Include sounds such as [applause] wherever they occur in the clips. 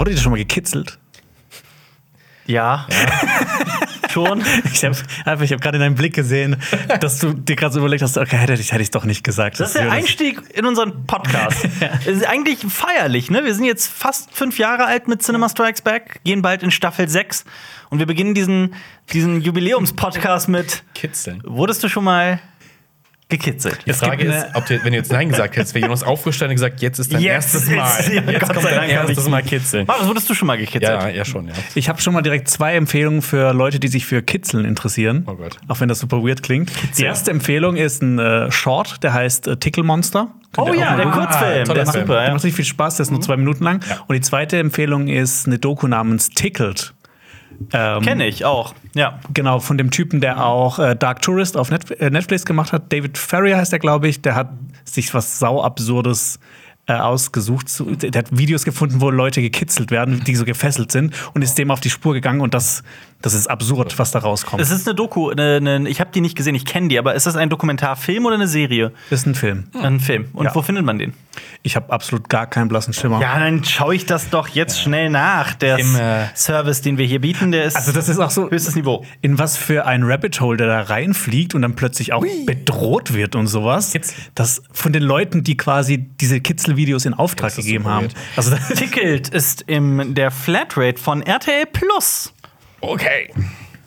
Wurde dir schon mal gekitzelt? Ja. [laughs] Schon. Ich habe einfach, ich habe gerade in deinem Blick gesehen, dass du dir gerade so überlegt hast, okay, hätte ich es doch nicht gesagt. Das ist der Jonas- Einstieg in unseren Podcast. [laughs] Es ist eigentlich feierlich, ne? Wir sind jetzt fast fünf Jahre alt mit Cinema Strikes Back, gehen bald in Staffel 6 und wir beginnen diesen, diesen Jubiläumspodcast mit Kitzeln. Wurdest du schon mal gekitzelt? Die Frage ist, ob du, wenn du jetzt Nein gesagt hättest, wäre Jonas aufgestanden und gesagt, jetzt ist dein Jetzt erstes Mal. ja, jetzt Gott kommt sei dein Dank erstes Mal kitzeln. Marius, wurdest du schon mal gekitzelt? Ja, ja, schon, ja. Ich habe schon mal direkt zwei Empfehlungen für Leute, die sich für Kitzeln interessieren. Oh Gott. Auch wenn das super weird klingt. Die erste Empfehlung ist ein äh, Short, der heißt äh, Tickle Monster. Könnt Oh ja, der gucken. Kurzfilm. toller der ist super, Der ja. macht richtig viel Spaß, der ist nur zwei Minuten lang. Und die zweite Empfehlung ist eine Doku namens Tickled. Ähm, Kenne ich auch. Ja. Genau, von dem Typen, der auch äh, Dark Tourist auf Net äh, Netflix gemacht hat. David Ferrier heißt er, glaube ich. Der hat sich was sauabsurdes äh, ausgesucht. Der hat Videos gefunden, wo Leute gekitzelt werden, die so gefesselt sind und ist dem auf die Spur gegangen und das, das ist absurd, was da rauskommt. Es ist eine Doku, eine, eine, ich habe die nicht gesehen, ich kenne die, aber ist das ein Dokumentarfilm oder eine Serie? Ist ein Film. Ein Film. Und Ja. wo findet man den? Ich habe absolut gar keinen blassen Schimmer. Ja, dann schaue ich das doch jetzt schnell nach. Der Im, äh, Service, den wir hier bieten, der ist Also das ist auch so höchstes Niveau. in was für ein Rabbit Hole der da reinfliegt und dann plötzlich auch bedroht wird und sowas. Kitzel. Das von den Leuten, die quasi diese Kitzelvideos in Auftrag gegeben super haben. Also das Tickelt ist im der Flatrate von RTL Plus. Okay.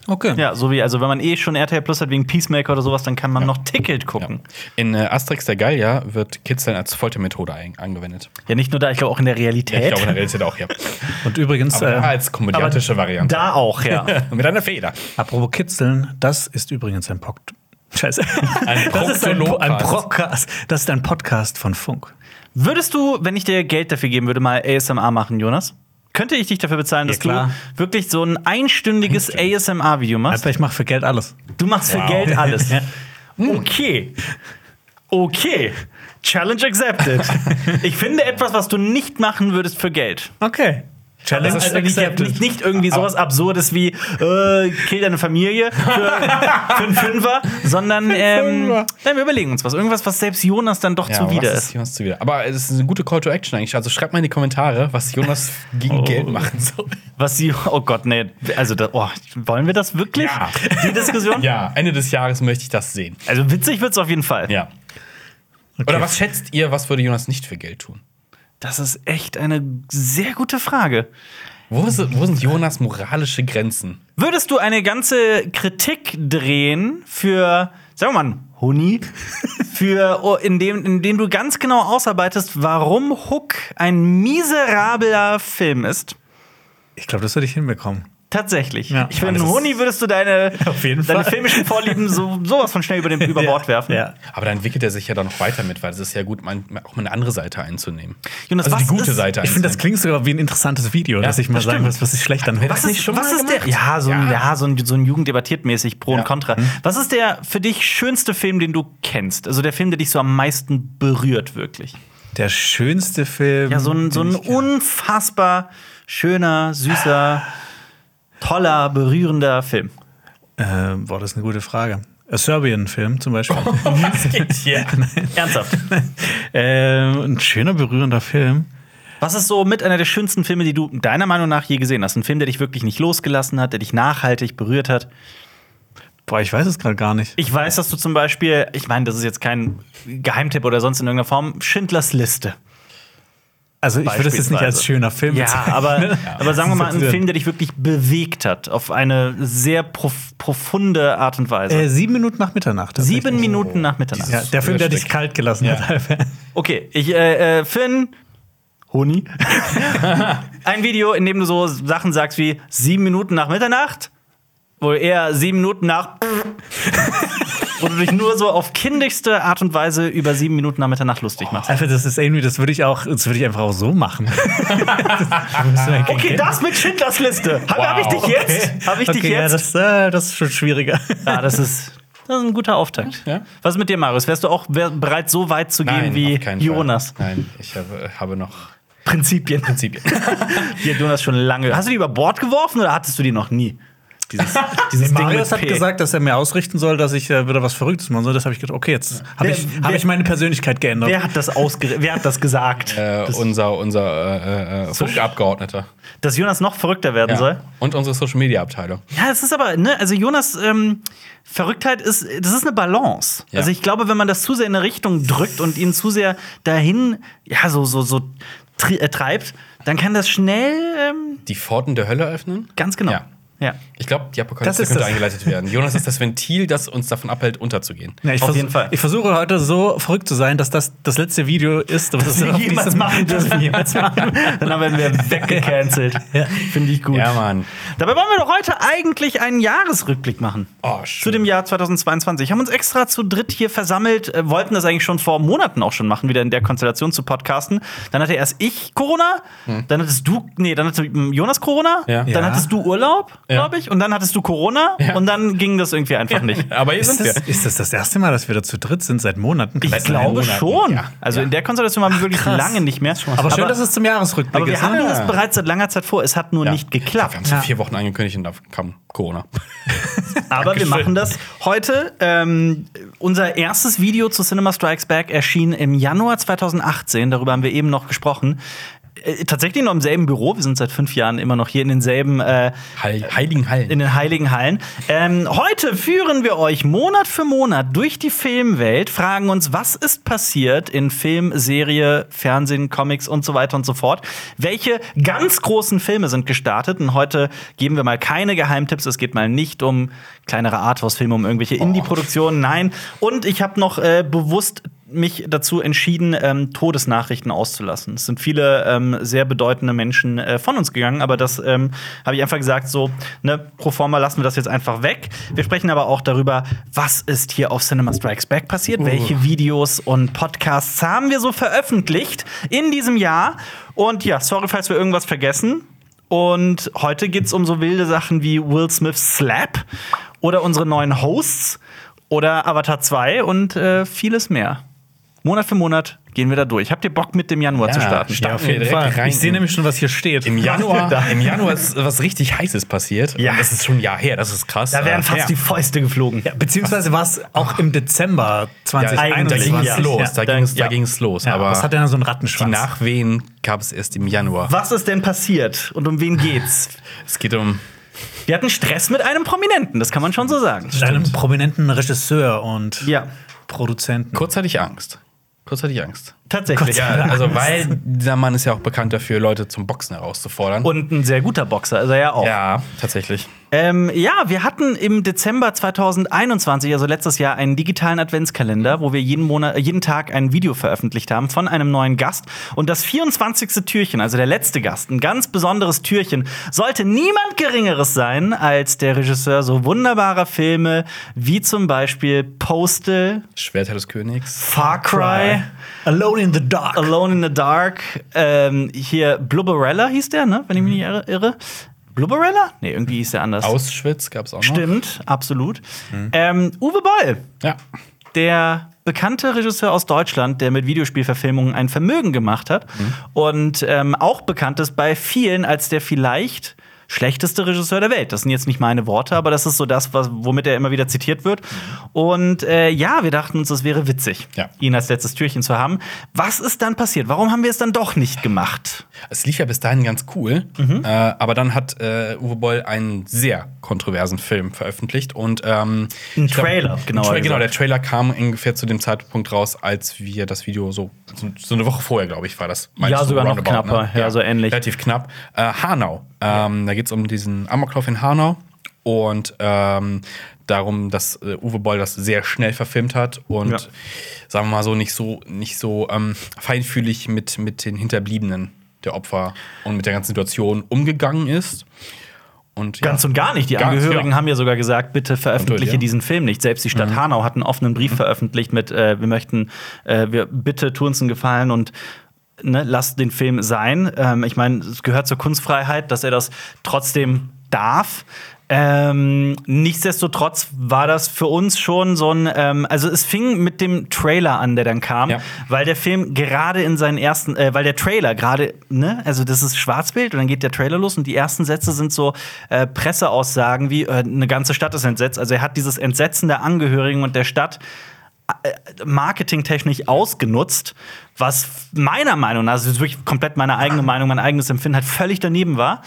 okay. Ja, so wie, also wenn man eh schon RTL Plus hat wegen Peacemaker oder sowas, dann kann man noch Tickelt Ja. gucken. In äh, Asterix der Gallier wird Kitzeln als Foltermethode ein angewendet. Ja, nicht nur da, ich glaube auch in der Ja, ich Realität. glaube in der Realität auch, ja. [laughs] Und übrigens, Aber äh, als komödiantische Variante. da auch, ja. [laughs] Mit einer Feder. apropos Kitzeln, das ist übrigens ein Podcast. Scheiße. Ein [laughs] das ist ein, ein. Podcast. Das ist ein Podcast von Funk. Würdest du, wenn ich dir Geld dafür geben würde, mal ASMR machen, Jonas? Könnte ich dich dafür bezahlen, Ja, dass klar. du wirklich so ein einstündiges ASMR-Video machst? Ich mache für Geld alles. Du machst für Wow. Geld alles. [laughs] Okay. Okay. Challenge accepted. [laughs] Ich finde etwas, was du nicht machen würdest für Geld. Okay. Challenge Also nicht, nicht, nicht irgendwie sowas Absurdes wie äh, kill deine Familie für, [laughs] für einen Fünfer, sondern ähm, nein, wir überlegen uns was. Irgendwas, was selbst Jonas dann doch Ja, zuwider was ist. ist Jonas zuwider? Aber es ist eine gute Call to Action eigentlich. Also schreibt mal in die Kommentare, was Jonas gegen Oh. Geld machen soll. Was sie, oh Gott, nee, also da, oh, wollen wir das wirklich? Ja. Die Diskussion? Ja, Ende des Jahres möchte ich das sehen. Also witzig wird's auf jeden Fall. Ja. Oder was schätzt ihr, was würde Jonas nicht für Geld tun? Das ist echt eine sehr gute Frage. Wo, ist, wo sind Jonas moralische Grenzen? Würdest du eine ganze Kritik drehen für, sagen wir mal, Huni, [laughs] für, oh, in, dem, in dem du ganz genau ausarbeitest, warum Hook ein miserabler Film ist? Ich glaube, das würde ich hinbekommen. Tatsächlich. Ja. ich finde, ist- Huni würdest du deine, [laughs] Auf jeden deine Fall. filmischen Vorlieben so, sowas von schnell über, den, [laughs] über Bord werfen. Ja. Aber da entwickelt er sich ja dann noch weiter mit, weil es ist ja gut, man, auch mal eine andere Seite einzunehmen. Jonas, also die gute ist- Seite Ich finde, das klingt sogar wie ein interessantes Video, dass ich mal das sagen stimmt. muss, was sich schlecht anhört. das Was nicht ist, schon was mal ist der? Ja, so ein, Ja. ja, so ein, so ein Jugend debattiert mäßig Pro und. Contra. Was ist der für dich schönste Film, den du kennst? Also der Film, der dich so am meisten berührt, wirklich? Der schönste Film. Ja, so ein, so ein unfassbar schöner, süßer, toller, berührender Film. äh, boah, das ist eine gute Frage. A Serbian-Film zum Beispiel. [laughs] Was geht hier? [laughs] Ernsthaft. äh, ein schöner, berührender Film. Was ist so mit einer der schönsten Filme, die du deiner Meinung nach je gesehen hast? Ein Film, der dich wirklich nicht losgelassen hat, der dich nachhaltig berührt hat? Boah, ich weiß es gerade gar nicht. Ich weiß, dass du zum Beispiel, ich meine, das ist jetzt kein Geheimtipp oder sonst in irgendeiner Form, Schindlers Liste. Also ich würde es jetzt nicht als schöner Film Ja, bezeichnen. aber, [laughs] aber sagen wir mal, ein Film, der dich wirklich bewegt hat, auf eine sehr prof profunde Art und Weise. Äh, sieben Minuten nach Mitternacht. Sieben Minuten nach Mitternacht. Ja, der Film, der dich kalt gelassen Ja. hat. [laughs] Okay, ich, äh, äh, Finn, Honi, [laughs] ein Video, in dem du so Sachen sagst wie sieben Minuten nach Mitternacht, wo eher sieben Minuten nach, wo du dich nur so auf kindigste Art und Weise über sieben Minuten nach Mitternacht lustig machst. Einfach, das ist irgendwie, das würde ich auch, das würde ich einfach auch so machen. [laughs] Okay, das mit Schindlers Liste. Habe hab ich dich jetzt? Habe ich dich okay, Ja, jetzt? das, äh, das ist schon schwieriger. Ja, das ist, das ist ein guter Auftakt. Ja. Was ist mit dir, Marius? Wärst du auch bereit, so weit zu gehen wie Jonas? Fall. Nein, ich habe, habe noch Prinzipien. Prinzipien. [laughs] Die hat Jonas schon lange. Hast du die über Bord geworfen oder hattest du die noch nie? Dieses, [laughs] dieses Ding Marius hat P. gesagt, dass er mir ausrichten soll, dass ich äh, wieder was Verrücktes machen soll. Das habe ich gedacht, okay, jetzt habe ich, hab ich meine Persönlichkeit geändert. Wer hat das Wer hat das gesagt? Äh, das, unser unser äh, äh, Funkabgeordneter. dass Jonas noch verrückter werden Ja. soll? Und unsere Social Media Abteilung. Ja, es ist aber, ne, also Jonas ähm, Verrücktheit ist, das ist eine Balance. Ja. Also ich glaube, wenn man das zu sehr in eine Richtung drückt und ihn zu sehr dahin, ja, so, so, so tri äh, treibt, dann kann das schnell, ähm, Die Pforten der Hölle öffnen? ganz genau. Ja. Ja. Ich glaube, die Das Apokalypse ist könnte das. eingeleitet werden. Jonas ist das Ventil, das uns davon abhält, unterzugehen. Ja, ich Auf jeden Fall. Ich versuche heute so verrückt zu sein, dass das das letzte Video ist, was [laughs] wir jemals [laughs] machen dürfen. Jemals machen. Dann werden wir weggecancelt. Finde ich gut. Ja, Mann. Dabei wollen wir doch heute eigentlich einen Jahresrückblick machen. Oh, schön. Zu dem Jahr 2022. Haben uns extra zu dritt hier versammelt, äh, wollten das eigentlich schon vor Monaten auch schon machen, wieder in der Konstellation zu podcasten. Dann hatte erst ich Corona, dann hattest du, nee, dann hatte Jonas Corona, Ja. dann Ja. hattest du Urlaub, Ja. Glaube ich, und dann hattest du Corona Ja. und dann ging das irgendwie einfach nicht. Aber hier Ist sind wir. das, ist das das erste Mal, dass wir da zu dritt sind seit Monaten? Ich Seit glaube Monaten, schon. ja. Also Ja. in der Konstellation waren wir wirklich krass. lange nicht mehr. Aber schön, dass es zum Jahresrückblick aber wir ist. hatten ne? das bereits seit langer Zeit vor. Es hat nur Ja. nicht Wir geklappt. haben es vor vier Wochen angekündigt und da kam Corona. [laughs] Aber wir machen das heute. Ähm, unser erstes Video zu Cinema Strikes Back erschien im Januar 2018. Darüber haben wir eben noch gesprochen. Äh, tatsächlich noch im selben Büro. Wir sind seit fünf Jahren immer noch hier in denselben, äh, Heil Heiligen Hallen. in den heiligen Hallen. Ähm, heute führen wir euch Monat für Monat durch die Filmwelt, fragen uns, was ist passiert in Film, Serie, Fernsehen, Comics und so weiter und so fort. Welche ganz großen Filme sind gestartet? Und heute geben wir mal keine Geheimtipps. Es geht mal nicht um kleinere Arthouse-Filme, um irgendwelche Indie-Produktionen. Nein. Und ich habe noch äh, bewusst mich dazu entschieden, ähm, Todesnachrichten auszulassen. Es sind viele ähm, sehr bedeutende Menschen äh, von uns gegangen, aber das ähm, habe ich einfach gesagt, so, ne, pro forma lassen wir das jetzt einfach weg. Wir sprechen aber auch darüber, was ist hier auf Cinema Strikes Back passiert, welche Videos und Podcasts haben wir so veröffentlicht in diesem Jahr. Und ja, sorry, falls wir irgendwas vergessen. Und heute geht es um so wilde Sachen wie Will Smiths Slap oder unsere neuen Hosts oder Avatar 2 und äh, vieles mehr. Monat für Monat gehen wir da durch. Habt ihr Bock mit dem Januar Ja, zu starten? Ja, auf jeden Fall. rein Ich sehe nämlich schon, was hier steht. Im Januar, [laughs] Im Januar ist was richtig Heißes passiert. Ja. Und Das ist schon ein Jahr her, das ist krass. Da wären Äh, fast ja. die Fäuste geflogen. Ja, beziehungsweise war es auch im Dezember Ja, da 2021. ging es ja. los. Da ging es Ja. da ging's los. Ja, aber was hat denn so einen die Rattenschwanz? Nachwehen gab es erst im Januar. Was ist denn passiert und um wen geht's? [laughs] Es geht um. Wir hatten Stress mit einem Prominenten, das kann man schon so sagen. Mit einem prominenten Regisseur und Ja, Produzenten. Kurz hatte ich Angst. Kurz hatte ich Angst. tatsächlich. Ja, also weil [laughs] dieser Mann ist ja auch bekannt dafür, Leute zum Boxen herauszufordern. Und ein sehr guter Boxer ist er ja auch. ja, tatsächlich. Ähm, ja, wir hatten im Dezember 2021, also letztes Jahr, einen digitalen Adventskalender, wo wir jeden Monat, äh, jeden Tag ein Video veröffentlicht haben von einem neuen Gast. Und das 24. Türchen, also der letzte Gast, ein ganz besonderes Türchen, sollte niemand Geringeres sein als der Regisseur so wunderbarer Filme wie zum Beispiel Postal, Schwerter des Königs. Far Cry. Alone in the Dark. Alone in the Dark, ähm, hier Blubberella hieß der, ne? Wenn ich mich nicht irre- irre. Blubberella? Nee, irgendwie hieß der anders. Auschwitz gab es auch noch. Stimmt, absolut. Ähm, Uwe Boll, Ja. der bekannte Regisseur aus Deutschland, der mit Videospielverfilmungen ein Vermögen gemacht hat und ähm, auch bekannt ist bei vielen als der vielleicht schlechteste Regisseur der Welt. Das sind jetzt nicht meine Worte, aber das ist so das, was, womit er immer wieder zitiert wird. Und äh, ja, wir dachten uns, es wäre witzig, Ja. ihn als letztes Türchen zu haben. Was ist dann passiert? Warum haben wir es dann doch nicht gemacht? Es lief ja bis dahin ganz cool, Mhm. äh, aber dann hat äh, Uwe Boll einen sehr kontroversen Film veröffentlicht und ähm, Ein glaub, Trailer, Tra genau, gesagt. der Trailer kam ungefähr zu dem Zeitpunkt raus, als wir das Video so so, so eine Woche vorher, glaube ich, war das. Ja, sogar noch roundabout, knapper, ja, so ähnlich. Relativ knapp. Äh, Hanau, ähm, da geht es um diesen Amoklauf in Hanau und ähm, darum, dass äh, Uwe Boll das sehr schnell verfilmt hat und Ja. sagen wir mal so nicht so nicht so ähm, feinfühlig mit mit den Hinterbliebenen der Opfer und mit der ganzen Situation umgegangen ist. Und ja, Ganz und gar nicht. Die Ganz, Angehörigen ja. haben ja sogar gesagt, bitte veröffentliche ja. diesen Film nicht. Selbst die Stadt Hanau hat einen offenen Brief veröffentlicht mit, äh, wir möchten, äh, wir bitte tu uns einen Gefallen und ne, lasst den Film sein. Ähm, ich meine, es gehört zur Kunstfreiheit, dass er das trotzdem darf. Ähm, nichtsdestotrotz war das für uns schon so ein, ähm, also es fing mit dem Trailer an, der dann kam, Ja. weil der Film gerade in seinen ersten, äh, weil der Trailer gerade, ne, also das ist Schwarzbild und dann geht der Trailer los und die ersten Sätze sind so äh, Presseaussagen wie äh, eine ganze Stadt ist entsetzt. Also er hat dieses Entsetzen der Angehörigen und der Stadt marketingtechnisch ausgenutzt, was meiner Meinung nach, also das ist wirklich komplett meine eigene Meinung, mein eigenes Empfinden, halt völlig daneben war.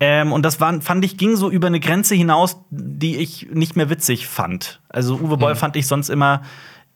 Ähm, und das war, fand ich, ging so über eine Grenze hinaus, die ich nicht mehr witzig fand. Also Uwe Boll fand ich sonst immer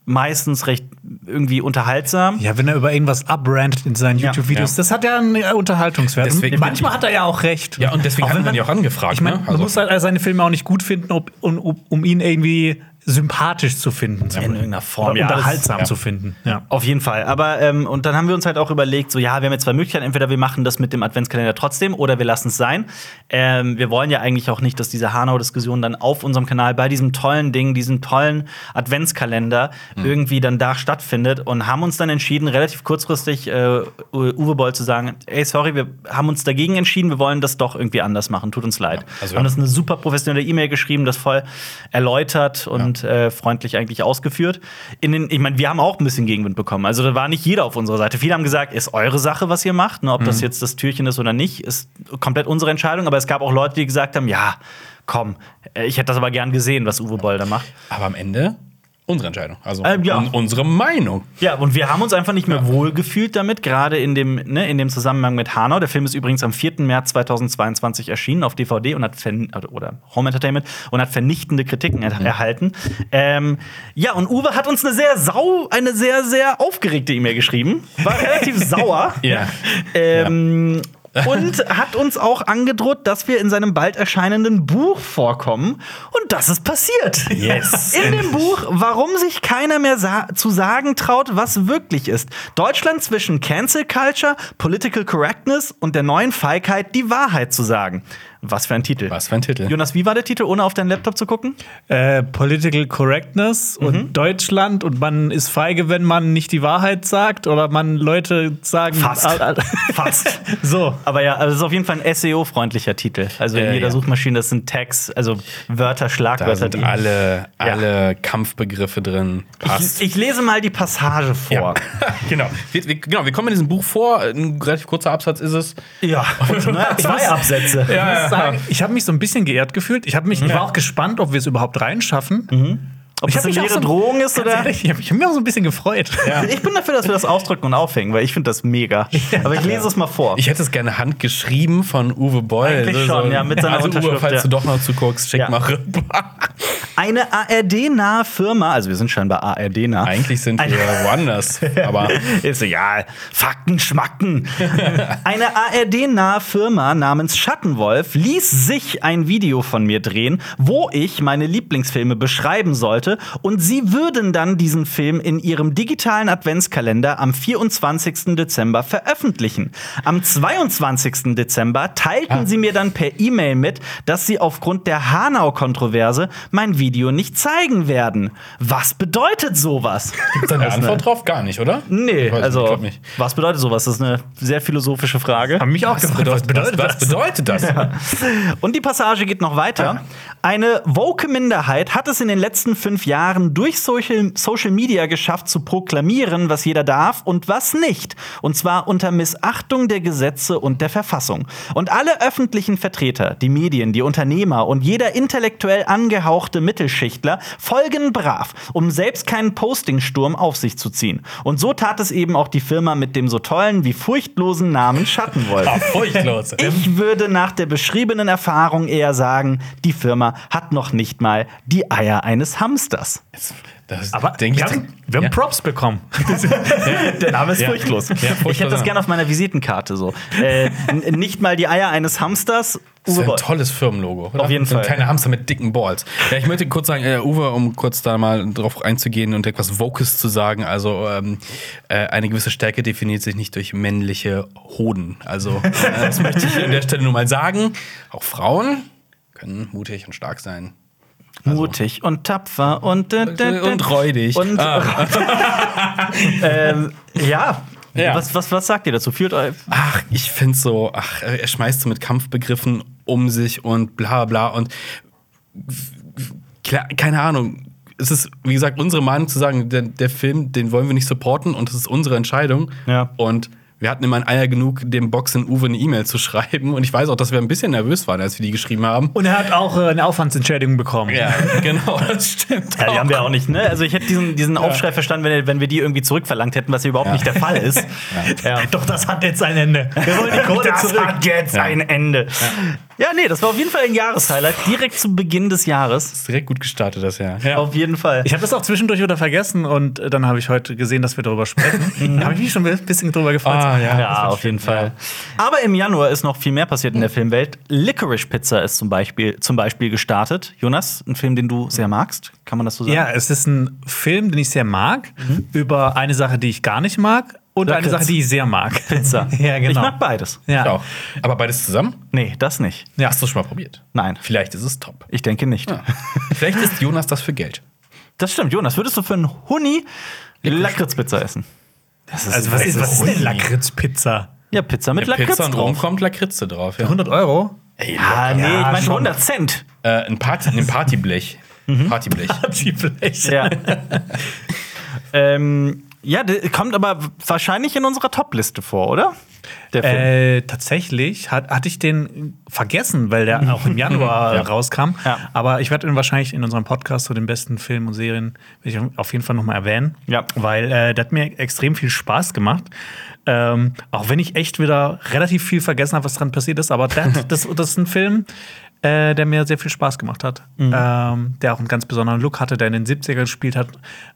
meistens recht irgendwie unterhaltsam. Ja, wenn er über irgendwas abrantet in seinen Ja. YouTube-Videos, Ja. das hat ja einen äh, Unterhaltungswert. Deswegen- Manchmal hat er ja auch recht. Ja, und deswegen hatten wenn wir ihn ja auch angefragt, Ich meine, ne? man Also- muss halt seine Filme auch nicht gut finden, ob, um, um ihn irgendwie sympathisch zu finden. In irgendeiner Form, Oder ja. unterhaltsam Das- zu finden. Ja. Auf jeden Fall. Aber ähm, und dann haben wir uns halt auch überlegt, so ja, wir haben jetzt zwei Möglichkeiten. Entweder wir machen das mit dem Adventskalender trotzdem oder wir lassen es sein. Ähm, wir wollen ja eigentlich auch nicht, dass diese Hanau-Diskussion dann auf unserem Kanal bei diesem tollen Ding, diesem tollen Adventskalender irgendwie dann da stattfindet und haben uns dann entschieden, relativ kurzfristig äh, Uwe Boll zu sagen, ey, sorry, wir haben uns dagegen entschieden, wir wollen das doch irgendwie anders machen. Tut uns leid. also wir haben ja. das eine super professionelle E-Mail geschrieben, das voll erläutert und äh, freundlich eigentlich ausgeführt. In den, ich meine, wir haben auch ein bisschen Gegenwind bekommen. Also da war nicht jeder auf unserer Seite. Viele haben gesagt, ist eure Sache, was ihr macht. Ne, ob das jetzt das Türchen ist oder nicht, ist komplett unsere Entscheidung. Aber es gab auch Leute, die gesagt haben, ja, komm, äh, ich hätte das aber gern gesehen, was Uwe Boll da macht. Aber am Ende unsere Entscheidung. Also Ähm, ja. un unsere Meinung. Ja, und wir haben uns einfach nicht mehr wohl gefühlt damit, gerade in dem, ne, in dem Zusammenhang mit Hanau. Der Film ist übrigens am 4. März 2022 erschienen auf DVD und hat oder Home Entertainment und hat vernichtende Kritiken er erhalten. Ähm, ja, und Uwe hat uns eine sehr sau, eine sehr, sehr aufgeregte E-Mail geschrieben. War [laughs] relativ sauer. Ja. Ähm, und hat uns auch angedroht, dass wir in seinem bald erscheinenden Buch vorkommen. Und das ist passiert. Yes. In dem Buch, warum sich keiner mehr sa zu sagen traut, was wirklich ist. Deutschland zwischen Cancel Culture, Political Correctness und der neuen Feigheit, die Wahrheit zu sagen. Was für ein Titel. Was für ein Titel. Jonas, wie war der Titel, ohne auf deinen Laptop zu gucken? Äh, Political Correctness Mhm. und Deutschland und man ist feige, wenn man nicht die Wahrheit sagt oder man Leute sagen. Fast. [laughs] Fast. [laughs] so. Aber ja, also es ist auf jeden Fall ein SEO-freundlicher Titel. Also in Ja, jeder ja. Suchmaschine, das sind Tags, also Wörter, Da Schlagwörter, sind die. alle, alle Kampfbegriffe drin. Passt. Ich, ich lese mal die Passage vor. ja. [laughs] genau. Wir, wir, genau. Wir kommen in diesem Buch vor. Ein relativ kurzer Absatz ist es. Ja, und, ne, zwei Absätze. Muss sagen, ich habe mich so ein bisschen geehrt gefühlt. Ich, mich, ich war auch gespannt, ob wir es überhaupt reinschaffen. Ob Ich das eine leere so- Drohung ist oder. ehrlich, ich habe mich auch so ein bisschen gefreut. [laughs] Ich bin dafür, dass wir das ausdrücken und aufhängen, weil ich finde das mega. Aber ich lese es mal vor. Ich hätte es gerne handgeschrieben von Uwe Boll. Eigentlich schon, ja, mit seiner also Uwe, Unterschrift, falls ja. du doch noch zuguckst, schick Ja. rüber. [laughs] Eine ARD-nahe Firma, also wir sind schon bei ARD-nah. Eigentlich sind wir [laughs] woanders. Aber Ist egal. Fakten, Schmacken. Eine ARD-nahe Firma namens Schattenwolf ließ sich ein Video von mir drehen, wo ich meine Lieblingsfilme beschreiben sollte. Und sie würden dann diesen Film in ihrem digitalen Adventskalender am 24. Dezember veröffentlichen. Am 22. Dezember teilten sie mir dann per E-Mail mit, dass sie aufgrund der Hanau-Kontroverse mein Video nicht zeigen werden. Was bedeutet sowas? Gibt es eine Antwort drauf? Gar nicht, oder? Nee, weiß also was bedeutet sowas? Das ist eine sehr philosophische Frage. Haben mich auch gefragt, was bedeutet was, das? bedeutet das? Und die Passage geht noch weiter. Eine woke Minderheit hat es in den letzten fünf Jahren durch Social, Social Media geschafft, zu proklamieren, was jeder darf und was nicht. Und zwar unter Missachtung der Gesetze und der Verfassung. Und alle öffentlichen Vertreter, die Medien, die Unternehmer und jeder intellektuell angehauchte Mittelschichtler folgen brav, um selbst keinen Postingsturm auf sich zu ziehen. Und so tat es eben auch die Firma mit dem so tollen wie furchtlosen Namen Schattenwolf. [laughs] Ah, furchtlos. Ich würde nach der beschriebenen Erfahrung eher sagen, die Firma hat noch nicht mal die Eier eines Hamsters. Das, Aber denk wir ich, haben, wir haben ja. Props bekommen. [laughs] Der Name ist Ja. furchtlos. Ja, ich hätte das Name. gerne auf meiner Visitenkarte so. Äh, nicht mal die Eier eines Hamsters. Das ist Uwe ein tolles Firmenlogo. Oder? Auf jeden Und Fall. Keine Hamster mit dicken Balls. Ja, ich möchte kurz sagen, äh, Uwe, um kurz da mal drauf einzugehen und etwas Vokes zu sagen. Also ähm, äh, eine gewisse Stärke definiert sich nicht durch männliche Hoden. Also äh, das möchte ich an der Stelle nur mal sagen. Auch Frauen können mutig und stark sein. Mutig und tapfer und äh, äh, Und räudig. Und Ah. [laughs] ähm, ja. Ja. Was, was, was sagt ihr dazu? Fühlt euch. Ach, ich find's so, ach, er schmeißt so mit Kampfbegriffen um sich und bla bla. Und klar, keine Ahnung. Es ist, wie gesagt, unsere Meinung zu sagen, der, der Film, den wollen wir nicht supporten und das ist unsere Entscheidung. Ja. Und wir hatten immer ein Eier genug, dem Boxen Uwe eine E-Mail zu schreiben. Und ich weiß auch, dass wir ein bisschen nervös waren, als wir die geschrieben haben. Und er hat auch äh, eine Aufwandsentschädigung bekommen. Ja, [laughs] genau, das stimmt. Ja, die haben wir auch nicht, ne? Also ich hätte diesen, diesen Aufschrei verstanden, wenn, wenn wir die irgendwie zurückverlangt hätten, was ja überhaupt Ja. nicht der Fall ist. [laughs] Ja. Doch, das hat jetzt ein Ende. Wir wollen die [laughs] Kohle das zurück. hat jetzt ein Ende. Ja. nee, das war auf jeden Fall ein Jahreshighlight, direkt zu Beginn des Jahres. ist direkt gut gestartet, das Jahr. Ja. Auf jeden Fall. Ich habe das auch zwischendurch wieder vergessen und äh, dann habe ich heute gesehen, dass wir darüber sprechen. [laughs] da habe ich mich schon ein bisschen drüber gefreut. Ah, ja. Ja, auf jeden Fall. Aber im Januar ist noch viel mehr passiert in der Filmwelt. Licorice Pizza ist zum Beispiel, zum Beispiel gestartet. Jonas, ein Film, den du sehr magst, kann man das so sagen? Ja, es ist ein Film, den ich sehr mag, über eine Sache, die ich gar nicht mag und eine Lakritz. Sache, die ich sehr mag. [laughs] Pizza. [laughs] ja, genau. Ich mag beides. Ich ja. auch. Aber beides zusammen? Nee, das nicht. Ja. Hast du schon mal probiert? Nein, Vielleicht ist es top. ich denke nicht. Vielleicht ist Jonas das für Geld. Das stimmt, Jonas. Würdest du für einen Huni Lakritzpizza essen? Das Also, was ist, was ist denn Lakritzpizza? Ja, Pizza mit Lakritz Pizza und rum drauf. kommt Lakritze drauf. Ja. 100 Euro? Ey, Ah, nee, Ja, ich meine schon. 100 Cent. Äh, ein, Party, ein Partyblech. Partyblech. Die Blech. Ja. [laughs] ähm, ja, der kommt aber wahrscheinlich in unserer Top-Liste vor, oder? Der Film. Äh, tatsächlich hat, hatte ich den vergessen, weil der auch im Januar [laughs] rauskam. Ja. Aber ich werde ihn wahrscheinlich in unserem Podcast zu den besten Filmen und Serien auf jeden Fall noch mal erwähnen. Ja. Weil äh, der hat mir extrem viel Spaß gemacht. Ähm, auch wenn ich echt wieder relativ viel vergessen habe, was dran passiert ist. Aber der, hat- [laughs] das, das ist ein Film, äh, der mir sehr viel Spaß gemacht hat. Ähm, der auch einen ganz besonderen Look hatte, der in den 70ern gespielt hat.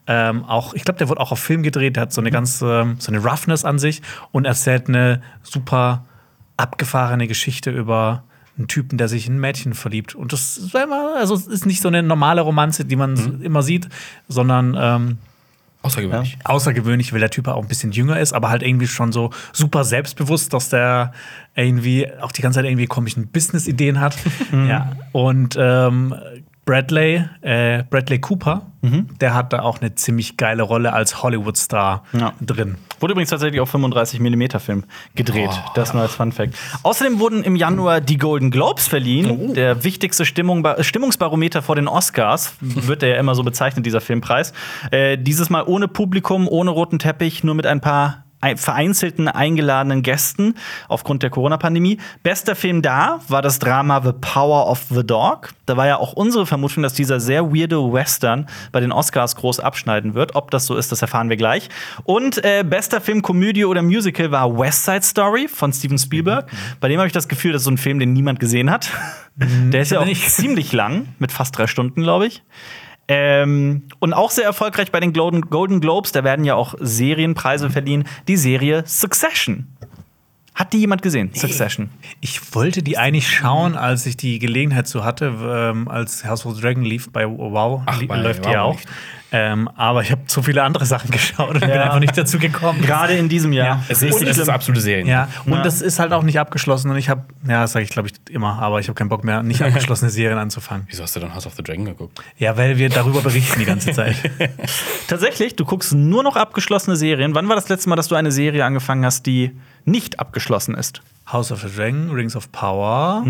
Ähm, auch, ich glaube, der wurde auch auf Film gedreht. Der hat so eine ganz, ähm, so eine Roughness an sich und erzählt eine super abgefahrene Geschichte über einen Typen, der sich in ein Mädchen verliebt. Und das ist immer, also es ist nicht so eine normale Romanze, die man immer sieht, sondern Außergewöhnlich. außergewöhnlich, weil der Typ auch ein bisschen jünger ist, aber halt irgendwie schon so super selbstbewusst, dass der irgendwie auch die ganze Zeit irgendwie komischen Business-Ideen hat. [laughs] ja. Und ähm, Bradley, äh, Bradley Cooper, der hat da auch eine ziemlich geile Rolle als Hollywood-Star Ja. drin. Wurde übrigens tatsächlich auf 35 mm Film gedreht. Das nur als Fun Fact. Außerdem wurden im Januar die Golden Globes verliehen. Der wichtigste Stimmung, Stimmungsbarometer vor den Oscars. [laughs] Wird der ja immer so bezeichnet, dieser Filmpreis. Äh, dieses Mal ohne Publikum, ohne roten Teppich, nur mit ein paar vereinzelten eingeladenen Gästen aufgrund der Corona-Pandemie. Bester Film da war das Drama The Power of the Dog. Da war ja auch unsere Vermutung, dass dieser sehr weirde Western bei den Oscars groß abschneiden wird. Ob das so ist, das erfahren wir gleich. Und äh, bester Film Komödie oder Musical war West Side Story von Steven Spielberg. Bei dem habe ich das Gefühl, das ist so ein Film, den niemand gesehen hat. Der ist ja auch ziemlich lang, mit fast drei Stunden, glaube ich. Ähm, und auch sehr erfolgreich bei den Golden, Golden Globes, da werden ja auch Serienpreise verliehen, die Serie Succession. Hat die jemand gesehen? Succession. Ich wollte die eigentlich schauen, als ich die Gelegenheit so hatte, ähm, als House of Dragon lief bei Wow, Ach, bei läuft die Wow ja auch. lief. Ähm, aber ich habe zu viele andere Sachen [laughs] geschaut und bin Ja. einfach nicht dazu gekommen. Gerade in diesem Jahr. Ja. Es ist, Und- es ist absolute Serien. Ja, und Ja. das ist halt auch nicht abgeschlossen und ich habe, ja, das sage ich glaube ich immer, aber ich habe keinen Bock mehr, nicht [laughs] abgeschlossene Serien anzufangen. Wieso hast du dann House of the Dragon geguckt? Ja, weil wir darüber berichten die ganze Zeit. [laughs] Tatsächlich, du guckst nur noch abgeschlossene Serien. Wann war das letzte Mal, dass du eine Serie angefangen hast, die nicht abgeschlossen ist? House of the Dragon, Rings of Power.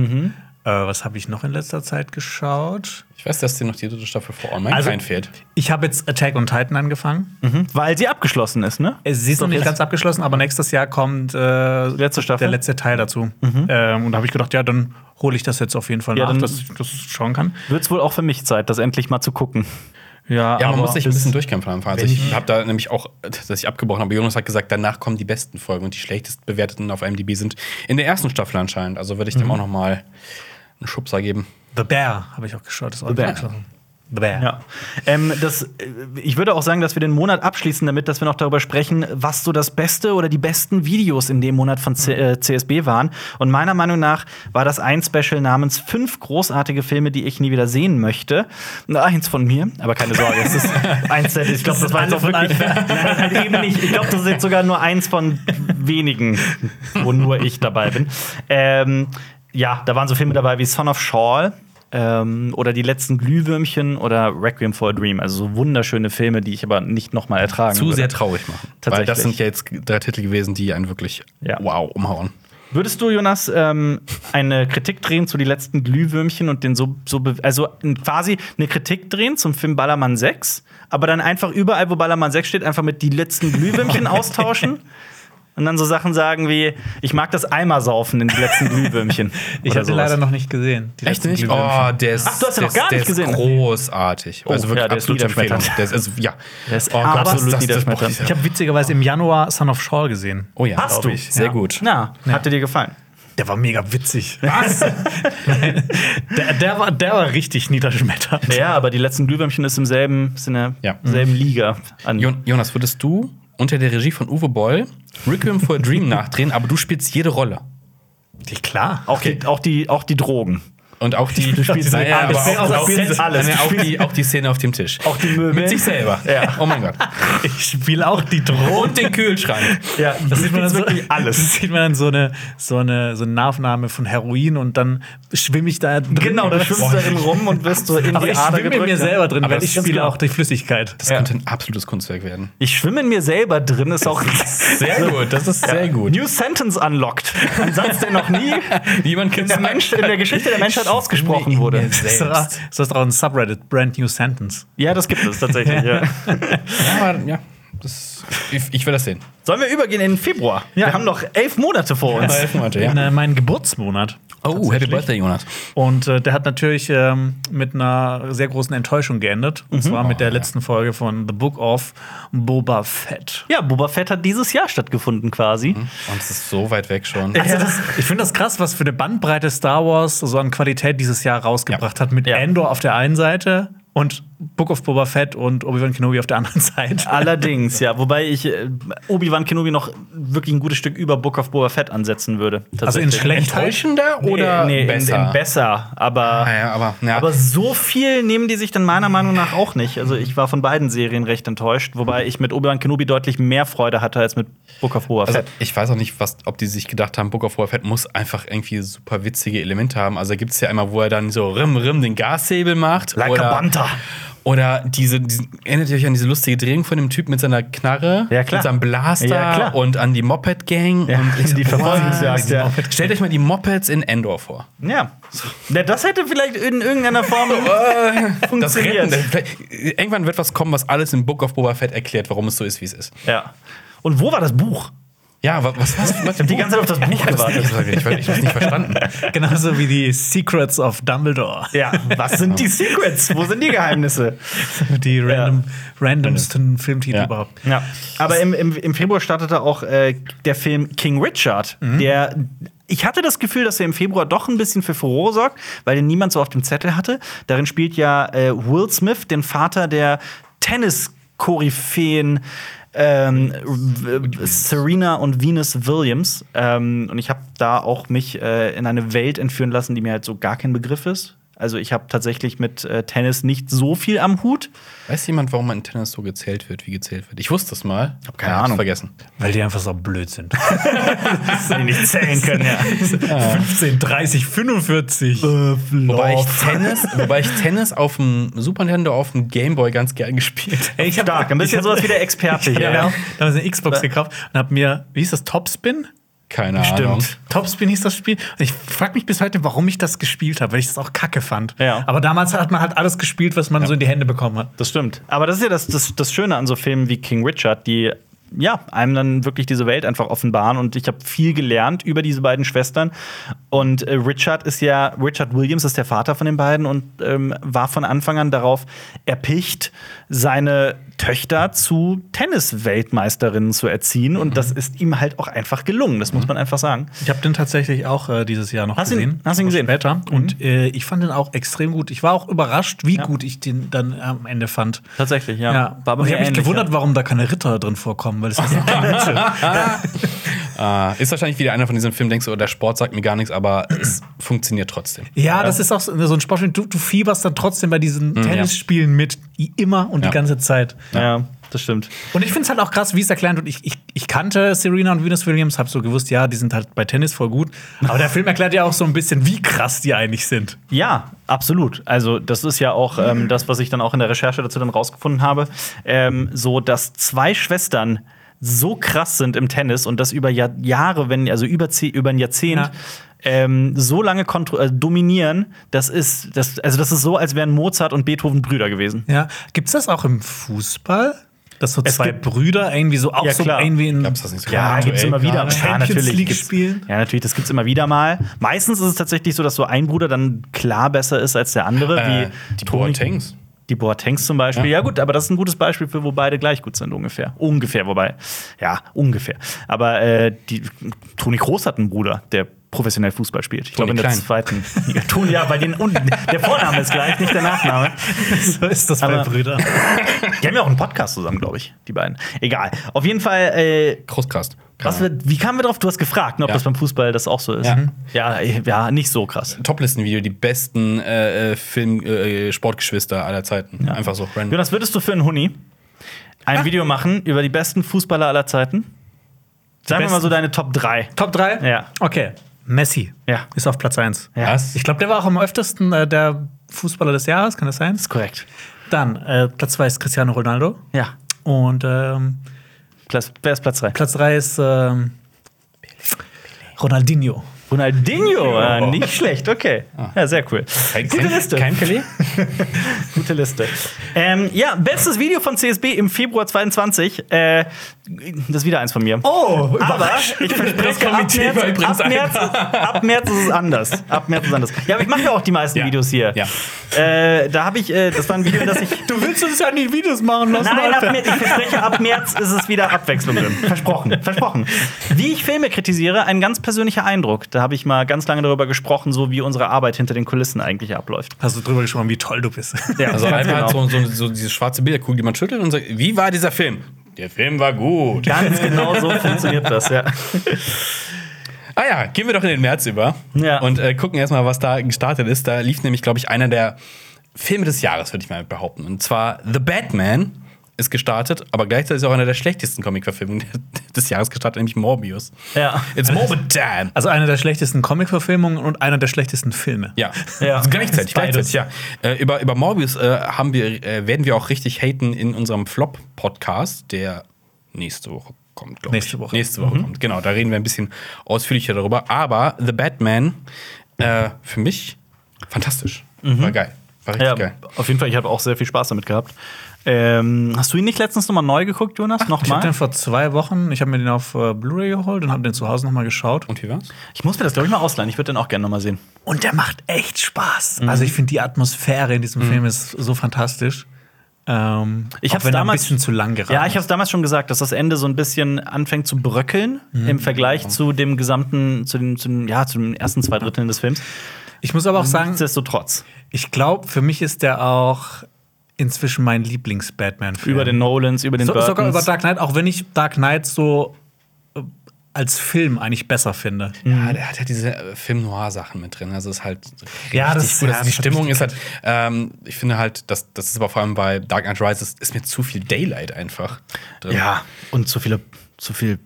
Äh, was habe ich noch in letzter Zeit geschaut? Ich weiß, dass dir noch die dritte Staffel vor Online Also- fehlt. Ich habe jetzt Attack on Titan angefangen. Weil sie abgeschlossen ist, ne? Es ist noch nicht ganz abgeschlossen, aber nächstes Jahr kommt äh, Letzte Staffel? der letzte Teil dazu. Ähm, und da habe ich gedacht, ja, dann hole ich das jetzt auf jeden Fall Ja, nach, dass ich das schauen kann. Wird's wohl auch für mich Zeit, das endlich mal zu gucken. Ja, Ja, man aber muss sich ein bisschen durchkämpfen am Anfang. Also ich habe da nämlich auch, dass ich abgebrochen habe. Jonas hat gesagt, danach kommen die besten Folgen und die schlechtest bewerteten auf IMDb sind in der ersten Staffel anscheinend. Also würde ich dem auch noch mal einen Schubser geben. The Bear habe ich auch geschaut. Das ist auch Bear. abgeschlossen. The Bear. Ja. Ähm, das, äh, ich würde auch sagen, dass wir den Monat abschließen, damit, dass wir noch darüber sprechen, was so das Beste oder die besten Videos in dem Monat von C äh, CSB waren. Und meiner Meinung nach war das ein Special namens fünf großartige Filme, die ich nie wieder sehen möchte. Na, Eins von mir, aber keine Sorge, es ist [laughs] eins der, ich glaube, das, Das war jetzt auch von wirklich, [laughs] nein, eben nicht. Ich glaube, das ist jetzt sogar nur eins von wenigen, wo nur ich dabei bin. Ähm, ja, da waren so Filme dabei wie Son of Shaw, ähm, oder die letzten Glühwürmchen oder Requiem for a Dream. Also so wunderschöne Filme, die ich aber nicht noch mal ertragen Zu würde. sehr traurig machen. Weil Tatsächlich. das sind ja jetzt drei Titel gewesen, die einen wirklich Ja. wow umhauen. Würdest du, Jonas, ähm, eine Kritik drehen zu die letzten Glühwürmchen und den so, so also quasi eine Kritik drehen zum Film Ballermann 6, aber dann einfach überall, wo Ballermann 6 steht, einfach mit die letzten Glühwürmchen [laughs] austauschen? Und dann so Sachen sagen wie, ich mag das Eimersaufen in die letzten [laughs] Glühwürmchen. Ich habe leider noch nicht gesehen. die Echt nicht? Oh, der ist, Ach, du hast der noch gar nicht ist gesehen. großartig. Oh, also wirklich ja, der ist Empfehlung. Der ist, also, ja. Der ist Oh Gott, absolut das- das- das- niederschmetternd. boah, Ich habe witzigerweise im Januar Son of Shaw gesehen. Oh ja, Hast du? ich. Sehr Ja. gut. Na, hat dir dir gefallen? Der war mega witzig. [laughs] Was? [laughs] der, der, war, der war richtig niederschmetternd. Ja, aber die letzten Glühwürmchen ist im selben, ist in der Ja. selben Liga. An. Jo- Jonas, würdest du unter der Regie von Uwe Boll Requiem for a Dream [laughs] nachdrehen, aber du spielst jede Rolle? Klar. Auch, die, auch, die, auch die Drogen. Und auch die, Du spielst Nein, alles. aber auch, Du alles. Du die, auch die Szene auf dem Tisch. Auch die Möbel. Mit sich selber. Ja. Oh mein Gott. Ich spiele auch die Drohne. Und den Kühlschrank. Ja, Das sieht man dann so, wirklich alles. Das [laughs] sieht man dann so eine, so eine, so eine Nahaufnahme von Heroin und dann schwimme ich da drin. Genau, du oder? schwimmst darin rum und wirst so in Aber die ich Ader schwimme in gedrückt. mir selber drin, Aber weil ich spiele genau- auch die Flüssigkeit. Das Ja. könnte ein absolutes Kunstwerk werden. Ich schwimme in mir selber drin, ist auch Sehr gut, das ist sehr gut. New Sentence unlocked. Ein Satz, der noch nie [laughs] Niemand in kennt der, Mensch, in der Geschichte der Menschheit ausgesprochen wurde. [laughs] Das ist doch- das ist auch ein Subreddit, Brand New Sentence. Ja, das gibt es tatsächlich. [laughs] Ja. Ja, aber, ja das, ich, ich will das sehen. Sollen wir übergehen in den Februar? Wir haben noch elf Monate vor uns. elf Monate, In ja. äh, meinen Geburtsmonat. Oh, Happy. Birthday, Jonas. Und äh, der hat natürlich ähm, mit einer sehr großen Enttäuschung geendet. Und zwar mit der Oh, ja. letzten Folge von The Book of Boba Fett. Ja, Boba Fett hat dieses Jahr stattgefunden quasi. Und es ist so weit weg schon. Also das, ich finde das krass, was für eine Bandbreite Star Wars so an Qualität dieses Jahr rausgebracht hat. Mit Ja. Endor auf der einen Seite und Book of Boba Fett und Obi-Wan Kenobi auf der anderen [laughs] Seite. Allerdings, ja. Wobei ich äh, Obi-Wan Kenobi noch wirklich ein gutes Stück über Book of Boba Fett ansetzen würde. Also in tatsächlich. schlecht. Enttäuschender Nee, oder nee, besser? In, in besser. Aber, Ah, ja, aber, ja. aber so viel nehmen die sich dann meiner Meinung nach auch nicht. Also ich war von beiden Serien recht enttäuscht, wobei ich mit Obi-Wan Kenobi deutlich mehr Freude hatte als mit Book of Boba Also, Fett. ich weiß auch nicht, was, ob die sich gedacht haben, Book of Boba Fett muss einfach irgendwie super witzige Elemente haben. Also, da gibt es ja immer, wo er dann so rim, rim den Gashebel macht. Like oder, a Banta. Oder diese, diese, erinnert ihr euch an diese lustige Drehung von dem Typ mit seiner Knarre? Ja, klar. Mit seinem Blaster Ja, und an die Moped-Gang. Ja, und ich [laughs] die Verfolgungsjagd, ja. Stellt euch mal die Mopeds in Endor vor. Ja. ja. Das hätte vielleicht in irgendeiner Form [laughs] Das funktioniert. Irgendwann wird was kommen, was alles im Book of Boba Fett erklärt, warum es so ist, wie es ist. Ja. Und wo war das Buch? Ja, wa- was was? was hab die ganze Zeit auf das Buch ich hab's gewartet. nicht, ich, ich hab's nicht verstanden. [laughs] Genauso wie die Secrets of Dumbledore. Ja, was sind die Secrets? Wo sind die Geheimnisse? [laughs] Die random, randomsten Filmtitel Ja. überhaupt. Ja, aber im, im, im Februar startete auch äh, der Film King Richard, der ich hatte das Gefühl, dass er im Februar doch ein bisschen für Furore sorgt, weil den niemand so auf dem Zettel hatte. Darin spielt ja äh, Will Smith, den Vater der Tennis-Koryphäen ähm, Serena und Venus Williams. Ähm, und ich habe da auch mich äh, in eine Welt entführen lassen, die mir halt so gar kein Begriff ist. Also ich habe tatsächlich mit äh, Tennis nicht so viel am Hut. Weiß jemand, warum in Tennis so gezählt wird, wie gezählt wird? Ich wusste es mal. Hab keine Ahnung. vergessen. Weil die einfach so blöd sind. [laughs] Dass die nicht zählen [laughs] können, ja. 15, 30, 45. Wobei ich, Tennis, wobei ich Tennis auf dem Super Nintendo, auf dem Gameboy ganz gern gespielt habe. Ich Stark, ein bisschen ich sowas wie der Experte [laughs] Ich hier. habe ja. damals eine Xbox gekauft und habe mir, wie hieß das, Topspin? Keine Ahnung. Topspin hieß das Spiel. Und ich frage mich bis heute, warum ich das gespielt habe, weil ich das auch kacke fand. Ja. Aber damals hat man halt alles gespielt, was man so in die Hände bekommen hat. Das stimmt. Aber das ist ja das, das, das Schöne an so Filmen wie King Richard, die ja, einem dann wirklich diese Welt einfach offenbaren. Und ich habe viel gelernt über diese beiden Schwestern. Und äh, Richard ist ja, Richard Williams ist der Vater von den beiden und ähm, war von Anfang an darauf erpicht, seine Töchter zu Tennis-Weltmeisterinnen zu erziehen. Und das ist ihm halt auch einfach gelungen, das muss man einfach sagen. Ich habe den tatsächlich auch äh, dieses Jahr noch Hast du ihn- gesehen. hast du ihn gesehen? Später. Und äh, ich fand den auch extrem gut. Ich war auch überrascht, wie gut ich den dann am Ende fand. Tatsächlich, ja. Ja, aber ich habe mich gewundert, warum da keine Ritter drin vorkommen, weil es ist [laughs] ja. Ah, ist wahrscheinlich wieder einer von diesen Filmen, denkst du, oh, der Sport sagt mir gar nichts, aber es funktioniert trotzdem. Ja, das ist auch so so ein Sportspiel. Du, du fieberst dann trotzdem bei diesen Tennisspielen mit, i- immer und Ja. die ganze Zeit. Ja, ja das stimmt. Und ich finde es halt auch krass, wie es erklärt wird. Ich, ich, ich kannte Serena und Venus Williams, habe so gewusst, ja, die sind halt bei Tennis voll gut. Aber der Film erklärt ja auch so ein bisschen, wie krass die eigentlich sind. Ja, absolut. Also, das ist ja auch ähm, das, was ich dann auch in der Recherche dazu dann rausgefunden habe. Ähm, so, dass zwei Schwestern so krass sind im Tennis und das über Jahr, Jahre, wenn also über, über ein Jahrzehnt Ja. ähm, so lange äh, dominieren, das ist das also das ist so, als wären Mozart und Beethoven Brüder gewesen. Ja. Gibt's das auch im Fußball? Dass so Es zwei gibt- Brüder irgendwie so auch Ja, so irgendwie in Gab's das nicht so Ja, gibt's immer wieder. gerade? Ja, Champions natürlich. League gibt's- spielen? Ja, natürlich, das gibt's immer wieder mal. Meistens ist es tatsächlich so, dass so ein Bruder dann klar besser ist als der andere, Äh, wie die Boatengs. Die Boatengs zum Beispiel. Ja. Ja. gut, aber das ist ein gutes Beispiel für, wo beide gleich gut sind, ungefähr. Ungefähr, wobei. Ja, ungefähr. Aber äh, die, Toni Kroos hat einen Bruder, der professionell Fußball spielt. Ich glaube, in der Klein. zweiten [laughs] Liga. Toni, ja, bei den unten. Der Vorname ist gleich, nicht der Nachname. so ist das bei Brüdern. Die haben ja auch einen Podcast zusammen, glaube ich, die beiden. Egal. Auf jeden Fall, äh, Großkast. was wir, wie kamen wir drauf? Du hast gefragt, ne, ob Ja. das beim Fußball das auch so ist. Ja. Ja, äh, ja, nicht so krass. Toplistenvideo, die besten äh, äh, Film äh, Sportgeschwister aller Zeiten. Einfach so random. Jonas, würdest du für einen Huni ein Video machen über die besten Fußballer aller Zeiten? Sagen wir mal so deine Top 3. Top 3? Ja. Okay. Messi Ja. ist auf Platz 1. Ja. Was? Ich glaube, der war auch am öftesten äh, der Fußballer des Jahres, kann das sein? ist korrekt. Dann, äh, Platz 2 ist Cristiano Ronaldo. Ja. Und ähm, Platz, wer ist Platz 3? Platz 3 ist ähm, Ronaldinho. Ronaldinho, äh, nicht schlecht, okay. Ja, sehr cool. Kein, Gute Liste. Kein Pelé? [laughs] Gute Liste. Ähm, ja, bestes Video von CSB im Februar 22. Äh, das ist wieder eins von mir. Oh, Aber ich verspreche, ab März, ab, März, ab März ist es anders. Ab März ist es anders. Ja, aber ich mache ja auch die meisten Ja. Videos hier. Ja. Äh, da habe ich, äh, das war ein Video, das ich. Du willst uns ja nicht Videos machen lassen, Nein, ab März, ich verspreche, ab März ist es wieder Abwechslung drin. Versprochen, versprochen. Wie ich Filme kritisiere, ein ganz persönlicher Eindruck. Da habe ich mal ganz lange darüber gesprochen, so wie unsere Arbeit hinter den Kulissen eigentlich abläuft. Hast du drüber gesprochen, wie toll du bist? Ja, Also [laughs] einfach genau. so, so, so diese schwarze Bilderkugel, die man schüttelt und sagt, wie war dieser Film? Der Film war gut. Ganz genau so [laughs] funktioniert das, ja. Ah ja, gehen wir doch in den März über Ja. und äh, gucken erstmal, was da gestartet ist. Da lief nämlich, glaube ich, einer der Filme des Jahres, würde ich mal behaupten. Und zwar The Batman ist gestartet, aber gleichzeitig ist auch einer der schlechtesten Comic-Verfilmungen [laughs] des Jahres gestartet, nämlich Morbius. Ja. It's Morbid Time. Also eine der schlechtesten Comic-Verfilmungen und einer der schlechtesten Filme. Ja, Ja. Also [laughs] gleichzeitig, gleichzeitig, ja. Äh, über, über Morbius äh, haben wir, äh, werden wir auch richtig haten in unserem Flop-Podcast, der nächste Woche kommt, glaube ich. Nächste Woche. Nächste Woche kommt, genau. Da reden wir ein bisschen ausführlicher darüber. Aber The Batman, äh, für mich fantastisch. War geil. War richtig Ja, geil. auf jeden Fall, ich habe auch sehr viel Spaß damit gehabt. Ähm, hast du ihn nicht letztens nochmal neu geguckt, Jonas? Ich habe Nochmal? den vor zwei Wochen, ich habe mir den auf äh, Blu-ray geholt und habe den zu Hause nochmal geschaut. Und wie war's? Ich muss mir das, glaube ich, mal ausleihen. Ich würde den auch gerne nochmal sehen. Und der macht echt Spaß. Also ich finde die Atmosphäre in diesem Film ist so fantastisch. Ähm, Ich er damals- ein bisschen zu lang geraten Ja, ich habe es damals schon gesagt, dass das Ende so ein bisschen anfängt zu bröckeln im Vergleich zu dem gesamten, zu den, zu ja, zu den ersten zwei Dritteln des Films. Ich muss aber auch sagen, Nichtsdestotrotz. ich glaube, für mich ist der auch inzwischen mein Lieblings-Batman-Film. Über den Nolans, über den so, Burtons. Sogar über Dark Knight, auch wenn ich Dark Knight so äh, als Film eigentlich besser finde. Ja, der hat ja diese äh, Film-Noir-Sachen mit drin. Also es ist halt Ja, das- gut. ja, Also die Stimmung ist halt, ähm, ich finde halt, das, das ist aber vor allem bei Dark Knight Rises, ist mir zu viel Daylight einfach drin. Ja, und zu viele, zu viel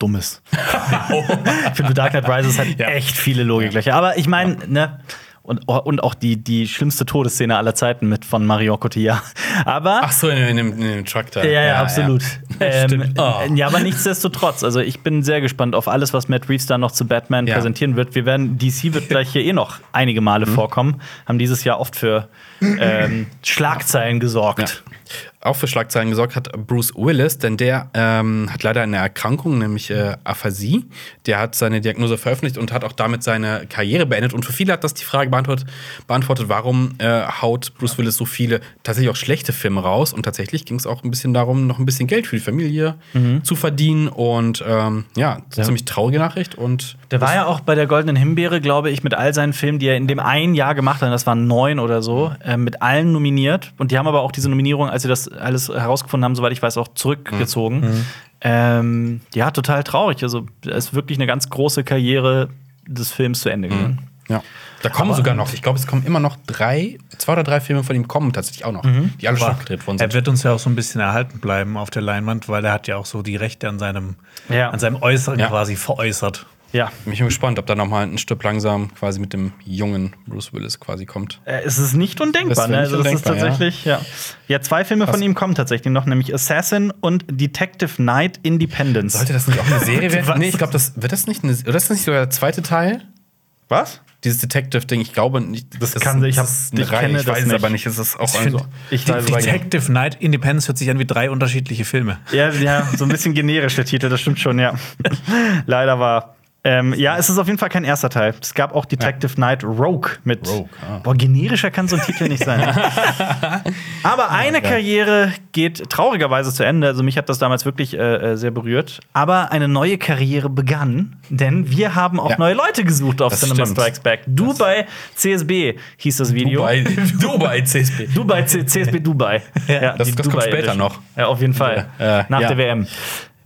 Dummes. [laughs] ich finde, Dark Knight Rises hat Ja. echt viele Logiklöcher. Aber ich meine, ne. Und, und auch die, die schlimmste Todesszene aller Zeiten mit von Marion Cotillard. [laughs] Aber. Ach so, in, in, dem, in dem Truck da. Ja, ja, absolut. [laughs] Ähm, Stimmt. Oh. Ja, aber nichtsdestotrotz, also ich bin sehr gespannt auf alles, was Matt Reeves da noch zu Batman Ja. präsentieren wird. Wir werden, DC wird [laughs] gleich hier eh noch einige Male Mhm. vorkommen, haben dieses Jahr oft für ähm, [clears throat] Schlagzeilen gesorgt. Auch für Schlagzeilen gesorgt hat Bruce Willis, denn der ähm, hat leider eine Erkrankung, nämlich äh, Aphasie. Der hat seine Diagnose veröffentlicht und hat auch damit seine Karriere beendet. Und für viele hat das die Frage beantwortet, beantwortet warum äh, haut Bruce Willis so viele tatsächlich auch schlechte Filme raus. Und tatsächlich ging es auch ein bisschen darum, noch ein bisschen Geld für die Familie zu verdienen. Und ähm, ja, eine ziemlich traurige Nachricht. Und Der war ja auch bei der Goldenen Himbeere, glaube ich, mit all seinen Filmen, die er in dem einen Jahr gemacht hat, das waren neun oder so, äh, mit allen nominiert. Und die haben aber auch diese Nominierung, als sie das alles herausgefunden haben, soweit ich weiß, auch zurückgezogen. Ähm, ja, total traurig. Also, es ist wirklich eine ganz große Karriere des Films zu Ende gegangen. Ja. Da kommen sogar noch, ich glaube, es kommen immer noch drei, zwei oder drei Filme von ihm kommen tatsächlich auch noch, die alle schon abgedreht worden Er sind. wird uns ja auch so ein bisschen erhalten bleiben auf der Leinwand, weil er hat ja auch so die Rechte an seinem, Ja. an seinem Äußeren Ja. quasi veräußert. Ja. Bin ich gespannt, ob da nochmal ein Stück langsam quasi mit dem jungen Bruce Willis quasi kommt. Äh, es ist nicht undenkbar, Das ne? Also das ist undenkbar, tatsächlich, ja. ja. zwei Filme von ihm kommen tatsächlich noch, nämlich Assassin und Detective Knight Independence. Sollte das nicht auch eine Serie [laughs] Was? werden? Nee, ich glaube, das wird das nicht eine, oder ist das nicht sogar der zweite Teil? Was? Dieses Detective-Ding, ich glaube nicht. Das, kann- ich hab- ist ich Reihe, kenne ich das weiß es aber nicht. Es ist auch Ich ein finde, so. Ich Detective Knight Independence hört sich an wie drei unterschiedliche Filme. Ja, ja, so ein bisschen generisch der Titel, das stimmt schon, ja. [laughs] Leider war. Ähm, ja, es ist auf jeden Fall kein erster Teil. Es gab auch Detective Knight Rogue mit. Rogue, ah. Boah, generischer kann so ein Titel nicht sein. [laughs] Aber eine Karriere geht traurigerweise zu Ende. Also mich hat das damals wirklich äh, äh, sehr berührt. Aber eine neue Karriere begann, denn wir haben auch Ja. neue Leute gesucht auf Das Cinema stimmt. Strikes Back. Du bei CSB hieß das Video. Dubai, Dubai [laughs] CSB. Dubai, C CSB Dubai. Ja, Das- die das kommt Dubai später Edition. noch. Ja, auf jeden Fall. Äh, Nach ja. der WM.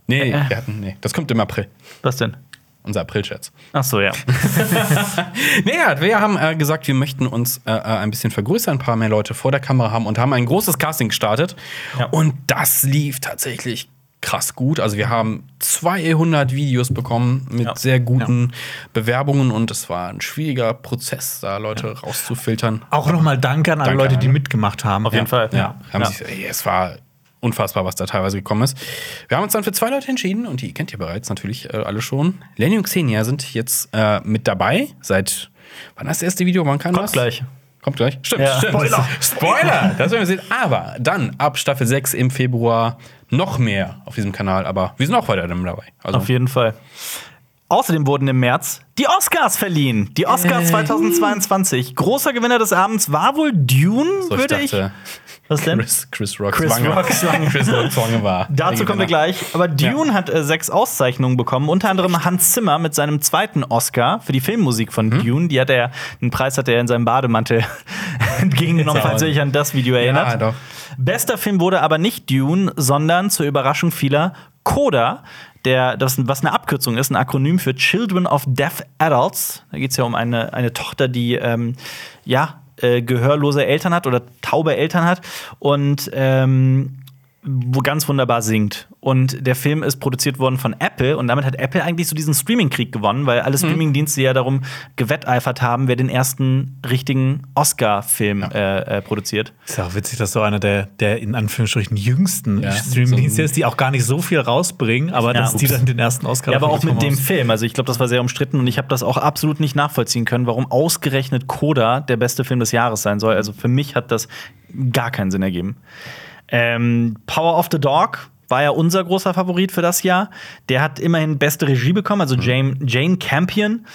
Nee, Äh. hatten, nee, das kommt im April. Was denn? Unser April-Scherz. Ach so, ja. [laughs] Nee, ja, wir haben äh, gesagt, wir möchten uns äh, äh, ein bisschen vergrößern, ein paar mehr Leute vor der Kamera haben und haben ein großes Casting gestartet. Ja. Und das lief tatsächlich krass gut. Also wir haben 200 Videos bekommen mit Ja. sehr guten Bewerbungen und es war ein schwieriger Prozess, da Leute rauszufiltern. Auch nochmal Danke an alle Danke Leute, an die mitgemacht haben. Auf jeden Fall. Ja, haben Ja. Sich, ey, es war unfassbar, was da teilweise gekommen ist. Wir haben uns dann für zwei Leute entschieden und die kennt ihr bereits natürlich äh, alle schon. Lenny und Xenia sind jetzt äh, mit dabei seit wann das erste Video? Wann kann Kommt das? gleich. Kommt gleich. Stimmt, Ja. stimmt. Spoiler. Spoiler! Das werden wir sehen. Aber dann ab Staffel 6 im Februar noch mehr auf diesem Kanal. Aber wir sind auch weiter dabei. Also, Auf jeden Fall. Außerdem wurden im März die Oscars verliehen. Die Oscars 2022. Großer Gewinner des Abends war wohl Dune, so, würde ich. dachte, Was denn? Chris, Chris Rock Chris Zwange. Rock Zwange. Chris Rock Zwange war. [laughs] Dazu kommen wir gleich. Aber Dune hat äh, sechs Auszeichnungen bekommen, unter anderem Hans Zimmer mit seinem zweiten Oscar für die Filmmusik von Mhm. Dune. Die hat er, den Preis hat er in seinem Bademantel [laughs] entgegengenommen, falls ihr euch an das Video erinnert. Ja, doch. Bester Film wurde aber nicht Dune, sondern zur Überraschung vieler Coda, der, das, was eine Abkürzung ist, ein Akronym für Children of Deaf Adults. Da geht es ja um eine, eine Tochter, die ähm, ja, äh, gehörlose Eltern hat oder taube Eltern hat und ähm, wo ganz wunderbar singt. Und der Film ist produziert worden von Apple und damit hat Apple eigentlich so diesen Streaming-Krieg gewonnen, weil alle Streaming-Dienste ja darum gewetteifert haben, wer den ersten richtigen Oscar-Film äh, äh, produziert. Ist ja auch witzig, dass so einer der, der in Anführungsstrichen jüngsten Ja, Streamingdienste so ist, die auch gar nicht so viel rausbringen, aber Ja. dass die dann den ersten Oscar Ja, aber auch mit dem. Film. Also ich glaube, das war sehr umstritten und ich habe das auch absolut nicht nachvollziehen können, warum ausgerechnet Coda der beste Film des Jahres sein soll. Also für mich hat das gar keinen Sinn ergeben. Ähm, Power of the Dog war ja unser großer Favorit für das Jahr. Der hat immerhin beste Regie bekommen, also Jane, Jane Campion.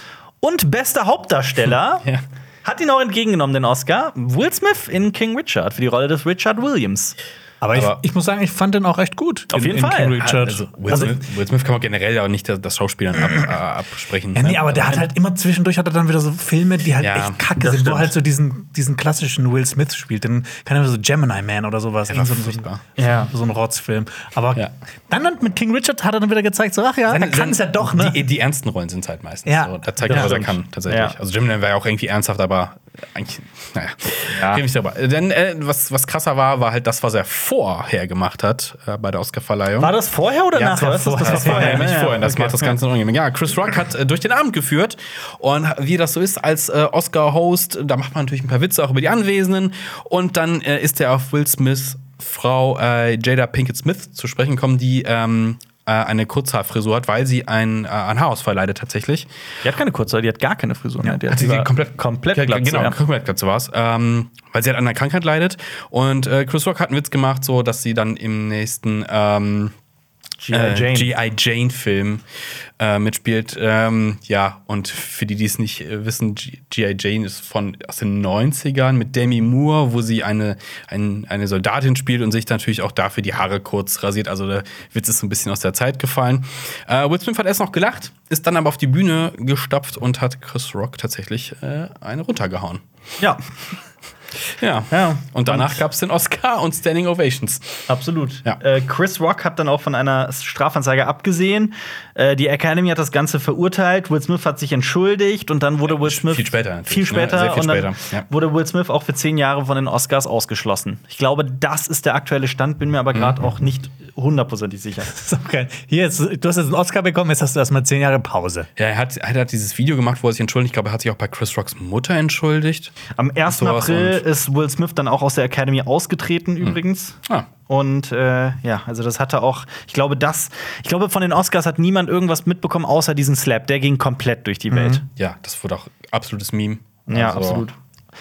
Und bester Hauptdarsteller [laughs] Ja. hat ihn auch entgegengenommen, den Oscar. Will Smith in King Richard für die Rolle des Richard Williams. Aber, ich, Aber- ich muss sagen, ich fand den auch echt gut. Auf in, jeden in Fall. King Richard. Also, Will, Also- Smith, Will Smith kann man generell ja auch nicht das, das Schauspielern ab, [clears throat] äh, absprechen. Ja, nee, aber der hat halt immer zwischendurch hat er dann wieder so Filme, die halt Ja, echt kacke sind, wo stimmt. er halt so diesen, diesen klassischen Will Smith spielt. Dann kann er so Gemini Man oder sowas. Irgend so, so. Ja. so ein Rotzfilm. Aber Ja. dann mit King Richard hat er dann wieder gezeigt, so, ach ja, er kann es ja doch, ne? Die, die ernsten Rollen sind halt meistens Ja. so. Da zeigt Ja, er, was er kann, tatsächlich. Ja. Also Jim war ja auch irgendwie ernsthaft, aber eigentlich, naja. Ja. Ich darüber. Denn äh, was, was krasser war, war halt das, was er vorher gemacht hat äh, bei der Oscarverleihung. War das vorher oder Ja, nachher? das war vorher, das war vorher, nicht Ja, vorher. Das okay. macht das Ganze noch unangenehm. Ja, Chris Rock hat äh, durch den Abend geführt und wie das so ist als äh, Oscar-Host, da macht man natürlich ein paar Witze auch über die Anwesenden und dann äh, ist er auf Will Smiths Frau äh, Jada Pinkett Smith zu sprechen gekommen, die ähm, äh, eine Kurzhaarfrisur hat, weil sie ein, äh, an Haarausfall leidet tatsächlich. Die hat keine kurze, die hat gar keine Frisur. ne? die Hat sie komplett, komplett Ja, Glatze, Genau, ja. komplett Glatze war's. Ähm, weil sie halt an einer Krankheit leidet. Und äh, Chris Rock hat einen Witz gemacht, so dass sie dann im nächsten ähm, G.I. äh, Jane. G.I. Jane-Film äh, mitspielt. Ähm, ja, und für die, die es nicht äh, wissen, G.I. Jane ist von aus den 90ern mit Demi Moore, wo sie eine, ein, eine Soldatin spielt und sich natürlich auch dafür die Haare kurz rasiert. Also der Witz ist so ein bisschen aus der Zeit gefallen. Äh, Will Smith hat erst noch gelacht, ist dann aber auf die Bühne gestapft und hat Chris Rock tatsächlich äh, eine runtergehauen. Ja, Ja. Ja. Und danach gab es den Oscar und Standing Ovations. absolut. Ja. Äh, Chris Rock hat dann auch von einer Strafanzeige abgesehen. Äh, die Academy hat das Ganze verurteilt. Will Smith hat sich entschuldigt und dann wurde Will Smith viel später natürlich, viel ne? später Sehr viel und dann später, ja. wurde Will Smith auch für zehn Jahre von den Oscars ausgeschlossen. Ich glaube, das ist der aktuelle Stand. Bin mir aber Mhm. gerade auch nicht hundertprozentig sicher. [laughs] Das ist auch geil. Hier, jetzt, du hast jetzt einen Oscar bekommen, jetzt hast du erstmal zehn Jahre Pause. Ja, er hat, er hat dieses Video gemacht, wo er sich entschuldigt. Ich glaube, er hat sich auch bei Chris Rocks Mutter entschuldigt. Am 1. Sowas April ist Will Smith dann auch aus der Academy ausgetreten, übrigens. Ah. Und äh, ja, also das hatte auch, ich glaube, das, ich glaube, von den Oscars hat niemand irgendwas mitbekommen, außer diesen Slap. Der ging komplett durch die Welt. Ja, das wurde auch absolutes Meme. Ja, Also, absolut.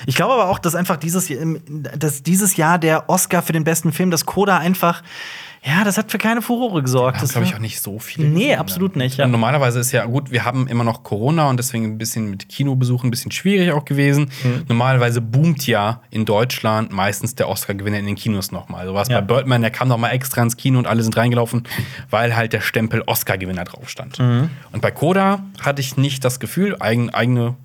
Ich glaube aber auch, dass einfach dieses, dass dieses Jahr der Oscar für den besten Film, das Coda einfach, ja, das hat für keine Furore gesorgt. Das Das glaube ich war- auch nicht so viele. Nee, gesehen, absolut ne? nicht, ja. Und normalerweise ist ja gut, wir haben immer noch Corona und deswegen ein bisschen mit Kinobesuchen ein bisschen schwierig auch gewesen. Mhm. Normalerweise boomt ja in Deutschland meistens der Oscar-Gewinner in den Kinos nochmal. Also was Ja. bei Birdman, der kam nochmal extra ins Kino und alle sind reingelaufen, weil halt der Stempel Oscar-Gewinner drauf stand. Mhm. Und bei Coda hatte ich nicht das Gefühl, eigen, eigene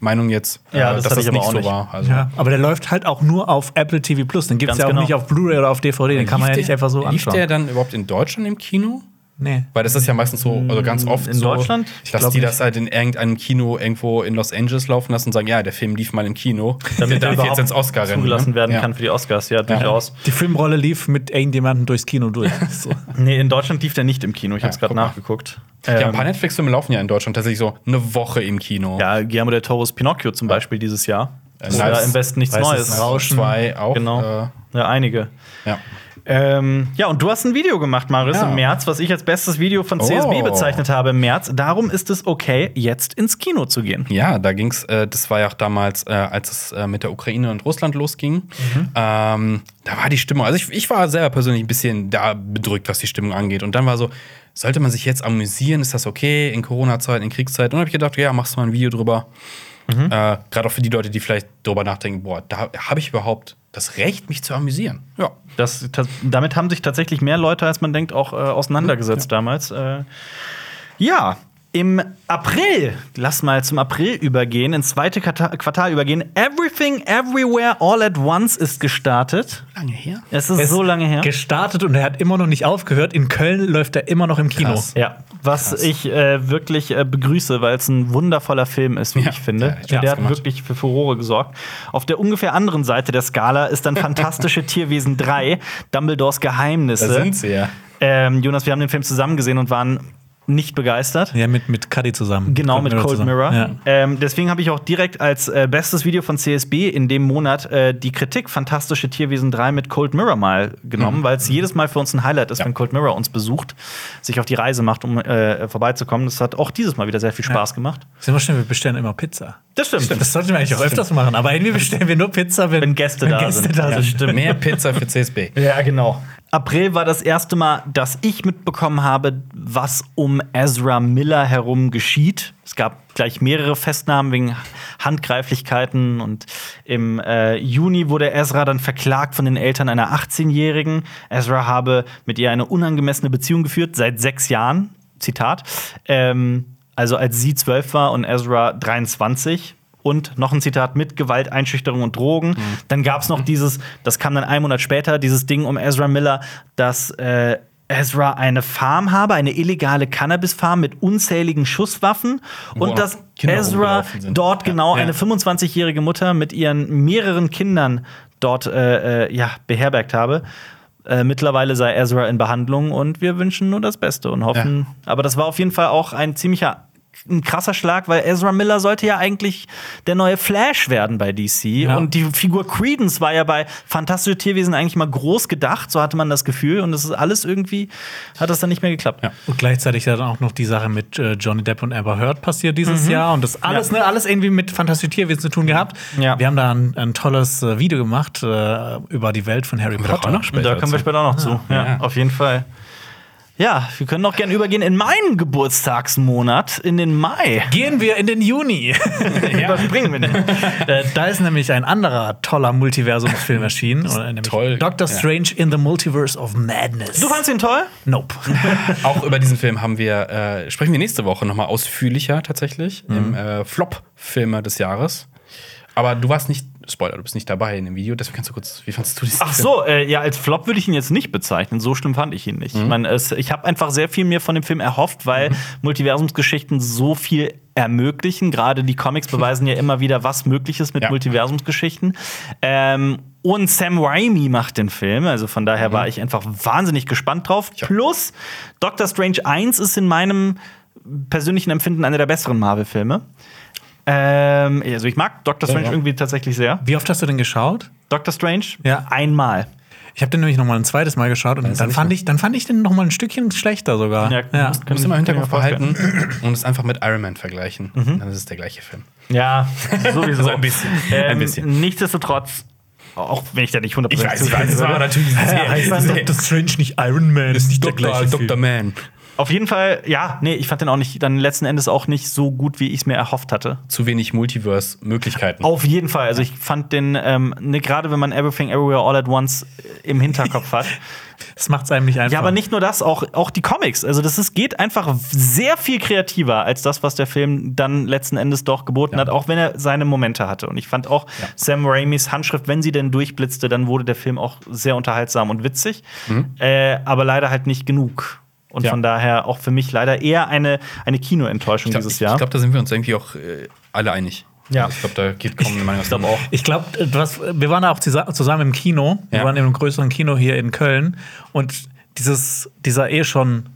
Meinung jetzt, äh, Ja, das dass das nicht auch so nicht. war. Also, Ja, aber der läuft halt auch nur auf Apple TV Plus. Den gibt es ja auch genau. nicht auf Blu-ray oder auf DVD. Den kann man ja Lief nicht der- einfach so Lief anschauen. der dann überhaupt in Deutschland im Kino? Nee. Weil das ist ja meistens so, also ganz oft In so, Deutschland? dass glaub die nicht. das halt in irgendeinem Kino irgendwo in Los Angeles laufen lassen und sagen, ja, der Film lief mal im Kino. [laughs] damit [laughs] der er darf jetzt überhaupt ins Oscar-Rennen. zugelassen ne? werden ja. kann für die Oscars, ja, durchaus. Die Filmrolle lief mit irgendjemandem durchs Kino durch. [laughs] so. Nee, in Deutschland lief der nicht im Kino. Ich Ja, habe es gerade nachgeguckt. Ja, ein Ähm, paar Netflix-Filme laufen ja in Deutschland tatsächlich so eine Woche im Kino. ja, Guillermo del Toro's Pinocchio zum Beispiel dieses Jahr. Äh, Oder im Westen nichts Neues. Rauschen. Zwei auch. Genau. Äh, Ja, einige. ja. Ähm, ja, und du hast ein Video gemacht, Marius, Ja. im März, was ich als bestes Video von CSB Oh. bezeichnet habe im März. Darum ist es okay, jetzt ins Kino zu gehen. Ja, da ging's, äh, das war ja auch damals, äh, als es äh, mit der Ukraine und Russland losging. Ähm, da war die Stimmung, also ich, ich war selber persönlich ein bisschen da bedrückt, was die Stimmung angeht. Und dann war so, sollte man sich jetzt amüsieren? Ist das okay in Corona-Zeiten, in Kriegszeiten? Und dann habe ich gedacht, ja, machst du mal ein Video drüber. Äh, Gerade auch für die Leute, die vielleicht drüber nachdenken, boah, da habe ich überhaupt das Recht, mich zu amüsieren. Ja. Das, das, damit haben sich tatsächlich mehr Leute, als man denkt, auch äh, auseinandergesetzt damals. Äh, ja, im April, lass mal zum April übergehen, ins zweite Quartal, übergehen. Everything, Everywhere, All at Once ist gestartet. Lange her. Es ist Er ist so lange her. Gestartet und er hat immer noch nicht aufgehört. In Köln läuft er immer noch im Kino. Krass. Ja, was Krass. ich äh, wirklich äh, begrüße, weil es ein wundervoller Film ist, wie Ja, ich finde. der hat der hat gemacht. wirklich für Furore gesorgt. Auf der ungefähr anderen Seite der Skala ist dann Fantastische Tierwesen 3, Dumbledores Geheimnisse. Da sind sie ja. Ähm, Jonas, wir haben den Film zusammen gesehen und waren nicht begeistert. Ja, mit, mit Cuddy zusammen. Genau, mit Cold zusammen. Mirror. Ja. Ähm, deswegen habe ich auch direkt als äh, bestes Video von CSB in dem Monat äh, die Kritik Fantastische Tierwesen 3 mit Cold Mirror mal genommen, weil es jedes Mal für uns ein Highlight ist, Ja. wenn Cold Mirror uns besucht, sich auf die Reise macht, um äh, vorbeizukommen. Das hat auch dieses Mal wieder sehr viel Spaß gemacht. Sind wir schnell, wir bestellen immer Pizza. Das stimmt. Das sollten wir eigentlich auch öfters machen. Aber irgendwie bestellen wir nur Pizza, wenn, Wenn Gäste da sind. da Ja, sind. stimmt. Mehr Pizza für CSB. Ja, genau. April war das erste Mal, dass ich mitbekommen habe, was um Ezra Miller herum geschieht. Es gab gleich mehrere Festnahmen wegen Handgreiflichkeiten und im äh, Juni wurde Ezra dann verklagt von den Eltern einer 18-Jährigen. Ezra habe mit ihr eine unangemessene Beziehung geführt seit sechs Jahren. Zitat. Ähm, also als sie zwölf war und Ezra 23. Und noch ein Zitat mit Gewalt, Einschüchterung und Drogen. Dann gab es noch dieses, das kam dann einen Monat später, dieses Ding um Ezra Miller, dass äh, Ezra eine Farm habe, eine illegale Cannabis-Farm mit unzähligen Schusswaffen. Wo und dass Kinder Ezra dort Ja. genau Ja. eine 25-jährige Mutter mit ihren mehreren Kindern dort äh, äh, ja, beherbergt habe. Äh, mittlerweile sei Ezra in Behandlung und wir wünschen nur das Beste und hoffen. Aber das war auf jeden Fall auch ein ziemlicher ein krasser Schlag, weil Ezra Miller sollte ja eigentlich der neue Flash werden bei DC. Ja. Und die Figur Credence war ja bei Fantastische Tierwesen eigentlich mal groß gedacht, so hatte man das Gefühl. Und das ist alles irgendwie, hat das dann nicht mehr geklappt. Ja. Und gleichzeitig dann auch noch die Sache mit äh, Johnny Depp und Amber Heard passiert dieses Jahr. Und das alles, Ja. ne, alles irgendwie mit Fantastische Tierwesen zu tun gehabt. Ja. Wir haben da ein, ein tolles äh, Video gemacht äh, über die Welt von Harry Potter. Da kommen wir später auch noch zu. Ja, Ja. auf jeden Fall. Ja, wir können auch gerne übergehen in meinen Geburtstagsmonat, in den Mai. Gehen wir in den Juni. [laughs] Überspringen wir den. äh, da ist nämlich ein anderer toller Multiversumsfilm erschienen. Oder nämlich toll. Doctor Ja. Strange in the Multiverse of Madness. Du fandst ihn toll? Nope. [laughs] Auch über diesen Film haben wir, äh, sprechen wir nächste Woche nochmal ausführlicher tatsächlich im äh, Flop-Filme des Jahres. Aber du warst nicht, Spoiler, du bist nicht dabei in dem Video, deswegen kannst du kurz, wie fandest du diesen Ach so, äh, ja, als Flop würde ich ihn jetzt nicht bezeichnen. So schlimm fand ich ihn nicht. Ich meine, es- ich habe einfach sehr viel mir von dem Film erhofft, weil Multiversumsgeschichten so viel ermöglichen. Gerade die Comics beweisen ja immer wieder, was möglich ist mit Ja. Multiversumsgeschichten. Ähm, Und Sam Raimi macht den Film. Also von daher war ich einfach wahnsinnig gespannt drauf. Plus, Doctor Strange 1 ist in meinem persönlichen Empfinden einer der besseren Marvel-Filme. Ähm, also ich mag Doctor Strange Ja. irgendwie tatsächlich sehr. Wie oft hast du denn geschaut? Doctor Strange? Ja. Einmal. Ich habe den nämlich noch mal ein zweites Mal geschaut und dann fand, ich, dann fand ich den noch mal ein Stückchen schlechter sogar. Ja, ja. muss- Du musst immer im Hinterkopf Kann ich mir behalten und es einfach mit Iron Man vergleichen. Dann ist es der gleiche Film. Ja, sowieso. [laughs] So ein bisschen. Ähm, Ein bisschen. Nichtsdestotrotz, auch wenn ich da nicht 100% Ich weiß, ich weiß, es war natürlich sehr, heißt sehr, Doctor Strange nicht Iron Man? Das ist nicht Dr. Dr. Man. Auf jeden Fall, ja, nee, ich fand den auch nicht, dann letzten Endes auch nicht so gut, wie ich es mir erhofft hatte. Zu wenig Multiverse-Möglichkeiten. Auf jeden Fall. Also ich fand den, ähm, ne, gerade wenn man Everything Everywhere All at Once im Hinterkopf hat. [laughs] Das macht es einem nicht einfach. ja, aber nicht nur das, auch, auch die Comics. Also das ist, geht einfach sehr viel kreativer als das, was der Film dann letzten Endes doch geboten Ja. hat, auch wenn er seine Momente hatte. Und ich fand auch Sam Raimis Handschrift, wenn sie denn durchblitzte, dann wurde der Film auch sehr unterhaltsam und witzig. Äh, aber leider halt nicht genug. Und Ja. von daher auch für mich leider eher eine, eine Kinoenttäuschung glaub, dieses Jahr. Ich glaube, da sind wir uns irgendwie auch äh, alle einig. Ja. Also ich glaube, da geht kaum eine Meinung Ich glaube auch. Ich glaube, wir waren auch zusa- zusammen im Kino. Wir Ja. waren in einem größeren Kino hier in Köln. Und dieses, dieser eh schon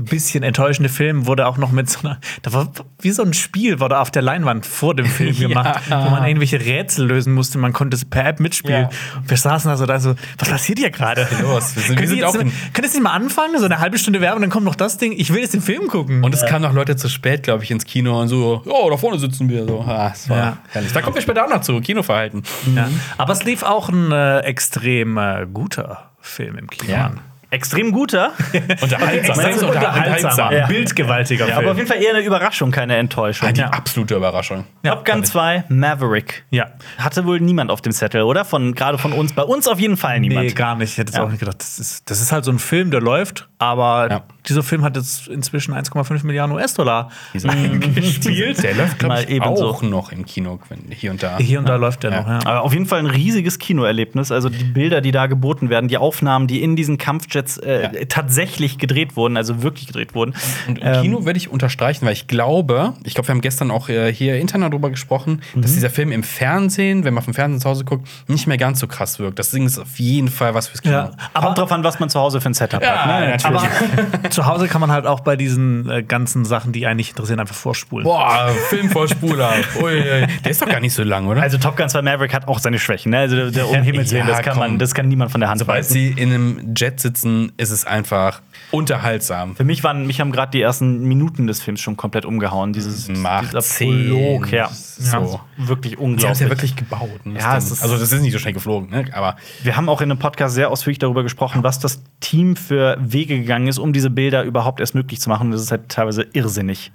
ein bisschen enttäuschende Film wurde auch noch mit so einer. Da war wie so ein Spiel, wurde auf der Leinwand vor dem Film [laughs] Ja. gemacht, wo man irgendwelche Rätsel lösen musste. Man konnte es per App mitspielen. Ja. Und wir saßen da so, da so, was passiert hier gerade? los? Wir sind- wir jetzt auch nicht- in- Könnt ihr jetzt nicht mal anfangen? So eine halbe Stunde Werbung, dann kommt noch das Ding. Ich will jetzt den Film gucken. Und es kamen noch Leute zu spät, glaube ich, ins Kino und so, oh, da vorne sitzen wir. So, ah, es war Ja. herrlich. Da kommen wir später auch noch zu, Kinoverhalten. ja. Aber es lief auch ein äh, extrem äh, guter Film im Kino Ja. an. [laughs] Extrem guter. Unterhaltsam. Ist unterhaltsamer, Ja. bildgewaltiger Ja, Film. aber auf jeden Fall eher eine Überraschung, keine Enttäuschung. Ah, die Ja. absolute Überraschung. Ja, Top Gun fand ich. 2, Maverick. ja. Hatte wohl niemand auf dem Zettel, oder? Von, gerade von uns. Bei uns auf jeden Fall niemand. Nee, gar nicht. Ich hätte es auch nicht gedacht. Das ist, das ist halt so ein Film, der läuft, aber Ja. dieser Film hat jetzt inzwischen 1,5 Milliarden US-Dollar eingespielt. [laughs] Der läuft, glaube Mal ich, auch noch im Kino, wenn- hier und da. Hier und da läuft der Ja. noch, ja. Aber auf jeden Fall ein riesiges Kinoerlebnis. Also die Bilder, die da geboten werden, die Aufnahmen, die in diesen Kampfjets äh, Ja. tatsächlich gedreht wurden, also wirklich gedreht wurden. Und im Ähm, Kino werde ich unterstreichen, weil ich glaube, ich glaube, wir haben gestern auch äh, hier intern darüber gesprochen, Mhm. dass dieser Film im Fernsehen, wenn man vom Fernsehen zu Hause guckt, nicht mehr ganz so krass wirkt. Das Ding ist auf jeden Fall was fürs Kino. Ja. Kommt drauf an, was man zu Hause für ein Setup Ja, hat. Ne? natürlich. Aber [laughs] zu Hause kann man halt auch bei diesen äh, ganzen Sachen, die einen nicht interessieren, einfach vorspulen. Boah, Film voll Spuler. [laughs] Ui, ui. Der ist doch gar nicht so lang, oder? Also Top Gun 2 Maverick hat auch seine Schwächen. Ne? Also der, der, um Himmels Willen, Ja, das kann komm. man, das kann niemand von der Hand Sobald weisen. sie in einem Jet sitzen, ist es einfach unterhaltsam. Für mich waren, mich haben gerade die ersten Minuten des Films schon komplett umgehauen. Dieses Mach dieser 10. Prolog, ja. So. Wirklich Die haben unglaublich. es ja wirklich gebaut. ne, das Ja, ist- also das ist nicht so schnell geflogen, ne? aber Wir haben auch in einem Podcast sehr ausführlich darüber gesprochen, was das Team für Wege gegangen ist, um diese Bilder überhaupt erst möglich zu machen. Das ist halt teilweise irrsinnig.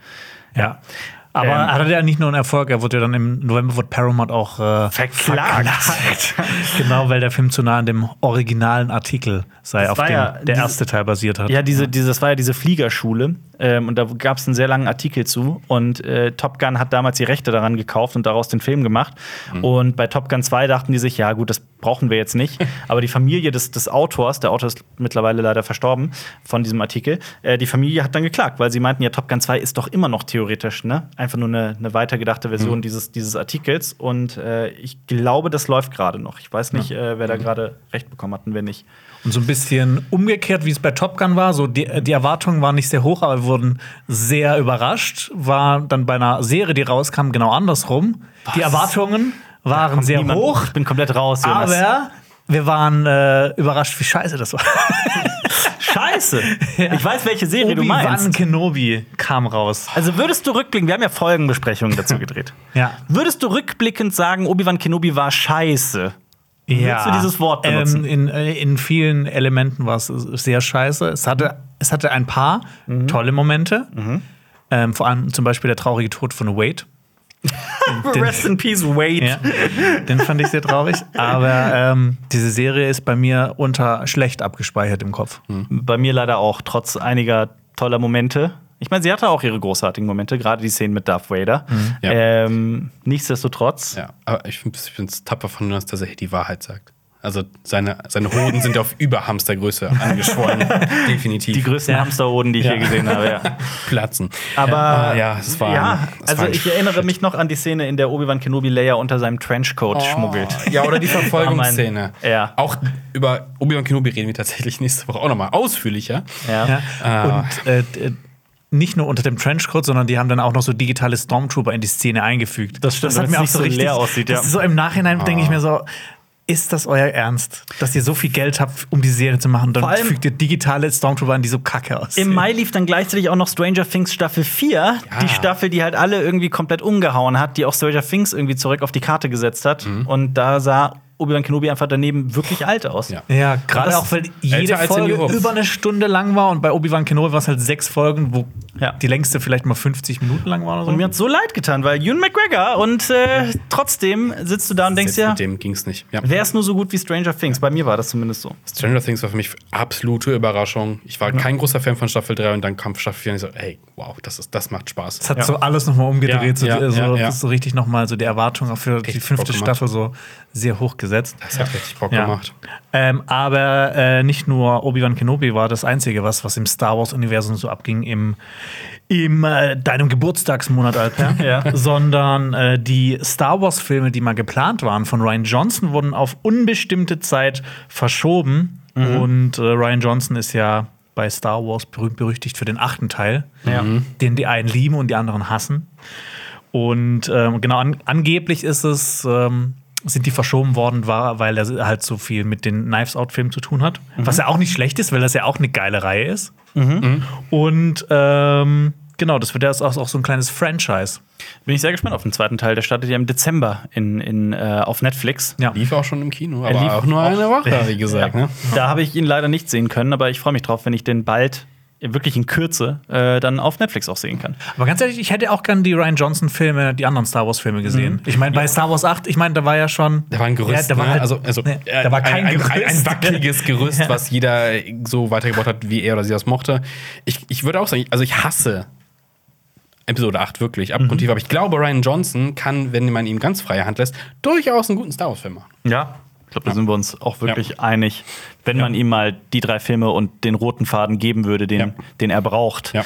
Ja. Aber Ähm, er hatte ja nicht nur einen Erfolg, er wurde ja dann im November wurde Paramount auch äh, Verklagt. [laughs] genau, weil der Film zu nah an dem originalen Artikel sei, Das auf dem ja der diese- erste Teil basiert hat. Ja, diese, diese, das war ja diese Fliegerschule. Ähm, und da gab es einen sehr langen Artikel zu. Und äh, Top Gun hat damals die Rechte daran gekauft und daraus den Film gemacht. Und bei Top Gun 2 dachten die sich, ja, gut, das brauchen wir jetzt nicht. [laughs] Aber die Familie des, des Autors, der Autor ist mittlerweile leider verstorben von diesem Artikel, äh, die Familie hat dann geklagt, weil sie meinten, ja, Top Gun 2 ist doch immer noch theoretisch, ne? Einfach nur eine, eine weitergedachte Version dieses, dieses Artikels. Und äh, ich glaube, das läuft gerade noch. Ich weiß nicht, äh, wer da gerade recht bekommen hat und wer nicht. Und so ein bisschen umgekehrt, wie es bei Top Gun war. So die, die Erwartungen waren nicht sehr hoch, aber wir wurden sehr überrascht. War dann bei einer Serie, die rauskam, genau andersrum. Die Erwartungen waren sehr Niemand- hoch, Ich bin komplett raus, Jonas. aber wir waren äh, überrascht, wie scheiße das war. [laughs] Scheiße. Ich weiß, welche Serie du Obi-Wan meinst. Kenobi kam raus. Also würdest du rückblicken, wir haben ja Folgenbesprechungen dazu gedreht. Ja. Würdest du rückblickend sagen, Obi-Wan Kenobi war scheiße? Würdest du dieses Wort benutzen? Ähm, in, äh, in vielen Elementen war es sehr scheiße. Es hatte, es hatte ein paar Mhm. tolle Momente. Ähm, vor allem zum Beispiel der traurige Tod von Wade. [laughs] den- Rest in Peace, Wade. Ja, den fand ich sehr traurig. Aber ähm, diese Serie ist bei mir unter schlecht abgespeichert im Kopf. Bei mir leider auch, trotz einiger toller Momente. Ich meine, sie hatte auch ihre großartigen Momente, gerade die Szenen mit Darth Vader. Ja. Ähm, nichtsdestotrotz, ja. Aber ich finde es tapfer von uns, dass er hier die Wahrheit sagt. Also seine, seine Hoden sind auf Überhamstergröße [laughs] angeschwollen. Definitiv. Die größten Hamsterhoden, die ich je gesehen habe, ja. [laughs] Platzen. Aber Ah, ja, es war. ja, es also war ich erinnere mich noch an die Szene, in der Obi-Wan Kenobi Leia unter seinem Trenchcoat schmuggelt. [laughs] Ja, oder die Verfolgungsszene. Oh, Ja. Auch über Obi-Wan Kenobi reden wir tatsächlich nächste Woche auch nochmal ausführlicher. Ja. Ja. Ah. Und äh, äh, nicht nur unter dem Trenchcoat, sondern die haben dann auch noch so digitale Stormtrooper in die Szene eingefügt. Das stimmt, hat damit mir auch so richtig leer aussieht, ja. das So im Nachhinein denke ich mir so, ist das euer Ernst, dass ihr so viel Geld habt, um die Serie zu machen? Dann Vor allem- fügt ihr digitale Stormtrooper an, die so kacke aussehen. Im Mai lief dann gleichzeitig auch noch Stranger Things Staffel 4. Die Staffel, die halt alle irgendwie komplett umgehauen hat, die auch Stranger Things irgendwie zurück auf die Karte gesetzt hat. Und da sah Obi-Wan Kenobi einfach daneben wirklich alt aus. Ja. Ja, gerade das- auch, weil jede Folge über eine Stunde lang war und bei Obi-Wan Kenobi war es halt sechs Folgen, wo Ja. die längste vielleicht mal 50 Minuten lang war oder so. Und mir hat so leid getan, weil Ewan McGregor und äh, trotzdem sitzt du da und denkst Selbst ja, mit dem ging es nicht. Ja. wer ist nur so gut wie Stranger Things? Bei mir war das zumindest so. Stranger Things war für mich absolute Überraschung. Ich war kein großer Fan von Staffel 3 und dann kam Staffel 4 und ich so, hey, wow, das, ist, das macht Spaß. Es hat Ja. so alles nochmal umgedreht, so, Ja, ja, so, ja, ja. so richtig nochmal so die Erwartung für die Richtig fünfte. Staffel so sehr hoch gesetzt. Das hat richtig Bock Ja. gemacht. Ähm, aber äh, nicht nur Obi-Wan Kenobi war das Einzige, was, was im Star Wars-Universum so abging im, im äh, deinem Geburtstagsmonat, Alper. [laughs] Ja. Sondern äh, die Star Wars-Filme, die mal geplant waren von Ryan Johnson, wurden auf unbestimmte Zeit verschoben. Mhm. Und äh, Ryan Johnson ist ja bei Star Wars berühmt berüchtigt für den achten Teil, Ja. den die einen lieben und die anderen hassen. Und ähm, genau, an, angeblich ist es, ähm, sind die verschoben worden, war, weil er halt so viel mit den Knives Out-Filmen zu tun hat. Was ja auch nicht schlecht ist, weil das ja auch eine geile Reihe ist. Und ähm, genau, das wird ja auch, auch so ein kleines Franchise. Bin ich sehr gespannt auf den zweiten Teil. Der startet ja im Dezember in, in, äh, auf Netflix. Ja. Lief auch schon im Kino, lief aber auch nur eine Woche, [laughs] wie gesagt. Ne? Da habe ich ihn leider nicht sehen können, aber ich freue mich drauf, wenn ich den bald wirklich in Kürze äh, dann auf Netflix auch sehen kann. Aber ganz ehrlich, ich hätte auch gern die Ryan Johnson-Filme, die anderen Star Wars-Filme gesehen. Ich meine, bei Star Wars 8, ich meine, da war ja schon. Da war ein Gerüst, Ja, da war ne? halt, also, also ne, da war kein ein, Gerüst. Ein, ein wackeliges [laughs] Gerüst, was jeder so weitergebaut hat, wie er oder sie das mochte. Ich, ich würde auch sagen, also ich hasse Episode 8 wirklich Mhm. abgrundtief, aber ich glaube, Ryan Johnson kann, wenn man ihm ganz freie Hand lässt, durchaus einen guten Star Wars-Film machen. Ja. Ich glaube, da sind wir uns auch wirklich einig, wenn man ihm mal die drei Filme und den roten Faden geben würde, den, Ja. den er braucht. Ja.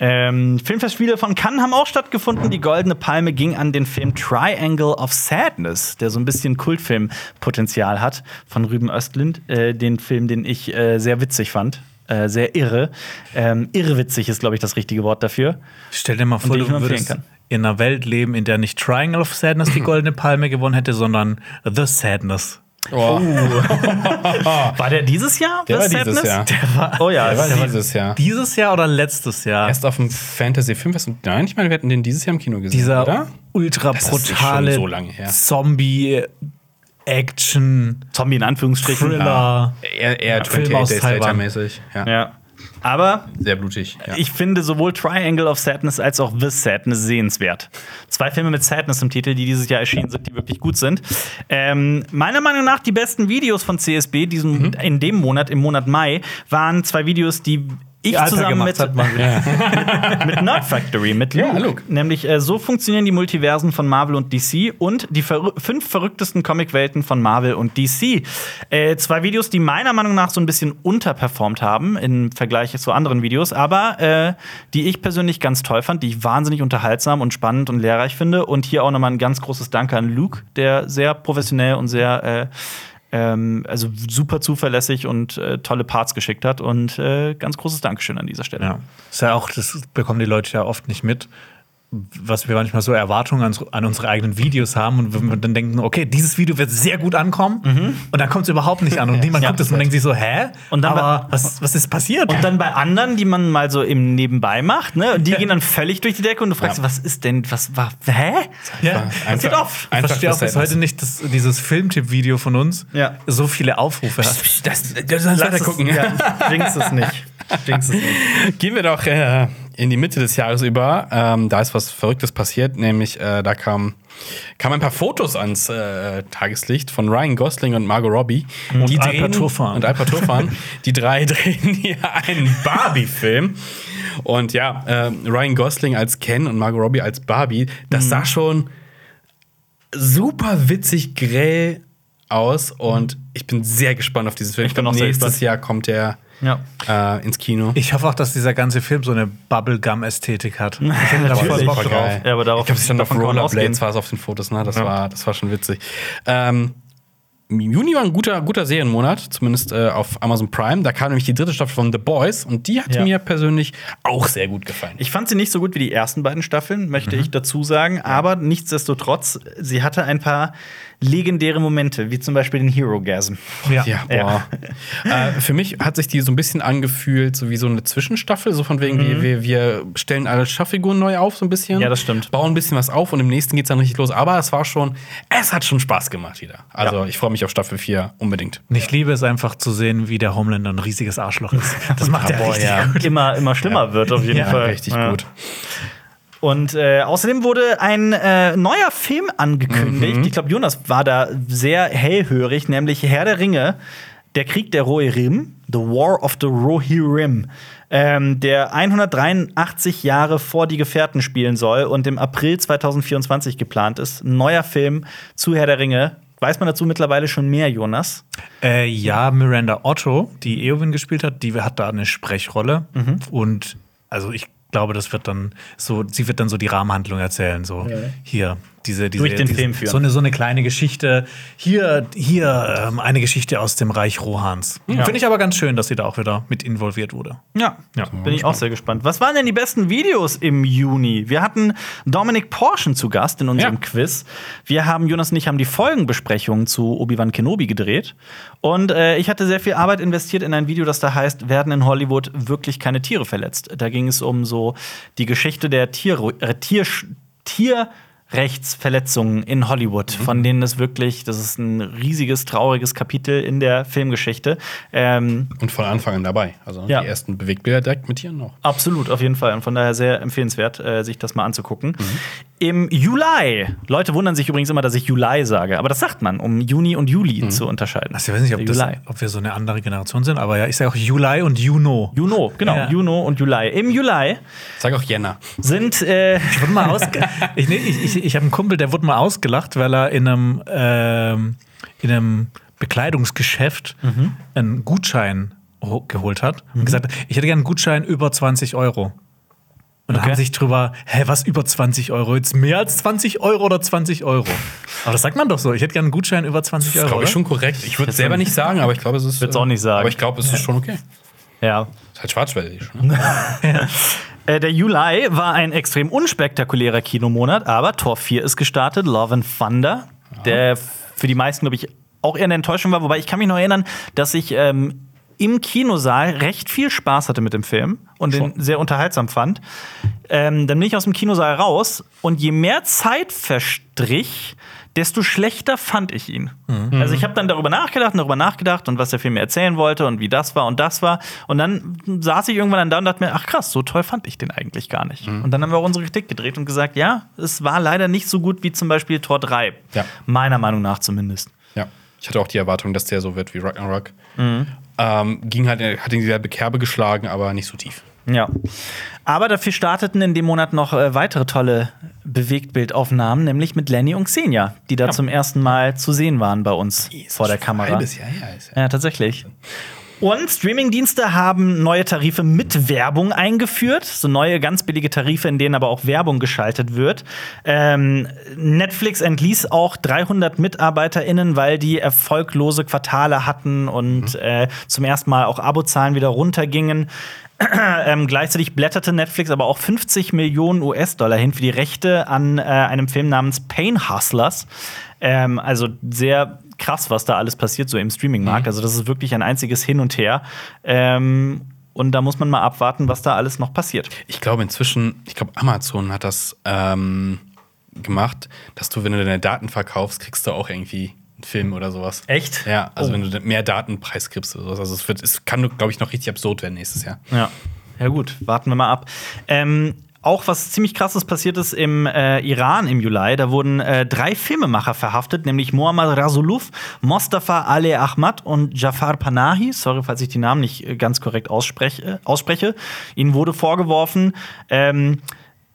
Ähm, Filmfestspiele von Cannes haben auch stattgefunden. Die Goldene Palme ging an den Film Triangle of Sadness, der so ein bisschen Kultfilmpotenzial hat, von Rüben Östlund. Äh, den Film, den ich äh, sehr witzig fand. Äh, sehr irre. Ähm, irrwitzig ist, glaube ich, das richtige Wort dafür. Stell dir mal vor, du würdest in einer Welt leben, in der nicht Triangle of Sadness die [laughs] goldene Palme gewonnen hätte, sondern The Sadness. Oh, [laughs] War der dieses Jahr? der war The dieses Sadness? Jahr. Oh ja, Der war der war dieses Jahr. Dieses Jahr oder letztes Jahr? Erst auf dem Fantasy Filmfest. Nein, ich meine, wir hätten den dieses Jahr im Kino gesehen, Dieser oder? ultra brutale so. Zombie Action Zombie in Anführungsstrichen. Thriller. Eher, eher Film 28 aus Days. Later mäßig. Ja. Ja. Aber Sehr blutig. Ja. ich finde sowohl Triangle of Sadness als auch The Sadness sehenswert. Zwei Filme mit Sadness im Titel, die dieses Jahr erschienen sind, die wirklich gut sind. Ähm, meiner Meinung nach die besten Videos von CSB diesen, Mhm. in dem Monat, im Monat Mai, waren zwei Videos, die ich Alter zusammen mit, wieder. [laughs] mit Nerd Factory, mit Ja, Luke. Luke. Nämlich äh, so funktionieren die Multiversen von Marvel und DC und die verrü fünf verrücktesten Comicwelten von Marvel und DC. Äh, zwei Videos, die meiner Meinung nach so ein bisschen unterperformt haben im Vergleich zu anderen Videos, aber äh, die ich persönlich ganz toll fand, die ich wahnsinnig unterhaltsam und spannend und lehrreich finde. Und hier auch nochmal ein ganz großes Danke an Luke, der sehr professionell und sehr äh, ähm, also super zuverlässig und äh, tolle Parts geschickt hat. Und äh, ganz großes Dankeschön an dieser Stelle. Ja. Ist ja auch, das bekommen die Leute ja oft nicht mit, was wir manchmal so Erwartungen an, an unsere eigenen Videos haben und wenn wir dann denken, okay, dieses Video wird sehr gut ankommen und dann kommt es überhaupt nicht an und [laughs] niemand Mhm. Ja. guckt es und denkt sich so, hä? Und dann Aber was, was ist passiert? Und dann bei anderen, die man mal so im Nebenbei macht, ne? Und die gehen dann völlig durch die Decke und du fragst, Ja. was ist denn, was war, hä? ja. Passiert oft. Ich verstehe auch bis heute nicht, dass dieses Filmtipp-Video von uns Ja. so viele Aufrufe hat. Das, das, das Lass weiter gucken. Es, ja, [laughs] es nicht. Jinx es nicht. Gehen wir doch äh, in die Mitte des Jahres über. Ähm, da ist was Verrücktes passiert, nämlich äh, da kam, kamen ein paar Fotos ans äh, Tageslicht von Ryan Gosling und Margot Robbie. Und Alper Turfan. Und Alper Turfan. [laughs] die drei drehen hier einen Barbie-Film. Und ja, äh, Ryan Gosling als Ken und Margot Robbie als Barbie, das sah schon super witzig grell aus und ich bin sehr gespannt auf diesen Film. Ich bin auch Nächstes. Jahr kommt er Ja. äh, ins Kino. Ich hoffe auch, dass dieser ganze Film so eine Bubblegum-Ästhetik hat. [laughs] Ich hätte da voll. Bock drauf. geil. Ja, aber darauf- ich glaube, sie stand auf davon kann man Rollerblades, war es auf den Fotos, ne? Das, Ja. war, das war schon witzig. Ähm, Juni war ein guter, guter Serienmonat, zumindest äh, auf Amazon Prime. Da kam nämlich die dritte Staffel von The Boys und die hat Ja. mir persönlich auch sehr gut gefallen. Ich fand sie nicht so gut wie die ersten beiden Staffeln, möchte ich dazu sagen. Aber nichtsdestotrotz, sie hatte ein paar legendäre Momente, wie zum Beispiel den Hero-Gasm. Ja. Ja, boah. [laughs] äh, für mich hat sich die so ein bisschen angefühlt, so wie so eine Zwischenstaffel, so von wegen, wir, wir, wir stellen alle Schachfiguren neu auf, so ein bisschen. Mhm. Ja, das stimmt. Bauen ein bisschen was auf und im nächsten geht's dann richtig los. Aber es war schon, es hat schon Spaß gemacht wieder. Also Ja. ich freue mich auf Staffel 4 unbedingt. Und Ich liebe es einfach zu sehen, wie der Homelander ein riesiges Arschloch ist. [laughs] Das macht er boah, richtig ja. gut. Immer, immer schlimmer wird auf jeden Ja, Fall. richtig Ja. gut. Und äh, außerdem wurde ein äh, neuer Film angekündigt. Ich glaube, Jonas war da sehr hellhörig, nämlich Herr der Ringe, der Krieg der Rohirrim, The War of the Rohirrim, ähm, der 183 Jahre vor die Gefährten spielen soll und im April 2024 geplant ist. Ein neuer Film zu Herr der Ringe. Weiß man dazu mittlerweile schon mehr, Jonas? Äh, ja, Miranda Otto, die Eowyn gespielt hat, die hat da eine Sprechrolle. Mhm. Und also ich glaube, das wird dann so, sie wird dann so die Rahmenhandlung erzählen. So hier, diese, diese Durch den diese, Film führen. So eine, so eine kleine Geschichte. Hier, hier ähm, eine Geschichte aus dem Reich Rohans. Ja. Finde ich aber ganz schön, dass sie da auch wieder mit involviert wurde. Ja, Ja. bin ich auch sehr gespannt. Was waren denn die besten Videos im Juni? Wir hatten Dominik Porschen zu Gast in unserem Ja. Quiz. Wir haben, Jonas und ich haben die Folgenbesprechung zu Obi-Wan Kenobi gedreht. Und äh, ich hatte sehr viel Arbeit investiert in ein Video, das da heißt, werden in Hollywood wirklich keine Tiere verletzt? Da ging es um so die Geschichte der Tier, äh, Tier, Tierrechtsverletzungen in Hollywood, von denen es wirklich, das ist ein riesiges, trauriges Kapitel in der Filmgeschichte. Ähm, Und von Anfang an dabei. Also Ja. die ersten Bewegtbilder direkt mit Tieren noch. Absolut, auf jeden Fall. Und von daher sehr empfehlenswert, äh, sich das mal anzugucken. Im Juli, Leute wundern sich übrigens immer, dass ich Juli sage, aber das sagt man, um Juni und Juli zu unterscheiden. Also ich weiß nicht, ob, das, ob wir so eine andere Generation sind, aber ja, ich sage auch Juli und Juno. Juno, genau, Ja. Juno und Juli. Im Juli Sag auch Jänner. sind äh, Ich wurde mal ausge [laughs] ich, nee, ich, ich, ich habe einen Kumpel, der wurde mal ausgelacht, weil er in einem, ähm, in einem Bekleidungsgeschäft Mhm. einen Gutschein ho- geholt hat und gesagt, hat, ich hätte gerne einen Gutschein über 20 Euro. Und dann Okay. haben sich drüber, hä, was über 20 Euro? Jetzt mehr als 20 Euro oder 20 Euro? Aber das sagt man doch so. Ich hätte gerne einen Gutschein über 20 Das ist, Euro. glaube ich, schon korrekt. Ich würde es selber nicht sagen, aber ich glaube, es ist. [laughs] Würd's auch nicht sagen. Aber ich glaube, es ist schon okay. ja. Ist halt schwarzwäldisch. Ne? [laughs] Äh, der Juli war ein extrem unspektakulärer Kinomonat, aber Tor 4 ist gestartet, Love and Thunder, der für die meisten, glaube ich, auch eher eine Enttäuschung war. Wobei ich kann mich noch erinnern, dass ich ähm, im Kinosaal recht viel Spaß hatte mit dem Film und den sehr unterhaltsam fand. Ähm, dann bin ich aus dem Kinosaal raus und je mehr Zeit verstrich, desto schlechter fand ich ihn. Also ich habe dann darüber nachgedacht und darüber nachgedacht und was der Film mir erzählen wollte und wie das war und das war. Und dann saß ich irgendwann dann da und dachte mir, ach krass, so toll fand ich den eigentlich gar nicht. Und dann haben wir auch unsere Kritik gedreht und gesagt, ja, es war leider nicht so gut wie zum Beispiel Tor 3. Ja. Meiner Meinung nach zumindest. Ja. Ich hatte auch die Erwartung, dass der so wird wie Ragnarok. Ähm, ging halt, hat in dieselbe Kerbe geschlagen, aber nicht so tief. Ja. Aber dafür starteten in dem Monat noch äh, weitere tolle Bewegtbildaufnahmen, nämlich mit Lenny und Xenia, die da zum ersten Mal zu sehen waren bei uns vor der Kamera. Halbes Jahr her ist ja. Ja, tatsächlich. Und Streamingdienste haben neue Tarife mit Werbung eingeführt. So neue, ganz billige Tarife, in denen aber auch Werbung geschaltet wird. Ähm, Netflix entließ auch 300 MitarbeiterInnen, weil die erfolglose Quartale hatten und äh, zum ersten Mal auch Abozahlen wieder runtergingen. [clears throat] ähm, gleichzeitig blätterte Netflix aber auch 50 Millionen US-Dollar hin für die Rechte an äh, einem Film namens Pain Hustlers. Ähm, also sehr krass, was da alles passiert, so im Streaming-Markt. Also, das ist wirklich ein einziges Hin und Her. Ähm, und da muss man mal abwarten, was da alles noch passiert. Ich glaube inzwischen, ich glaube Amazon hat das ähm, gemacht, dass du, wenn du deine Daten verkaufst, kriegst du auch irgendwie Film oder sowas. Echt? Ja, also Oh. wenn du mehr Datenpreis gibst oder sowas. Also es, wird, es kann, glaube ich, noch richtig absurd werden nächstes Jahr. Ja. Ja, gut, warten wir mal ab. Ähm, auch was ziemlich krasses passiert ist im äh, Iran im Juli. Da wurden äh, drei Filmemacher verhaftet, nämlich Mohammad Rasuluf, Mostafa Ali Ahmad und Jafar Panahi. Sorry, falls ich die Namen nicht äh, ganz korrekt ausspreche. ausspreche. Ihnen wurde vorgeworfen, ähm,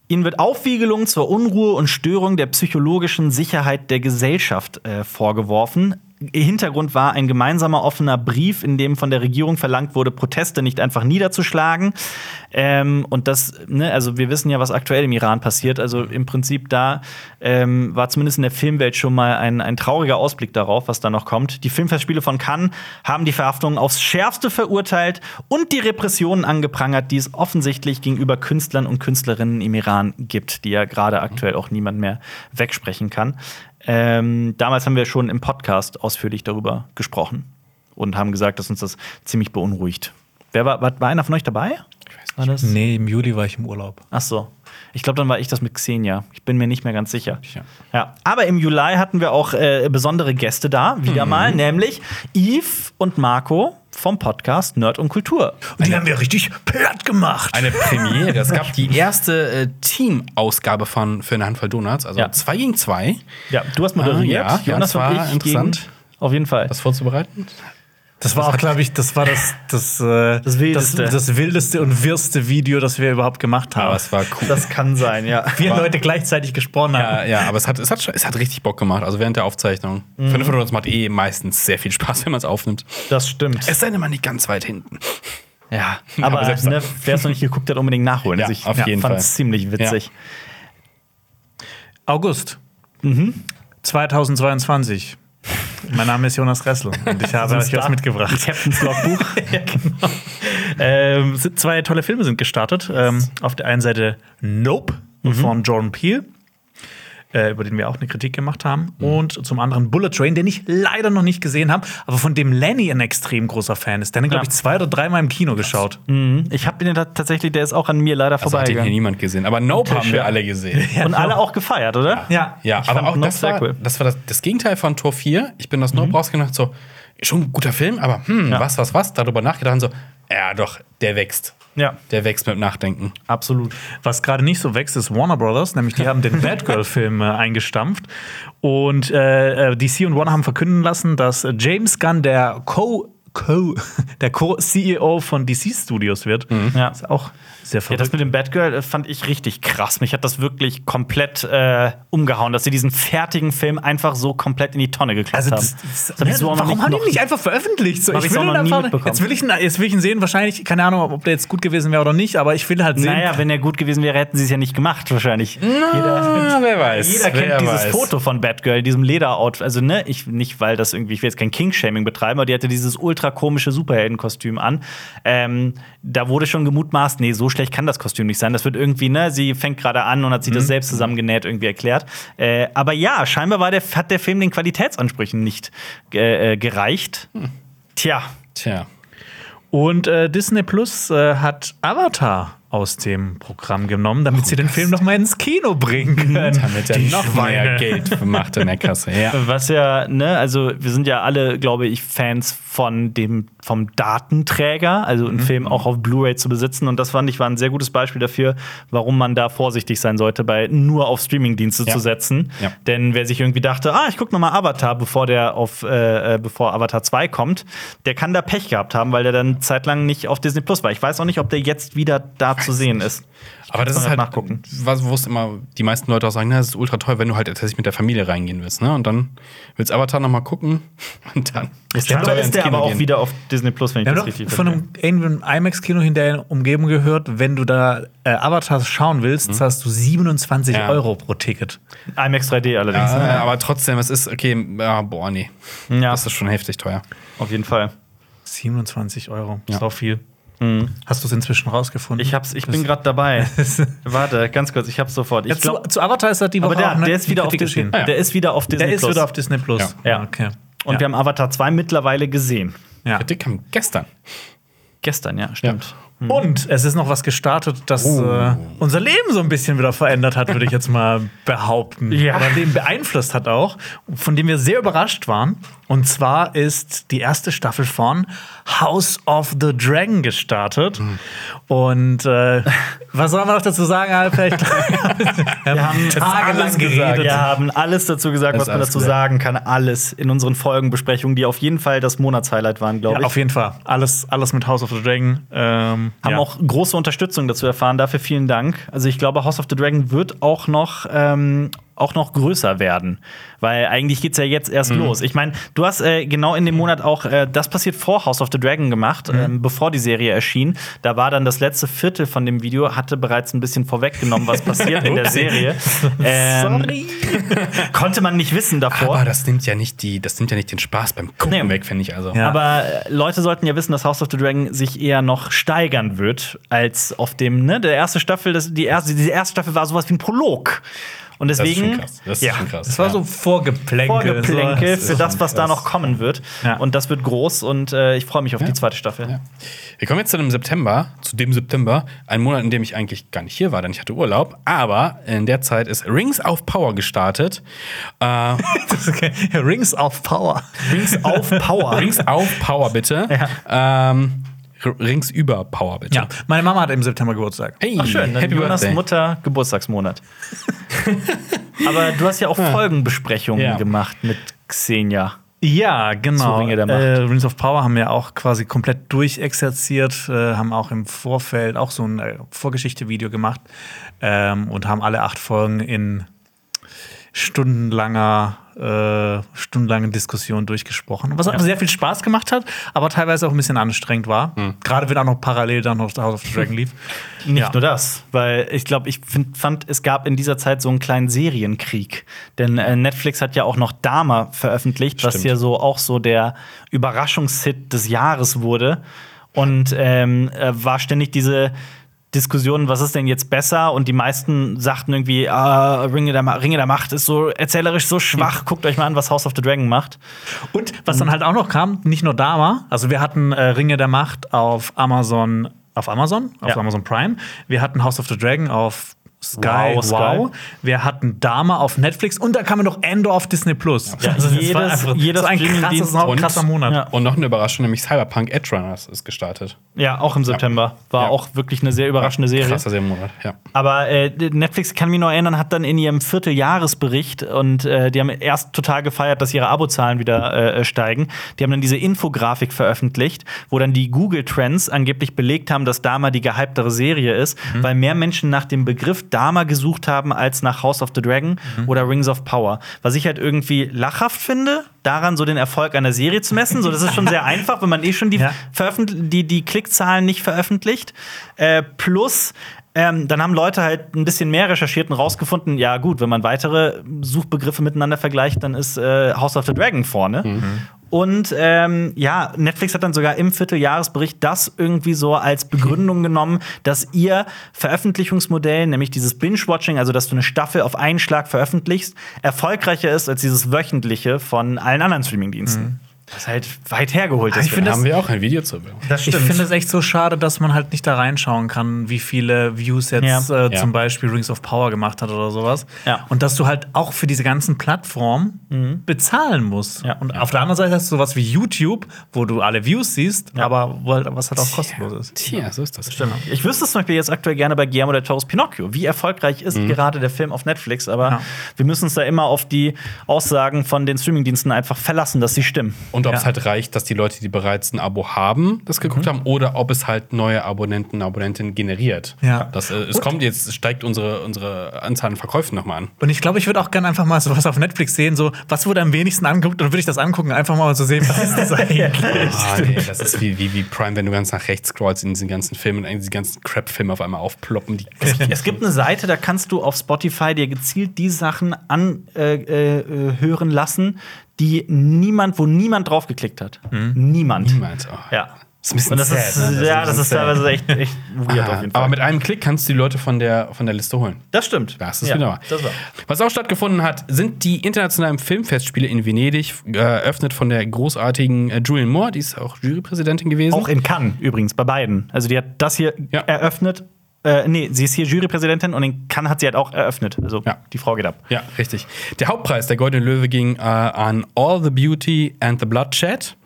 Ihnen wird Aufwiegelung zur Unruhe und Störung der psychologischen Sicherheit der Gesellschaft äh, vorgeworfen. Hintergrund war ein gemeinsamer offener Brief, in dem von der Regierung verlangt wurde, Proteste nicht einfach niederzuschlagen. Ähm, und das, ne, also wir wissen ja, was aktuell im Iran passiert. Also im Prinzip da ähm, war zumindest in der Filmwelt schon mal ein, ein trauriger Ausblick darauf, was da noch kommt. Die Filmfestspiele von Cannes haben die Verhaftungen aufs Schärfste verurteilt und die Repressionen angeprangert, die es offensichtlich gegenüber Künstlern und Künstlerinnen im Iran gibt, die ja gerade aktuell auch niemand mehr wegsprechen kann. Ähm, damals haben wir schon im Podcast ausführlich darüber gesprochen und haben gesagt, dass uns das ziemlich beunruhigt. Wer war, war, war einer von euch dabei? War das? Nee, im Juli war ich im Urlaub. Ach so. Ich glaube, dann war ich das mit Xenia. Ich bin mir nicht mehr ganz sicher. Ja. Ja. Aber im Juli hatten wir auch äh, besondere Gäste da, wieder mal, nämlich Yves und Marco vom Podcast Nerd und Kultur. Und die haben wir richtig platt gemacht. Eine Premiere. es gab [laughs] die erste äh, Team-Ausgabe von Für eine Handvoll Donuts, also Ja. zwei gegen zwei. Ja, du hast moderiert. Ah, ja, ja, das war und ich interessant. Gegen, auf jeden Fall. Das vorzubereiten? Das war auch, glaube ich, das war das, das, äh, Das Wildeste. Das, das wildeste und wirste Video, das wir überhaupt gemacht haben. Aber es war cool. das kann sein, ja. Vier Leute gleichzeitig gesprochen haben. ja, ja, aber es hat, es, hat, es hat richtig Bock gemacht, also während der Aufzeichnung. Mhm. Für eine Donuts macht eh meistens sehr viel Spaß, wenn man es aufnimmt. Das stimmt. Es sei denn, man nicht ganz weit hinten. Ja, Aber aber, selbst ne, wer es noch nicht geguckt hat, unbedingt nachholen. Ja, Also ich auf jeden fand Fall. es ziemlich witzig. August 2022. Mein Name ist Jonas Ressel und ich habe euch was mitgebracht. Captain's Logbuch. [laughs] ja, genau. ähm, sind zwei tolle Filme sind gestartet. Ähm, auf der einen Seite Nope von Jordan Peele, äh, über den wir auch eine Kritik gemacht haben. Und zum anderen Bullet Train, den ich leider noch nicht gesehen habe, aber von dem Lenny ein extrem großer Fan ist. Der hat, glaube Ja. ich, zwei oder dreimal im Kino geschaut. Mhm. Ich habe den ta- tatsächlich, der ist auch an mir leider Also hat den hier niemand gesehen. Aber Nope haben wir ja. alle gesehen. [laughs] Und alle auch gefeiert, oder? Ja. Ja, Ich aber auch Nope das sehr war, cool. das, war das, das Gegenteil von Tor 4. Ich bin das Nope rausgedacht, so, schon ein guter Film, aber hm, Ja. was, was, was? Darüber nachgedacht und so, ja doch, der wächst. Ja, Der wächst mit Nachdenken. absolut. Was gerade nicht so wächst, ist Warner Brothers, nämlich die haben den [laughs] Batgirl-Film äh, eingestampft. Und äh, äh, DC und Warner haben verkünden lassen, dass James Gunn der Co. Co [laughs] der Co-CEO von DC Studios wird. Ja. Ist auch sehr Ja, verrückt. das mit dem Batgirl äh, fand ich richtig krass. Mich hat das wirklich komplett äh, umgehauen, dass sie diesen fertigen Film einfach so komplett in die Tonne geklopft also haben. das, das, hab ich so auch noch warum haben die ihn nicht einfach veröffentlicht? So, ich will ihn einfach, jetzt, will ich ihn, jetzt will ich ihn sehen. Wahrscheinlich, keine Ahnung, ob der jetzt gut gewesen wäre oder nicht, aber ich will halt sehen. Naja, wenn er gut gewesen wäre, hätten sie es ja nicht gemacht, wahrscheinlich. Ah, wer weiß. Jeder kennt wer dieses weiß. Foto von Batgirl, diesem Lederoutfit. Also, ne, ich nicht, weil das irgendwie, ich will jetzt kein King-Shaming betreiben, aber die hatte dieses ultra komische Superheldenkostüm an. Ähm, da wurde schon gemutmaßt, nee, so schlecht kann das Kostüm nicht sein. Das wird irgendwie, ne, sie fängt gerade an und hat sich das selbst zusammengenäht irgendwie erklärt. Äh, aber ja, scheinbar war der, hat der Film den Qualitätsansprüchen nicht äh, äh, gereicht. Tja, Tja. Und äh, Disney Plus äh, hat Avatar aus dem Programm genommen, damit sie den Film noch mal ins Kino bringen können. Damit er Die noch Schweine. mehr Geld macht in der Kasse. Ja. [laughs] Was ja, ne, also wir sind ja alle, glaube ich, Fans von dem, vom Datenträger, also einen Film auch auf Blu-ray zu besitzen. Und das fand ich war ein sehr gutes Beispiel dafür, warum man da vorsichtig sein sollte, bei nur auf Streamingdienste Ja. zu setzen. Ja. Denn wer sich irgendwie dachte, ah, ich gucke noch mal Avatar, bevor der auf, äh, äh, bevor Avatar 2 kommt, der kann da Pech gehabt haben, weil der dann zeitlang nicht auf Disney Plus war. Ich weiß auch nicht, ob der jetzt wieder da zu sehen ist. Aber das ist man halt nachgucken. was, wo es immer die meisten Leute auch sagen, na, das ist ultra toll, wenn du halt tatsächlich mit der Familie reingehen willst, ne? Und dann willst du Avatar noch mal gucken [laughs] und dann ist Scheinbar teuer ist der aber auch gehen. wieder auf Disney Plus, wenn ich Wir das haben richtig doch von einem, IMAX-Kino in der Umgebung gehört, wenn du da äh, Avatar schauen willst, zahlst du 27 Ja. Euro pro Ticket. IMAX 3D allerdings. Ja, ne? aber trotzdem, es ist okay, ja, boah, nee. Ja. Das ist schon heftig teuer. Auf jeden Fall. 27 Euro. Ja. Ist auch viel. Hast du es inzwischen rausgefunden? Ich, hab's, ich bin gerade dabei. [laughs] Warte, ganz kurz, ich hab's sofort. Ich Ja, glaub, zu, zu Avatar ist das die Woche aber der, auch eine- der ist wieder auf Disney. Ah, ja. Der ist wieder auf Disney Der ist Plus. wieder auf Disney Plus. Ja. okay. Und ja. wir haben Avatar 2 mittlerweile gesehen. ja. Kritik kam gestern. Gestern, ja, stimmt. Und es ist noch was gestartet, das Oh. äh, unser Leben so ein bisschen wieder verändert hat, würde ich jetzt mal [laughs] behaupten. Ja. Oder Leben beeinflusst hat auch, von dem wir sehr überrascht waren. Und zwar ist die erste Staffel von House of the Dragon gestartet. Hm. Und äh, [laughs] was soll man noch dazu sagen, Albrecht? [laughs] wir haben tagelang geredet. Wir haben alles dazu gesagt, Das was man dazu gesagt. sagen kann. Alles in unseren Folgenbesprechungen, die auf jeden Fall das Monatshighlight waren, glaube Ja, ich. auf jeden Fall. Alles, alles mit House of the Dragon. Ähm, haben ja. auch große Unterstützung dazu erfahren. Dafür vielen Dank. Also ich glaube, House of the Dragon wird auch noch ähm, auch noch größer werden. Weil eigentlich geht's ja jetzt erst Mhm. los. Ich meine, du hast äh, genau in dem Monat auch äh, das passiert vor House of the Dragon gemacht, Mhm. ähm, bevor die Serie erschien. Da war dann das letzte Viertel von dem Video, hatte bereits ein bisschen vorweggenommen, was passiert in der. Serie. [laughs] Ähm, Sorry. [laughs] Konnte man nicht wissen davor. Aber das nimmt ja nicht die, das nimmt ja nicht den Spaß beim Gucken Nee. weg, finde ich also. Ja. Aber äh, Leute sollten ja wissen, dass House of the Dragon sich eher noch steigern wird als auf dem, ne, der erste Staffel, das, die erste, diese erste Staffel war sowas wie ein Prolog. Und Das ist deswegen schon krass. Das ist ja, schon krass. Das war ja. so Vorgeplänkel. Vorgeplänkel so. für das, was da noch kommen wird. Ja. Und das wird groß und äh, ich freue mich auf die zweite Staffel. Ja. Wir kommen jetzt zu dem September, zu dem September, ein Monat, in dem ich eigentlich gar nicht hier war, denn ich hatte Urlaub. Aber in der Zeit ist Rings of Power gestartet. Äh, [laughs] Das ist okay. Rings of Power. Rings auf Power. Rings auf Power, bitte. Ähm, R- Rings über Power, bitte. Ja, meine Mama hat im September Geburtstag. Hey, Ach schön, dann Happy Jonas Birthday. Mutter Geburtstagsmonat. [laughs] Aber du hast ja auch Folgenbesprechungen Ja. gemacht mit Xenia. Ja, genau. Zu Ringe der Macht. Äh, Rings of Power haben wir auch quasi komplett durchexerziert, äh, haben auch im Vorfeld auch so ein äh, Vorgeschichte-Video gemacht ähm, und haben alle acht Folgen in stundenlanger, äh, stundenlangen Diskussion durchgesprochen. Was auch sehr viel Spaß gemacht hat, aber teilweise auch ein bisschen anstrengend war. Gerade wenn auch noch parallel dann noch House of the Dragon lief. [laughs] Nicht Ja. nur das, weil ich glaube, ich find, fand, es gab in dieser Zeit so einen kleinen Serienkrieg. Denn äh, Netflix hat ja auch noch Dama veröffentlicht, was Stimmt. ja so auch so der Überraschungshit des Jahres wurde. Und ähm, äh, war ständig diese Diskussion, was ist denn jetzt besser? Und die meisten sagten irgendwie, ah, Ringe, der Ringe der Macht ist so erzählerisch so schwach. Guckt euch mal an, was House of the Dragon macht. Und was dann halt auch noch kam, nicht nur Dama, also wir hatten äh, Ringe der Macht auf Amazon, auf Amazon, auf Ja. Amazon Prime. Wir hatten House of the Dragon auf Sky, Wow, wow. Sky. Wir hatten Dama auf Netflix und da kam noch Endor auf Disney Plus. Ja, also das jedes- war einfach jeder so ein krasses, und- krasser Monat. Ja. Und noch eine Überraschung, nämlich Cyberpunk Edge Runners ist gestartet. Ja, auch im September. War Ja. auch wirklich eine sehr überraschende Serie. Krasser Serienmonat, ja. Aber äh, Netflix kann mich noch erinnern, hat dann in ihrem Vierteljahresbericht und äh, die haben erst total gefeiert, dass ihre Abozahlen wieder äh, steigen. Die haben dann diese Infografik veröffentlicht, wo dann die Google Trends angeblich belegt haben, dass Dama die gehyptere Serie ist, weil mehr Menschen nach dem Begriff Dama gesucht haben als nach House of the Dragon oder Rings of Power. Was ich halt irgendwie lachhaft finde, daran so den Erfolg einer Serie zu messen. So, das ist schon sehr [laughs] einfach, wenn man eh schon die Ja. die, die Klickzahlen nicht veröffentlicht. Äh, plus, ähm, dann haben Leute halt ein bisschen mehr recherchiert und rausgefunden, ja gut, wenn man weitere Suchbegriffe miteinander vergleicht, dann ist äh, House of the Dragon vorne. Und ähm, ja, Netflix hat dann sogar im Vierteljahresbericht das irgendwie so als Begründung [laughs] genommen, dass ihr Veröffentlichungsmodell, nämlich dieses Binge-Watching, also dass du eine Staffel auf einen Schlag veröffentlichst, erfolgreicher ist als dieses wöchentliche von allen anderen Streamingdiensten. Was halt weit hergeholt ist. ich finde Da haben wir auch ein Video zu. das Ich finde es echt so schade, dass man halt nicht da reinschauen kann, wie viele Views jetzt Ja. äh, Ja. zum Beispiel Rings of Power gemacht hat oder sowas. Ja. Und dass du halt auch für diese ganzen Plattformen bezahlen musst. Ja. Und auf der anderen Seite hast du sowas wie YouTube, wo du alle Views siehst, Ja. aber wo halt, was halt auch kostenlos ist. Tja, so ist das. Ich wüsste es zum Beispiel jetzt aktuell gerne bei Guillermo del Toro's Pinocchio. Wie erfolgreich ist gerade der Film auf Netflix? Aber Ja. wir müssen uns da immer auf die Aussagen von den Streamingdiensten einfach verlassen, dass sie stimmen. Und ob es Ja. halt reicht, dass die Leute, die bereits ein Abo haben, das geguckt haben, oder ob es halt neue Abonnenten, Abonnentinnen generiert. Ja. Das, äh, es Und- kommt jetzt, steigt unsere, unsere Anzahl an Verkäufen nochmal an. Und ich glaube, ich würde auch gerne einfach mal sowas auf Netflix sehen, so was wurde am wenigsten angeguckt, dann würde ich das angucken, einfach mal so sehen, was ist das [laughs] eigentlich. Ah, nee, das ist wie, wie, wie Prime, wenn du ganz nach rechts scrollst in diesen ganzen Filmen und diese ganzen Crap-Filme auf einmal aufploppen. Die [laughs] Es gibt eine Seite, da kannst du auf Spotify dir gezielt die Sachen anhören äh, äh, hören lassen, die niemand, wo niemand draufgeklickt hat. Niemand. Niemand. Oh. Ja. Das ist ein bisschen sad, ist, ne? Das ja, das ist sad. teilweise echt, echt weird Ah, auf jeden Fall. aber mit einem Klick kannst du die Leute von der, von der Liste holen. das stimmt. Das ist Ja, wieder wahr. Was auch stattgefunden hat, sind die internationalen Filmfestspiele in Venedig, äh, eröffnet von der großartigen äh, Julian Moore, die ist auch Jurypräsidentin gewesen. Auch in Cannes übrigens, bei beiden. Also die hat das hier Ja. eröffnet. Äh, nee, sie ist hier Jurypräsidentin und in Cannes hat sie halt auch eröffnet. Also Ja. die Frau geht ab. Ja, richtig. Der Hauptpreis, der Goldene Löwe, ging äh, an All the Beauty and the Bloodshed.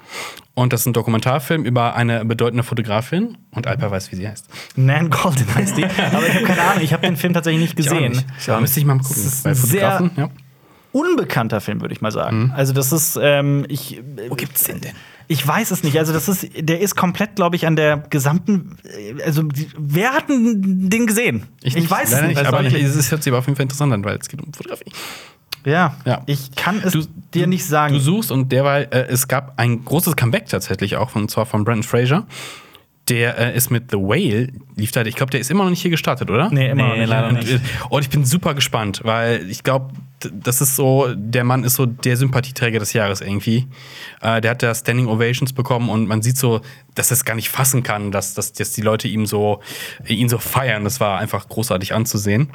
Und das ist ein Dokumentarfilm über eine bedeutende Fotografin. Und Alper weiß, wie sie heißt. Nan Golden heißt die. [laughs] Aber ich habe keine Ahnung, ich habe den Film tatsächlich nicht gesehen. Da müsste ich mal gucken. ist Bei ein sehr- Fotografen, ja. Unbekannter Film, würde ich mal sagen. Also, das ist, ähm, ich. Wo gibt's den denn? Ich weiß es nicht. Also, das ist, der ist komplett, glaube ich, an der gesamten. äh, Also, die, wer hat denn den gesehen? nicht. weiß es nicht. aber Also, ich, es hört sich aber auf jeden Fall interessant an, weil es geht um Fotografie. ja. Ja. ich kann es Du- dir nicht sagen. Du suchst und derweil, äh, es gab ein großes Comeback tatsächlich auch, und zwar von Brandon Fraser. Der äh, ist mit The Whale, lief da, ich glaube, der ist immer noch nicht hier gestartet, oder? Nee, immer noch nicht. leider Und, nicht. äh, und ich bin super gespannt, weil ich glaube, das ist so, der Mann ist so der Sympathieträger des Jahres irgendwie. Äh, der hat da Standing Ovations bekommen und man sieht so, dass er es gar nicht fassen kann, dass, dass, dass die Leute ihm so, ihn so feiern. Das war einfach großartig anzusehen.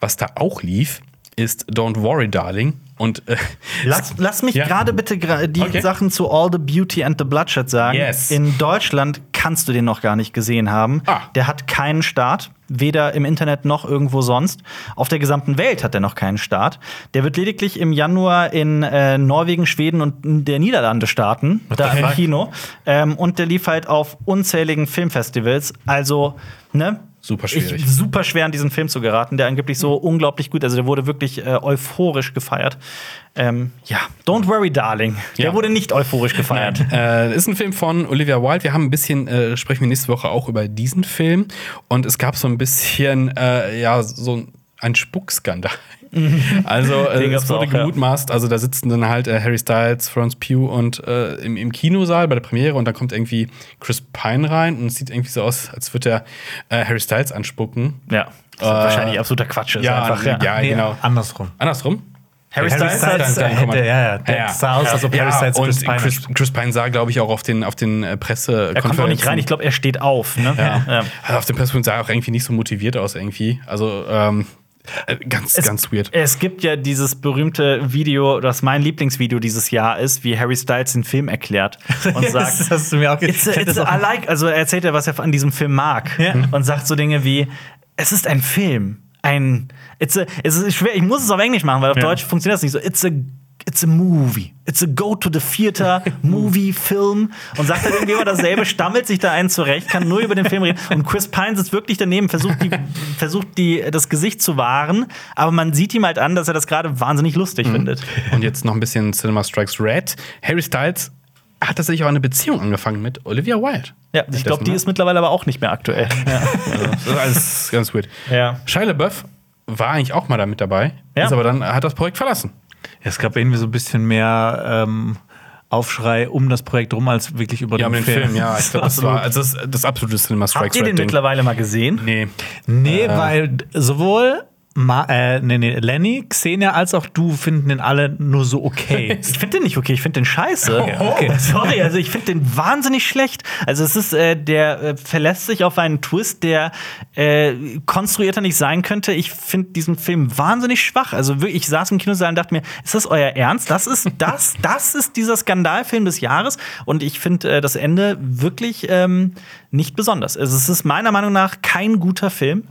Was da auch lief, ist Don't Worry, Darling. Und äh, [laughs] Lass, lass mich Ja. gerade bitte gra- die Okay. Sachen zu All the Beauty and the Bloodshed sagen. Yes. In Deutschland kannst du den noch gar nicht gesehen haben. Ah. Der hat keinen Start, weder im Internet noch irgendwo sonst. Auf der gesamten Welt hat er noch keinen Start. Der wird lediglich im Januar in äh, Norwegen, Schweden und der Niederlande starten, da im? Kino. Ähm, und der lief halt auf unzähligen Filmfestivals. Also, ne? Super schwierig. Ich, super schwer an diesen Film zu geraten, der angeblich so unglaublich gut, also der wurde wirklich äh, euphorisch gefeiert. Ähm, ja, Don't Worry, Darling. Der Ja. wurde nicht euphorisch gefeiert. Äh, ist ein Film von Olivia Wilde. Wir haben ein bisschen, äh, sprechen wir nächste Woche auch über diesen Film. Und es gab so ein bisschen, äh, ja, so ein Spuckskandal. [laughs] Also äh, Den es wurde auch, ja. gemutmaßt, also da sitzen dann halt äh, Harry Styles, Florence Pugh und äh, im, im Kinosaal bei der Premiere und dann kommt irgendwie Chris Pine rein und es sieht irgendwie so aus, als würde er äh, Harry Styles anspucken. Ja, das ist wahrscheinlich absoluter Quatsch. Ist ja, einfach, ja, Nee, genau. Andersrum. Andersrum? Harry, Harry Styles, dann- äh, dann- hätte- ja, ja, der sah aus, als ob Harry Styles und Chris Pine Chris. Chris Pine sah, glaube ich, auch auf den, auf den äh, Presse er kommt auch nicht rein. Ich glaube, er steht auf. Ne? Ja. Ja. Also auf dem Pressepunkt sah er auch irgendwie nicht so motiviert aus, irgendwie. Also, ähm, äh, ganz, Es- ganz weird. Es gibt ja dieses berühmte Video, das mein Lieblingsvideo dieses Jahr ist, wie Harry Styles den Film erklärt [laughs] und sagt, das hast du mir auch It's a, it's a, I like, also er erzählt ja, was er an diesem Film mag Ja. und sagt so Dinge wie: Es ist ein Film, ein, it's a, es ist schwer. Ich muss es auf Englisch machen, weil auf Ja. Deutsch funktioniert das nicht so. It's a It's a movie. It's a go to the theater, [laughs] movie, Film. Und sagt dann irgendwie immer dasselbe, stammelt sich da einen zurecht, kann nur über den Film reden. Und Chris Pine sitzt wirklich daneben, versucht, die, [laughs] versucht die, das Gesicht zu wahren, aber man sieht ihm halt an, dass er das gerade wahnsinnig lustig findet. Und jetzt noch ein bisschen Cinema Strikes Red. Harry Styles hat tatsächlich auch eine Beziehung angefangen mit Olivia Wilde. Ja, ich glaube, die ist mittlerweile aber auch nicht mehr aktuell. [laughs] Ja. Also, das ist alles ganz weird. ja. Shia LaBeouf war eigentlich auch mal da mit dabei, Ja. ist aber dann hat das Projekt verlassen. Es gab irgendwie so ein bisschen mehr ähm, Aufschrei um das Projekt rum als wirklich über Ja, den dem Film. Film, ja. Ich glaube, [laughs] das war also das, das absolute Cinema Habt Strikes ihr den mittlerweile mal gesehen? Nee. Nee, weil sowohl Ma äh, nee, nee, Lenny, Xenia als auch du finden den alle nur so okay. [laughs] Ich finde den nicht okay, ich finde den scheiße. okay. Sorry, also ich finde den wahnsinnig schlecht. Also es ist, äh, der äh, verlässt sich auf einen Twist, der äh, konstruierter nicht sein könnte. Ich finde diesen Film wahnsinnig schwach. Also wirklich, ich saß im Kinosaal und dachte mir, ist das euer Ernst? Das ist [laughs] das, das ist dieser Skandalfilm des Jahres. Und ich finde äh, das Ende wirklich ähm, nicht besonders. Also es ist meiner Meinung nach kein guter Film.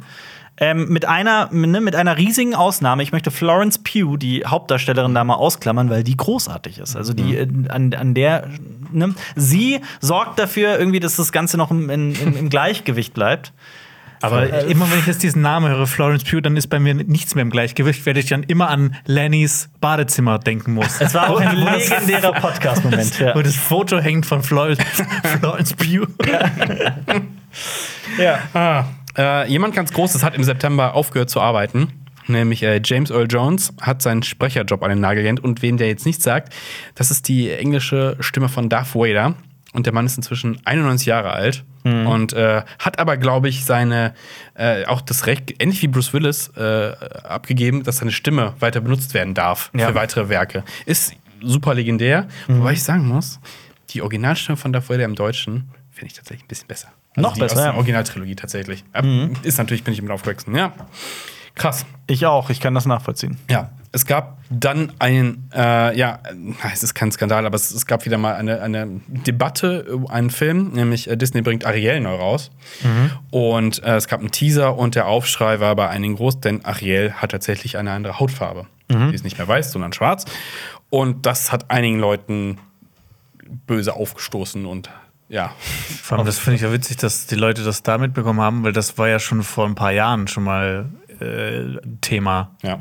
Ähm, mit einer, ne, mit einer riesigen Ausnahme. Ich möchte Florence Pugh, die Hauptdarstellerin, da mal ausklammern, weil die großartig ist. Also die äh, an, an der, ne, sie sorgt dafür irgendwie, dass das Ganze noch im, in, im, im Gleichgewicht bleibt. Aber immer wenn ich jetzt diesen Namen höre, Florence Pugh, dann ist bei mir nichts mehr im Gleichgewicht, weil ich dann immer an Lennys Badezimmer denken muss. Es war auch ein [laughs] legendärer Podcast-Moment. Ja. [laughs] Wo das Foto hängt von Florence, [laughs] Florence Pugh. ja. Ah, äh, jemand ganz Großes hat im September aufgehört zu arbeiten. Nämlich äh, James Earl Jones hat seinen Sprecherjob an den Nagel gehängt. Und wen der jetzt nicht sagt, das ist die englische Stimme von Darth Vader. Und der Mann ist inzwischen 91 Jahre alt und äh, hat aber, glaube ich, seine äh, auch das Recht, ähnlich wie Bruce Willis, äh, abgegeben, dass seine Stimme weiter benutzt werden darf Ja. für weitere Werke. Ist super legendär. Wobei ich sagen muss, die Originalstimme von Darth Vader im Deutschen finde ich tatsächlich ein bisschen besser. Noch die besser, Aus ja. der Originaltrilogie tatsächlich. Ab- Ist natürlich, bin ich mit aufgewachsen. Ja. Krass. Ich auch, ich kann das nachvollziehen. Ja. Es gab dann einen, äh, ja, äh, es ist kein Skandal, aber es, es gab wieder mal eine, eine Debatte über einen Film, nämlich äh, Disney bringt Ariel neu raus. Und äh, es gab einen Teaser und der Aufschrei war bei einigen groß, denn Ariel hat tatsächlich eine andere Hautfarbe. Die ist nicht mehr weiß, sondern schwarz. Und das hat einigen Leuten böse aufgestoßen und ja. Vor allem, das finde ich ja witzig, dass die Leute das da mitbekommen haben, weil das war ja schon vor ein paar Jahren schon mal Ariel-Thema. Ja.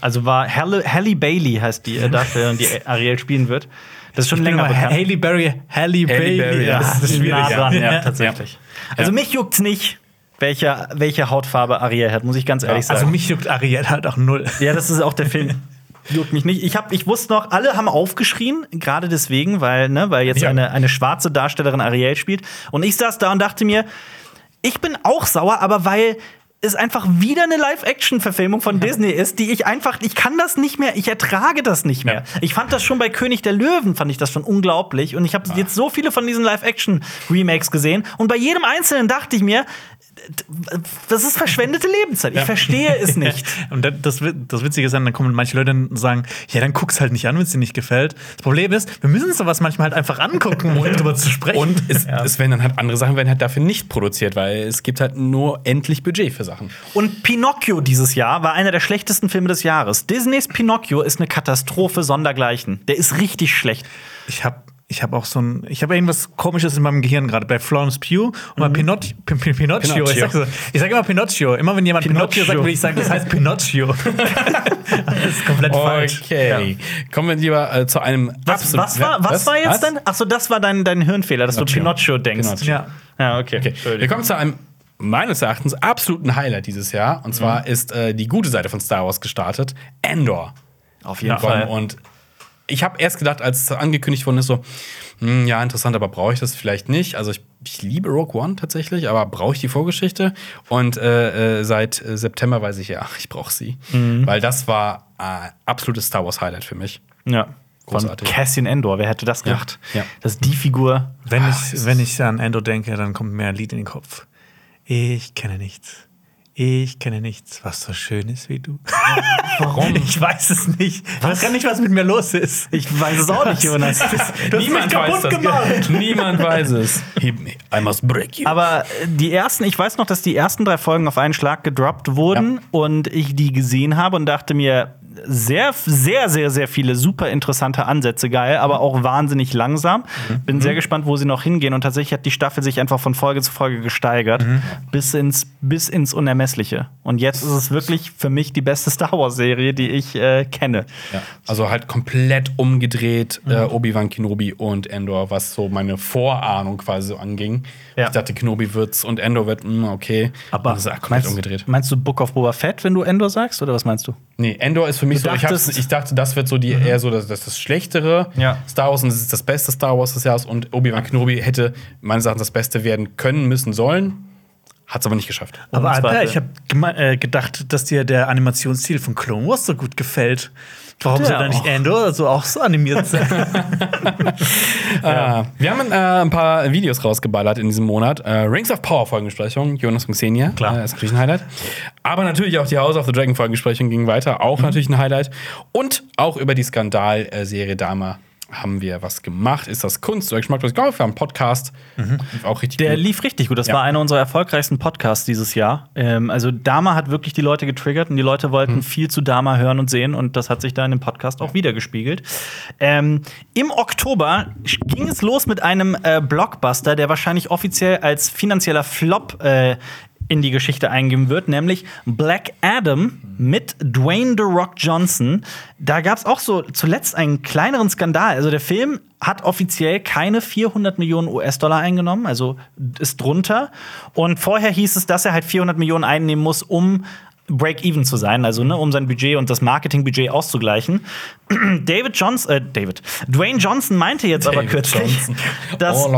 Also war Halle, Halle Bailey heißt die äh, Darstellerin, die Ariel spielen wird. Das ist schon Ich länger bekannt. Haley Berry, Halle Bailey. Berry, ja. Das ist schwierig. nah dran, ja, ja. tatsächlich. Also mich juckt's nicht, welche, welche Hautfarbe Ariel hat, muss ich ganz ehrlich sagen. Also mich juckt Ariel halt auch null. Ja, das ist auch der Film. [laughs] Juckt mich nicht. Ich, hab, ich wusste noch, alle haben aufgeschrien, gerade deswegen, weil, ne, weil jetzt Ja. eine, eine schwarze Darstellerin Ariel spielt. Und ich saß da und dachte mir, ich bin auch sauer, aber weil es einfach wieder eine Live-Action-Verfilmung von Disney ist, die ich einfach, ich kann das nicht mehr, ich ertrage das nicht mehr. Ja. Ich fand das schon bei König der Löwen, fand ich das schon unglaublich. Und ich habe jetzt so viele von diesen Live-Action-Remakes gesehen. Und bei jedem einzelnen dachte ich mir, das ist verschwendete Lebenszeit. Ich verstehe es [laughs] nicht. Und das, das, Wi- das Witzige ist dann, dann kommen manche Leute und sagen, ja, dann guck's halt nicht an, wenn es dir nicht gefällt. Das Problem ist, wir müssen sowas manchmal halt einfach angucken, um [laughs] drüber zu sprechen. Und es, es werden dann halt andere Sachen werden halt dafür nicht produziert, weil es gibt halt nur endlich Budget für Sachen. Und Pinocchio dieses Jahr war einer der schlechtesten Filme des Jahres. Disneys Pinocchio ist eine Katastrophe sondergleichen. Der ist richtig schlecht. ich habe ich hab auch so ein, ich habe irgendwas komisches in meinem Gehirn gerade bei Florence Pugh und bei Pinocchio. Pin- Pin- Pinocchio. Ich, Pinocchio. sag so, sag immer Pinocchio. Immer wenn jemand Pinocchio, Pinocchio. sagt, will ich sagen, das heißt Pinocchio. [laughs] das ist komplett falsch. Okay. Kommen wir lieber äh, zu einem Was, was, war, was, war jetzt denn? Achso, das war dein, dein Hirnfehler, dass Pinocchio. du Pinocchio denkst. Pinocchio. Ja. Ja, okay. Okay. Wir kommen zu einem meines Erachtens absoluten Highlight dieses Jahr. Und zwar ist äh, die gute Seite von Star Wars gestartet. Endor. Auf jeden Fall. Fall. Und ich habe erst gedacht, als es angekündigt worden ist, so, hm, ja, interessant, aber brauche ich das vielleicht nicht? Also ich, ich liebe Rogue One tatsächlich, aber brauche ich die Vorgeschichte? Und äh, äh, seit äh, September weiß ich ja, [laughs] ich brauche sie. Mhm. Weil das war äh, absolutes Star Wars Highlight für mich. Ja. Von Großartig. Cassian Endor, wer hätte das gedacht? Ja. Das ist die Figur. Wenn, ich, wenn ich an Endo denke, dann kommt mir ein Lied in den Kopf. Ich kenne nichts. Ich kenne nichts, was so schön ist wie du. [laughs] Warum? [laughs] Ich weiß es nicht. Ich weiß gar nicht, was mit mir los ist. Ich weiß es auch nicht, Jonas. [laughs] Du hast mich kaputt gemacht. Niemand weiß es. I must break you. Aber äh, die ersten, ich weiß noch, dass die ersten drei Folgen auf einen Schlag gedroppt wurden Ja. und ich die gesehen habe und dachte mir, sehr, sehr, sehr, sehr viele super interessante Ansätze geil, aber auch wahnsinnig langsam. Bin sehr gespannt, wo sie noch hingehen. Und tatsächlich hat die Staffel sich einfach von Folge zu Folge gesteigert, bis, ins, bis ins Unermessliche. Und jetzt ist es wirklich für mich die beste [laughs] Star Wars-Serie, die ich äh, kenne. Ja, also halt komplett umgedreht, äh, Obi-Wan Kenobi und Endor, was so meine Vorahnung quasi so anging. Ja. Ich dachte, Kenobi wird's und Endor wird, mh, okay. Aber Und das ist komplett meinst, umgedreht. meinst du Book of Boba Fett, wenn du Endor sagst, oder was meinst du? Nee, Endor ist für mich Du so, ich, ich dachte, das wird so die eher so das, das, das Schlechtere Ja. Star Wars und es ist das beste Star Wars des Jahres und Obi-Wan Kenobi hätte meines Erachtens das Beste werden können, müssen, sollen. Hat's aber nicht geschafft. Aber Zweifel. ich habe äh, gedacht, dass dir der Animationsstil von Clone Wars so gut gefällt. Warum Ja, soll da nicht. Andor so auch so animiert sein? [laughs] [laughs] Äh, wir haben äh, ein paar Videos rausgeballert in diesem Monat. Äh, Rings of Power Folgenbesprechung, Jonas und Xenia. Klar. Äh, ist natürlich ein Highlight. Aber natürlich auch die House of the Dragon Folgenbesprechung ging weiter. Auch natürlich ein Highlight. Und auch über die Skandal-Serie Dama haben wir was gemacht. Ist das Kunst oder Geschmack? Ich glaube, wir haben einen Podcast. Lief Auch richtig Der gut. lief richtig gut. Das Ja. war einer unserer erfolgreichsten Podcasts dieses Jahr. Ähm, also Dama hat wirklich die Leute getriggert und die Leute wollten Hm. viel zu Dama hören und sehen und das hat sich da in dem Podcast auch wiedergespiegelt. Ähm, Im Oktober ging es los mit einem äh, Blockbuster, der wahrscheinlich offiziell als finanzieller Flop äh, in die Geschichte eingehen wird, nämlich Black Adam mit Dwayne The Rock Johnson. Da gab es auch so zuletzt einen kleineren Skandal. Also der Film hat offiziell keine 400 Millionen US-Dollar eingenommen, also ist drunter. Und vorher hieß es, dass er halt 400 Millionen einnehmen muss, um Break-even zu sein, also ne, um sein Budget und das Marketing-Budget auszugleichen. [clears throat] David Johnson, äh, David, Dwayne Johnson meinte jetzt aber David kürzlich, Johnson. [laughs] dass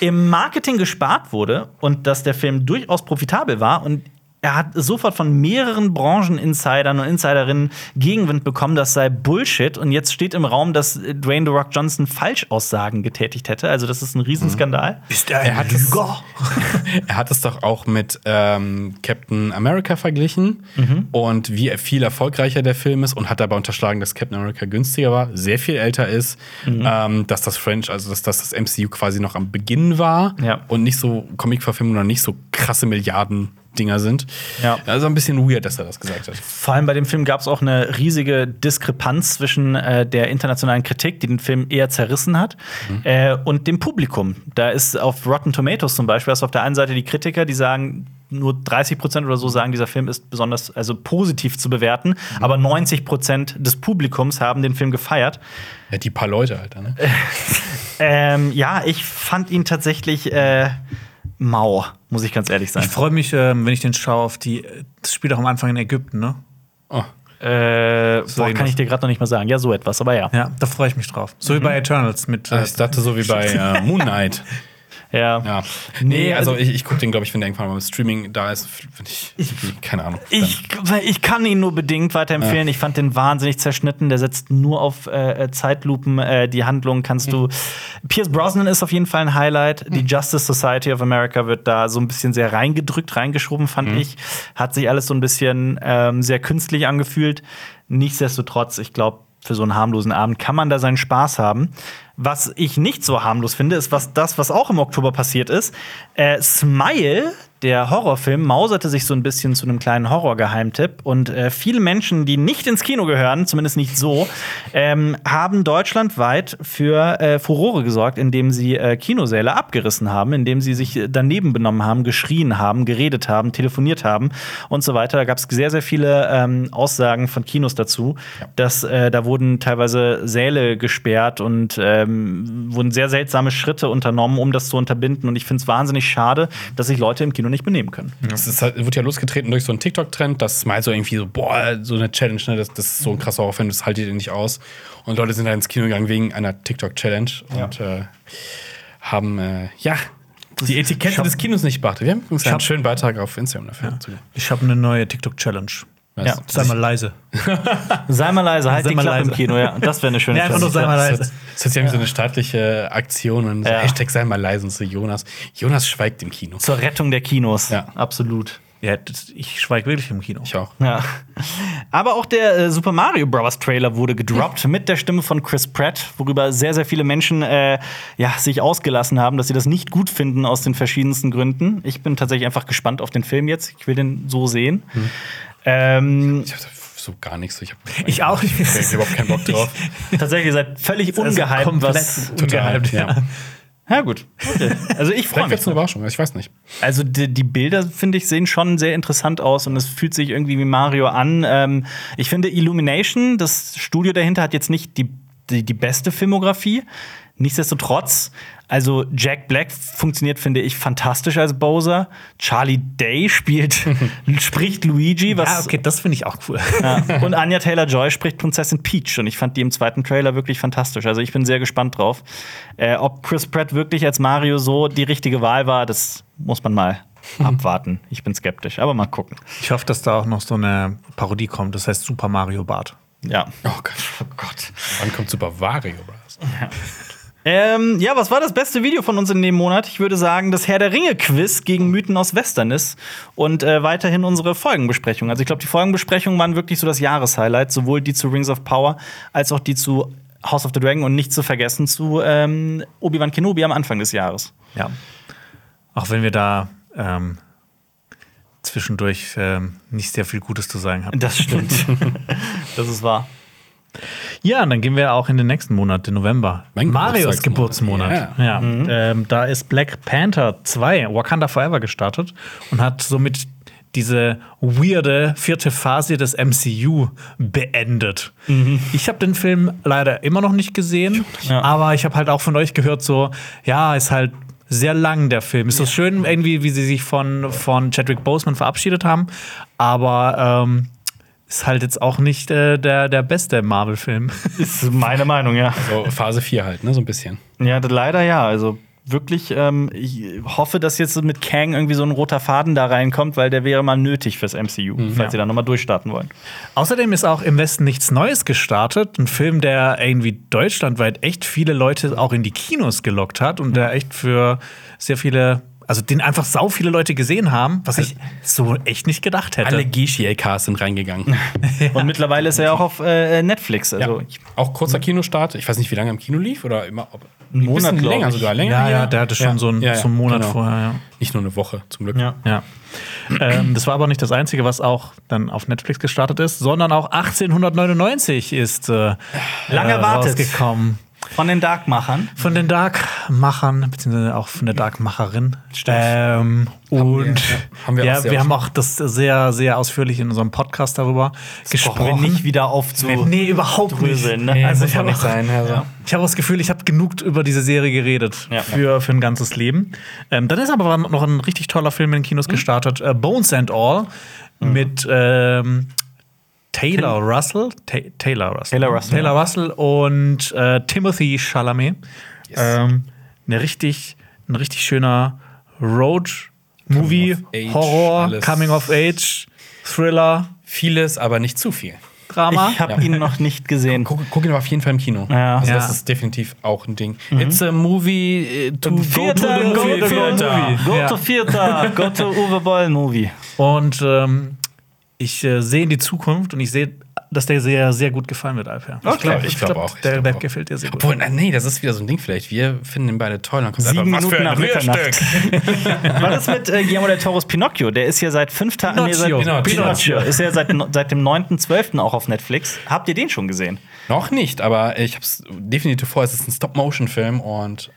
im Marketing gespart wurde und dass der Film durchaus profitabel war und er hat sofort von mehreren Brancheninsidern und Insiderinnen Gegenwind bekommen, das sei Bullshit. Und jetzt steht im Raum, dass Dwayne The Rock Johnson Falschaussagen getätigt hätte. Also, das ist ein Riesenskandal. ist er Er hat es- [laughs] Er hat es doch auch mit ähm, Captain America verglichen und wie viel erfolgreicher der Film ist und hat dabei unterschlagen, dass Captain America günstiger war, sehr viel älter ist, ähm, dass das French, also dass, dass das MCU quasi noch am Beginn war Ja. und nicht so Comic-Verfilmungen oder nicht so krasse Milliarden. Dinger sind. Ja. Also ein bisschen weird, dass er das gesagt hat. Vor allem bei dem Film gab es auch eine riesige Diskrepanz zwischen äh, der internationalen Kritik, die den Film eher zerrissen hat, äh, und dem Publikum. Da ist auf Rotten Tomatoes zum Beispiel, hast du auf der einen Seite die Kritiker, die sagen, nur 30 Prozent oder so sagen, dieser Film ist besonders also positiv zu bewerten, aber 90 Prozent des Publikums haben den Film gefeiert. Ja, die paar Leute, Alter, ne? [laughs] Ähm, ja, ich fand ihn tatsächlich äh, mau, muss ich ganz ehrlich sein. Ich freue mich, ähm, wenn ich den schaue, auf die. Das spielt auch am Anfang in Ägypten, ne? Oh. Äh, boah, kann ich dir gerade noch nicht mal sagen. Ja, so etwas, aber ja. Ja, da freue ich mich drauf. So wie bei Eternals mit. Äh, Ich dachte so wie bei [laughs] äh, Moon Knight. Ja. Ja. Nee, Nee, also also- ich, ich gucke den, glaube ich, wenn der irgendwann mal im Streaming da ist. Find ich, keine Ahnung. Ich, ich kann ihn nur bedingt weiterempfehlen. Ich fand den wahnsinnig zerschnitten. Der setzt nur auf äh, Zeitlupen. Äh, die Handlung kannst du. Pierce Brosnan ist auf jeden Fall ein Highlight. Die Justice Society of America wird da so ein bisschen sehr reingedrückt, reingeschoben, fand ich. Hat sich alles so ein bisschen ähm, sehr künstlich angefühlt. Nichtsdestotrotz, ich glaube, für so einen harmlosen Abend kann man da seinen Spaß haben. Was ich nicht so harmlos finde, ist was das, was auch im Oktober passiert ist. Äh, Smile, der Horrorfilm, mauserte sich so ein bisschen zu einem kleinen Horrorgeheimtipp. Und äh, viele Menschen, die nicht ins Kino gehören, zumindest nicht so, ähm, haben deutschlandweit für äh, Furore gesorgt, indem sie äh, Kinosäle abgerissen haben, indem sie sich daneben benommen haben, geschrien haben, geredet haben, telefoniert haben und so weiter. Da gab es sehr, sehr viele ähm, Aussagen von Kinos dazu, dass äh, da wurden teilweise Säle gesperrt und ähm, wurden sehr seltsame Schritte unternommen, um das zu unterbinden. Und ich finde es wahnsinnig schade, dass sich Leute im Kino nicht benehmen können. Es halt, wird ja losgetreten durch so einen TikTok-Trend, das mal so irgendwie so, boah, so eine Challenge, ne? das, das ist so ein krasser Horrorfilm, das haltet ihr nicht aus. Und Leute sind halt ins Kino gegangen wegen einer TikTok-Challenge und äh, haben, äh, ja, die Etikette des Kinos nicht beachtet. Wir haben übrigens einen hab- schönen Beitrag auf Instagram dafür. zu- ich habe eine neue TikTok-Challenge. Was? Ja. Sei mal leise. [laughs] Sei mal leise, halt Sei die mal Klappe im leise. Kino, ja. Das wäre eine schöne [laughs] Ja, einfach nur sei mal Das leise. ist jetzt ja so eine staatliche Aktion und so Ja. Hashtag sei mal leise und so Jonas. Jonas schweigt im Kino. Zur Rettung der Kinos. Ja. Absolut. Ja, das, ich schweige wirklich im Kino. Ich auch. Ja. Aber auch der äh, Super Mario Bros. Trailer wurde gedroppt [laughs] mit der Stimme von Chris Pratt, worüber sehr, sehr viele Menschen äh, ja, sich ausgelassen haben, dass sie das nicht gut finden aus den verschiedensten Gründen. Ich bin tatsächlich einfach gespannt auf den Film jetzt. Ich will den so sehen. Ähm, Ich hab so gar nichts. Ich, hab, Ich auch nicht. Ich hab überhaupt keinen Bock drauf. [laughs] tatsächlich, ihr seid völlig ungehypt, komplett was. ungehypt, ja. ja. Ja, gut. Okay. Also ich freue Vielleicht mich. wird's eine Überraschung, ich weiß nicht. Also die, die Bilder, finde ich, sehen schon sehr interessant aus und es fühlt sich irgendwie wie Mario an. Ähm, ich finde, Illumination, das Studio dahinter, hat jetzt nicht die, die, die beste Filmografie. Nichtsdestotrotz, also Jack Black funktioniert, finde ich, fantastisch als Bowser. Charlie Day spielt, [laughs] spricht Luigi, was Ja, okay, das finde ich auch cool. ja. [laughs] Und Anya Taylor Joy spricht Prinzessin Peach und ich fand die im zweiten Trailer wirklich fantastisch. Also ich bin sehr gespannt drauf. Äh, ob Chris Pratt wirklich als Mario so die richtige Wahl war, das muss man mal [laughs] abwarten. Ich bin skeptisch, aber mal gucken. Ich hoffe, dass da auch noch so eine Parodie kommt. Das heißt Super Mario Bart. Ja. Oh Gott. Oh Gott. Wann kommt Super Mario Bros? Ähm, ja, was war das beste Video von uns in dem Monat? Ich würde sagen, das Herr der Ringe-Quiz gegen Mythen aus Westernis und äh, weiterhin unsere Folgenbesprechung. Also ich glaube, die Folgenbesprechungen waren wirklich so das Jahreshighlight, sowohl die zu Rings of Power als auch die zu House of the Dragon und nicht zu vergessen zu ähm, Obi-Wan Kenobi am Anfang des Jahres. Ja. Auch wenn wir da ähm, zwischendurch ähm, nicht sehr viel Gutes zu sagen haben. Das stimmt. [laughs] das ist wahr. Ja, und dann gehen wir auch in den nächsten Monat, den November. Mein Marios. Geburtsmonat. Ja. Ähm, da ist Black Panther 2, Wakanda Forever, gestartet und hat somit diese weirde vierte Phase des MCU beendet. Ich habe den Film leider immer noch nicht gesehen, Ja. aber ich habe halt auch von euch gehört, so, ja, ist halt sehr lang der Film. Ist das schön, irgendwie, wie sie sich von, von Chadwick Boseman verabschiedet haben, aber ähm, ist halt jetzt auch nicht äh, der, der beste Marvel-Film. [laughs] Ist meine Meinung, ja. So Phase 4 halt, ne? So ein bisschen. Ja, leider ja. Also wirklich, ähm, ich hoffe, dass jetzt mit Kang irgendwie so ein roter Faden da reinkommt, weil der wäre mal nötig fürs MCU, falls Ja. sie da nochmal durchstarten wollen. Außerdem ist auch im Westen nichts Neues gestartet. Ein Film, der irgendwie deutschlandweit echt viele Leute auch in die Kinos gelockt hat und der echt für sehr viele, also den einfach sau viele Leute gesehen haben, was ich so echt nicht gedacht hätte. Alle Gishi-LKs sind reingegangen. [laughs] Und mittlerweile ist er auch auf äh, Netflix. Also ja. Auch kurzer Kinostart. Ich weiß nicht, wie lange im Kino lief oder immer. Ob, Ein Monat, länger ich. sogar. Länger ja, ja, der hatte schon Ja. so einen, Ja, ja, so einen Monat genau. vorher. Ja. Nicht nur eine Woche, zum Glück. Ja. Ja. ähm, das war aber nicht das Einzige, was auch dann auf Netflix gestartet ist, sondern auch 1899 ist äh, Lang äh, erwartet. rausgekommen. Von den Dark-Machern. von den Dark-Machern, beziehungsweise auch von der Dark-Macherin. Ähm, und ja. Haben wir auch ja, sehr wir haben auch das sehr, sehr ausführlich in unserem Podcast darüber wir gesprochen. nicht wieder aufzu. nee, überhaupt dröseln, nicht. ne? Also muss ich habe sein. Also. ich habe das Gefühl, ich habe genug über diese Serie geredet Ja. für, für ein ganzes Leben. Ähm, dann ist aber noch ein richtig toller Film in den Kinos gestartet, äh, Bones and All mit ähm, Taylor Russell, Ta Taylor Russell, Taylor Russell, Taylor Russell und äh, Timothy Chalamet. Ähm, eine richtig, ein richtig schöner Road-Movie, Horror, alles. Coming of Age, Thriller, Vieles, aber nicht zu viel. Drama. Ich habe Ja. ihn noch nicht gesehen. Guck, guck ihn aber auf jeden Fall im Kino. Ja. Also Ja. das ist definitiv auch ein Ding. It's a movie äh, to go to Vierter, the go movie to theater. movie. Go to Vierter, go to Uwe Boll Movie. Und ähm, ich äh, sehe in die Zukunft und ich sehe, dass der sehr, sehr gut gefallen wird, Alper. Ich glaub- ich glaub auch, ich Der, glaub auch. gefällt dir sehr gut. Obwohl, nee, das ist wieder so ein Ding vielleicht. Wir finden ihn beide toll. Dann kommt Sieben einfach, was für Minuten ein nach Mitternacht. Rührstück. [laughs] Was ist mit äh, Guillermo del Toros Pinocchio? Der ist ja seit fünf Tagen. Nee, seit, Pinocchio. Pinocchio. Ist ja seit, seit dem 9.12. auch auf Netflix. Habt ihr den schon gesehen? Noch nicht, aber ich habe es definitiv vor. Es ist ein Stop-Motion-Film und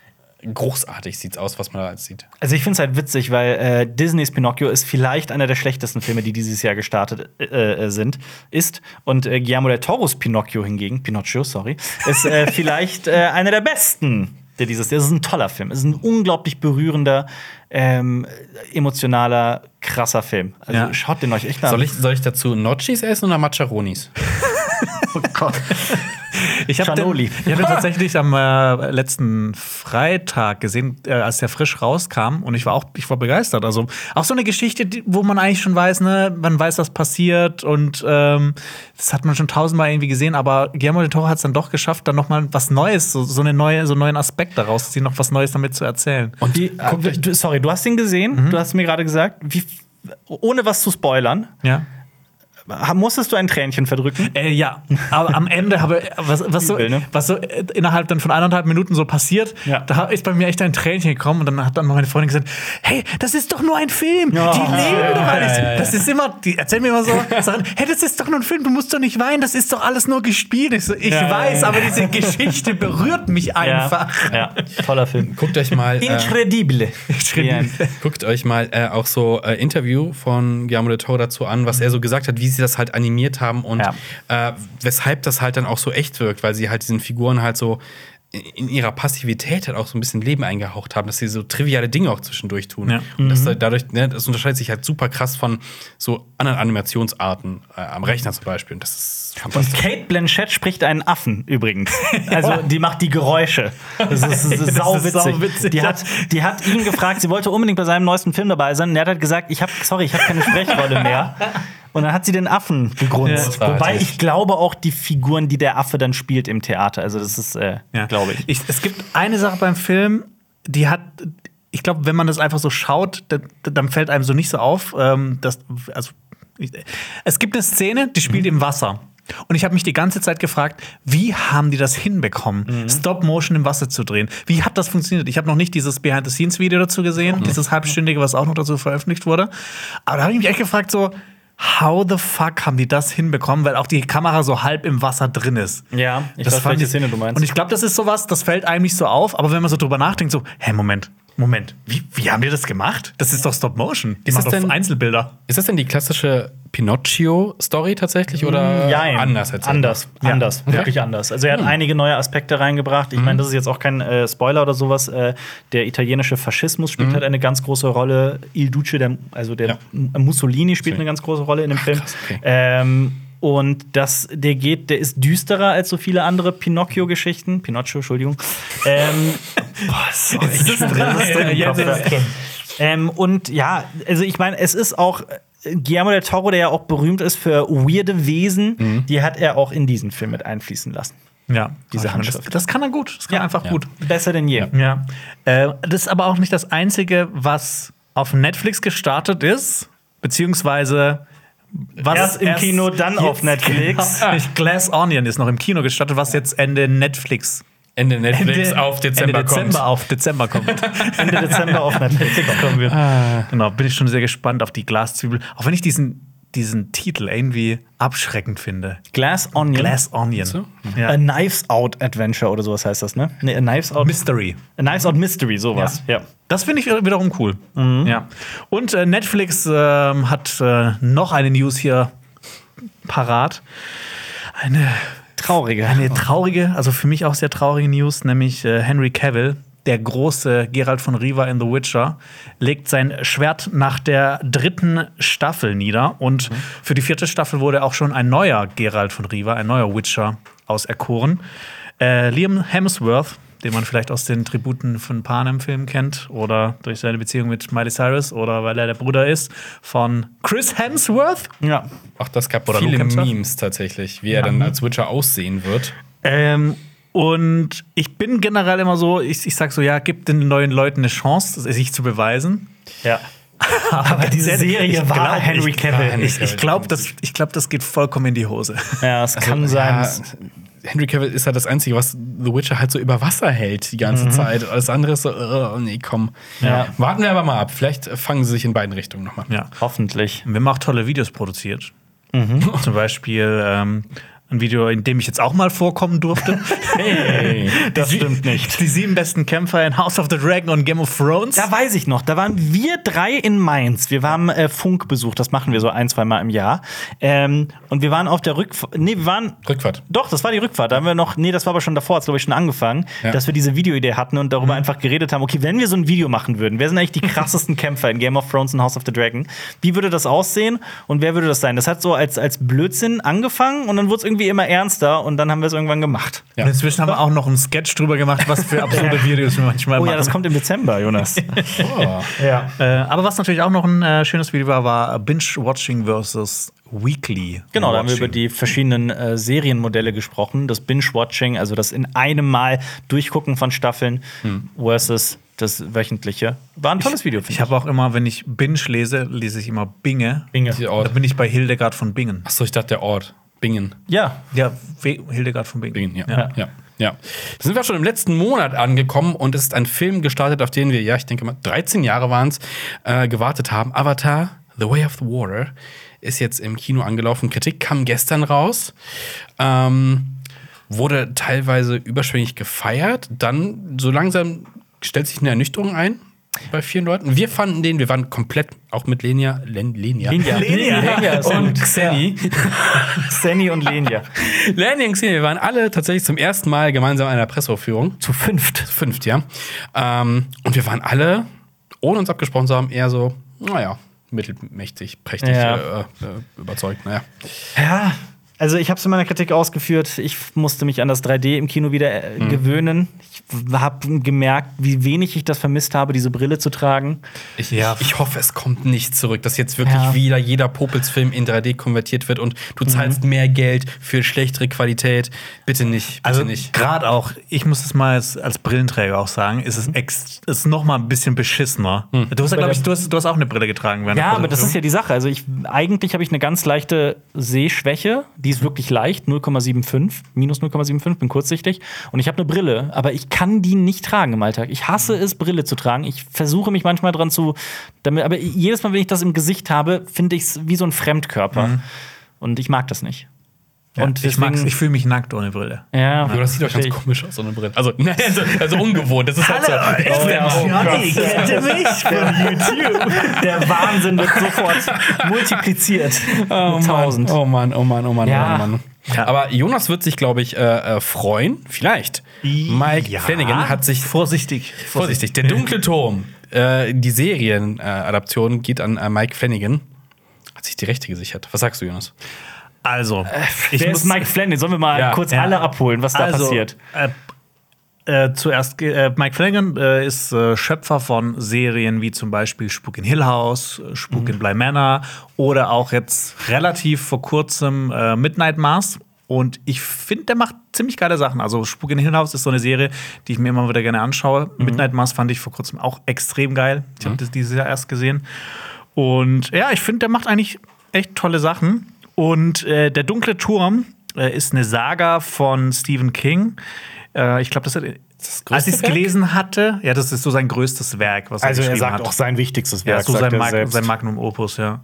großartig sieht's aus, was man da sieht. Also ich finde es halt witzig, weil äh, Disneys Pinocchio ist vielleicht einer der schlechtesten Filme, die dieses Jahr gestartet äh, äh, sind, ist. Und äh, Guillermo del Toros Pinocchio hingegen, Pinocchio, sorry, ist äh, [laughs] vielleicht äh, einer der besten. Der dieses, das ist ein toller Film. Es ist ein unglaublich berührender, ähm, emotionaler, krasser Film. Also Ja. schaut den euch echt an. Soll ich, soll ich dazu Noccis essen oder Macaronis? [laughs] Oh Gott. [laughs] Ich habe den, ich hab den tatsächlich am äh, letzten Freitag gesehen, äh, als der frisch rauskam. Und ich war auch ich war begeistert. Also auch so eine Geschichte, die, wo man eigentlich schon weiß, ne, man weiß, was passiert. Und ähm, das hat man schon tausendmal irgendwie gesehen. Aber Guillermo del Toro hat es dann doch geschafft, dann noch mal was Neues, so, so, eine neue, so einen neuen Aspekt daraus zu ziehen, noch was Neues damit zu erzählen. Und die, äh, sorry, du hast ihn gesehen. Du hast mir gerade gesagt, wie, ohne was zu spoilern, Ja. Musstest du ein Tränchen verdrücken? Äh, ja, aber am Ende habe was, was, so, ne? was so äh, innerhalb dann von eineinhalb Minuten so passiert, Ja. da ist bei mir echt ein Tränchen gekommen und dann hat dann meine Freundin gesagt, hey, das ist doch nur ein Film, Ja. die leben doch alles. Ja, ja, ja. Das ist immer, die erzählen mir immer so, sagen, hey, das ist doch nur ein Film, du musst doch nicht weinen, das ist doch alles nur gespielt. Ich, so, ich Ja, weiß, ja, ja. aber diese Geschichte berührt mich einfach. Ja, toller Film. Guckt euch mal. Äh, Incredible. Incredible. Guckt euch mal äh, auch so äh, Interview von Guillermo del Toro dazu an, was er so gesagt hat, wie sie das halt animiert haben und äh, weshalb das halt dann auch so echt wirkt, weil sie halt diesen Figuren halt so in ihrer Passivität halt auch so ein bisschen Leben eingehaucht haben, dass sie so triviale Dinge auch zwischendurch tun. Ja. Und das dadurch, ne, das unterscheidet sich halt super krass von so anderen Animationsarten äh, am Rechner zum Beispiel. Und das ist Und. Kate Blanchett spricht einen Affen übrigens. Also die macht die Geräusche. Das ist, das ist [laughs] Das ist sauwitzig. sauwitzig, Die ja. hat, die hat ihn gefragt, sie wollte unbedingt bei seinem neuesten Film dabei sein. Und er hat halt gesagt, ich habe, sorry, ich habe keine Sprechrolle mehr. Und dann hat sie den Affen gegrunzt. Ja. Wobei ich glaube auch die Figuren, die der Affe dann spielt im Theater. Also das ist, äh, Ja. glaube ich. ich. Es gibt eine Sache beim Film, die hat, ich glaube, wenn man das einfach so schaut, dann, dann fällt einem so nicht so auf, ähm, dass, also, ich, es gibt eine Szene, die spielt im Wasser. Und ich habe mich die ganze Zeit gefragt, wie haben die das hinbekommen, Stop-Motion im Wasser zu drehen? Wie hat das funktioniert? Ich habe noch nicht dieses Behind-the-Scenes-Video dazu gesehen, dieses halbstündige, was auch noch dazu veröffentlicht wurde. Aber da habe ich mich echt gefragt, so, how the fuck haben die das hinbekommen? Weil auch die Kamera so halb im Wasser drin ist. Ja, ich Das weiß, fand welche ich- Szene du meinst. Und ich glaube, das ist sowas, das fällt einem nicht so auf, aber wenn man so drüber nachdenkt, so, hä, Moment, Moment, wie, wie haben die das gemacht? Das ist doch Stop Motion. Die Ist doch denn- Einzelbilder. Ist das denn die klassische Pinocchio-Story tatsächlich oder Jein. anders erzählt? Anders, Ja. anders, wirklich anders. Also er hat einige neue Aspekte reingebracht. Ich meine, das ist jetzt auch kein äh, Spoiler oder sowas. Äh, der italienische Faschismus spielt halt eine ganz große Rolle. Il Duce, der, also der Ja. Mussolini spielt eine ganz große Rolle in dem Film. krass, okay. Ähm, und das, der geht, der ist düsterer als so viele andere Pinocchio-Geschichten. Pinocchio, Entschuldigung. ähm, [laughs] boah, sorry, ist es [laughs] drin. Das ist drin Ja, jetzt ist ja. drin. Ähm, und ja, also ich meine, es ist auch äh, Guillermo del Toro, der ja auch berühmt ist für weirde Wesen, die hat er auch in diesen Film mit einfließen lassen. Ja, Diese das, Handschrift. das kann er gut. Das kann er einfach Ja. gut. Besser denn je. Ja. Äh, das ist aber auch nicht das Einzige, was auf Netflix gestartet ist, beziehungsweise was Erst im Kino, dann auf Netflix. [laughs] Genau. Glass Onion ist noch im Kino gestartet, was jetzt Ende Netflix. Ende Netflix Ende, auf Dezember, Ende Dezember kommt. auf Dezember kommt. [laughs] Ende Dezember auf Netflix kommen wir. Genau, bin ich schon sehr gespannt auf die Glaszwiebel. Auch wenn ich diesen diesen Titel irgendwie abschreckend finde. Glass Onion. Glass Onion. So? Ja. A Knives Out Adventure oder sowas heißt das, ne? Nee, A Knives Out. Mystery. A Knives Out Mystery, sowas. Ja. Das finde ich wiederum cool. Ja. Und äh, Netflix ähm, hat äh, noch eine News hier parat. Eine, Traurige. eine traurige, also für mich auch sehr traurige News, nämlich äh, Henry Cavill, der große Geralt von Riva in The Witcher, legt sein Schwert nach der dritten Staffel nieder. Und für die vierte Staffel wurde auch schon ein neuer Geralt von Riva, ein neuer Witcher auserkoren. Äh, Liam Hemsworth, den man vielleicht aus den Tributen von Panem-Film kennt oder durch seine Beziehung mit Miley Cyrus oder weil er der Bruder ist von Chris Hemsworth. Ja. Auch das gab Oder viele? Memes tatsächlich, wie er dann als Witcher aussehen wird. Ähm, und ich bin generell immer so, ich, ich sag so, ja, gib den neuen Leuten eine Chance, sich zu beweisen. Ja. [laughs] Aber diese Serie Ich war glaub, Henry Cavill. Ich, ich glaube, das, ich glaub, das geht vollkommen in die Hose. Ja, es kann sein. Ja, Henry Cavill ist halt das Einzige, was The Witcher halt so über Wasser hält die ganze Zeit. Alles andere ist so, oh, nee, komm. Ja. Warten wir aber mal ab. Vielleicht fangen sie sich in beiden Richtungen nochmal. Ja. Hoffentlich. Wir haben auch tolle Videos produziert. Zum Beispiel ähm, ein Video, in dem ich jetzt auch mal vorkommen durfte. [laughs] Hey. [laughs] Das stimmt nicht. Die sieben besten Kämpfer in House of the Dragon und Game of Thrones. Da weiß ich noch, da waren wir drei in Mainz. Wir haben äh, Funk besucht, das machen wir so ein, zwei Mal im Jahr. Ähm, und wir waren auf der Rückfahrt. Nee, wir waren. Rückfahrt. Doch, das war die Rückfahrt. Da haben wir noch, nee, das war aber schon davor, hat glaube ich schon angefangen, Ja. dass wir diese Videoidee hatten und darüber einfach geredet haben, okay, wenn wir so ein Video machen würden, wer sind eigentlich die krassesten [laughs] Kämpfer in Game of Thrones und House of the Dragon? Wie würde das aussehen und wer würde das sein? Das hat so als, als Blödsinn angefangen und dann wurde es irgendwie immer ernster und dann haben wir es irgendwann gemacht. Ja. Und inzwischen haben wir auch noch einen Sketch drüber gemacht, was für absurde [laughs] Videos wir manchmal Oh ja, machen. das kommt im Dezember, Jonas. [laughs] Oh. ja. Äh, aber was natürlich auch noch ein äh, schönes Video war, war Binge-Watching versus Weekly. Genau, da haben wir über die verschiedenen äh, Serienmodelle gesprochen. Das Binge-Watching, also das in einem Mal Durchgucken von Staffeln versus das wöchentliche. War ein tolles Video, finde Ich habe auch immer, wenn ich Binge lese, lese ich immer Binge. Binge. Da Ort. bin ich bei Hildegard von Bingen. Achso, ich dachte der Ort. Bingen. Ja, Ja, Hildegard von Bingen. Bingen, ja. Ja. ja. ja. Da sind wir schon im letzten Monat angekommen und es ist ein Film gestartet, auf den wir, ja, ich denke mal, 13 Jahre waren es, äh, gewartet haben. Avatar, The Way of the Water, ist jetzt im Kino angelaufen. Kritik kam gestern raus. Ähm, wurde teilweise überschwänglich gefeiert. Dann so langsam stellt sich eine Ernüchterung ein bei vielen Leuten. Wir fanden den, wir waren komplett auch mit Lenia, Len, Lenia. Lenia. [laughs] Lenia. Lenia und gut. Xeni. [laughs] Senny und Lenia. Lenia und Xeni, wir waren alle tatsächlich zum ersten Mal gemeinsam an einer Presseaufführung. Zu fünft. Zu fünft, ja. Ähm, und wir waren alle, ohne uns abgesprochen zu haben, eher so, naja, mittelmächtig, prächtig Ja. äh, äh, überzeugt. Naja. Ja. Also ich habe es in meiner Kritik ausgeführt. Ich musste mich an das 3D im Kino wieder äh, gewöhnen. Ich habe gemerkt, wie wenig ich das vermisst habe, diese Brille zu tragen. Ich, Ja. ich, hoffe, es kommt nicht zurück, dass jetzt wirklich Ja. wieder jeder Popelsfilm in 3D konvertiert wird und du zahlst mehr Geld für schlechtere Qualität. Bitte nicht, bitte Also nicht. gerade auch, ich muss es mal als, als Brillenträger auch sagen, ist es ex, ist noch mal ein bisschen beschissener. Du hast ja, glaube ich, du hast, du hast auch eine Brille getragen. während Ja, aber das ist ja die Sache. Also ich eigentlich habe ich eine ganz leichte Sehschwäche. Die ist wirklich leicht, 0,75, minus 0,75, bin kurzsichtig. Und ich habe eine Brille, aber ich kann die nicht tragen im Alltag. Ich hasse es, Brille zu tragen. Ich versuche mich manchmal dran zu, damit, aber jedes Mal, wenn ich das im Gesicht habe, finde ich es wie so ein Fremdkörper. Und ich mag das nicht. Ja, Und ich, mag's, deswegen- ich fühle mich nackt ohne Brille. Ja, Aber das sieht doch ganz ich. komisch aus, so eine Brille. Also, nein, also, [laughs] also ungewohnt. Das ist halt so. Oh, ja, oh kennt ihr [laughs] mich von YouTube? Der Wahnsinn wird sofort multipliziert. Oh mit tausend. Mann, oh Mann, oh Mann, oh Mann, Ja. oh Mann. oh. Ja. Aber Jonas wird sich, glaube ich, äh, äh, freuen. Vielleicht. Mike Ja. Flanagan hat sich vorsichtig, Vorsichtig, der dunkle Turm. Äh, die Serienadaption geht an äh, Mike Flanagan. Hat sich die Rechte gesichert. Was sagst du, Jonas? Also, ich Wer muss ist Mike Flanagan? Sollen wir mal Ja, kurz ja. alle abholen, was da also, passiert? Äh, äh, zuerst, äh, Mike Flanagan äh, ist äh, Schöpfer von Serien wie zum Beispiel Spuk in Hill House, äh, Spuk Mhm. in Bly Manor oder auch jetzt relativ vor kurzem äh, Midnight Mass. Und ich finde, der macht ziemlich geile Sachen. Also Spuk in Hill House ist so eine Serie, die ich mir immer wieder gerne anschaue. Mhm. Midnight Mass fand ich vor kurzem auch extrem geil. Ich habe das dieses Jahr erst gesehen. Und ja, ich finde, der macht eigentlich echt tolle Sachen. Und äh, der dunkle Turm äh, ist eine Saga von Stephen King. Äh, ich glaube, das hat Das Als ich es gelesen hatte, ja, das ist so sein größtes Werk, was Also er sagt hat. auch sein wichtigstes Ja, Werk. so sagt sein, er Mag sein Magnum Opus, ja.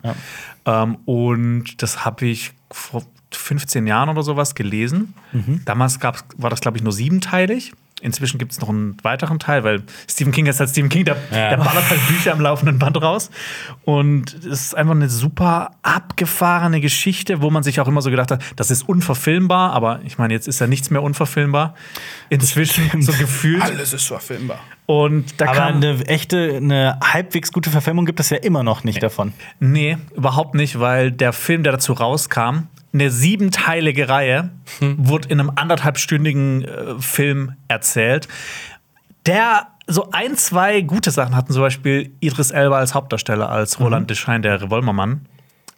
Ähm, und das habe ich vor 15 Jahren oder sowas gelesen. Mhm. Damals war das, glaube ich, nur siebenteilig. Inzwischen gibt es noch einen weiteren Teil, weil Stephen King ist halt Stephen King, der, Ja. der ballert halt Bücher am laufenden Band raus. Und es ist einfach eine super abgefahrene Geschichte, wo man sich auch immer so gedacht hat, das ist unverfilmbar, aber ich meine, jetzt ist ja nichts mehr unverfilmbar. Inzwischen so gefühlt. Alles ist verfilmbar. Und da Aber kam eine echte, eine halbwegs gute Verfilmung gibt es ja immer noch nicht davon. Nee, überhaupt nicht, weil der Film, der dazu rauskam, eine siebenteilige Reihe, wurde in einem anderthalbstündigen äh, Film erzählt, der so ein, zwei gute Sachen hatten, zum Beispiel Idris Elba als Hauptdarsteller, als Roland Deschein, der Revolvermann.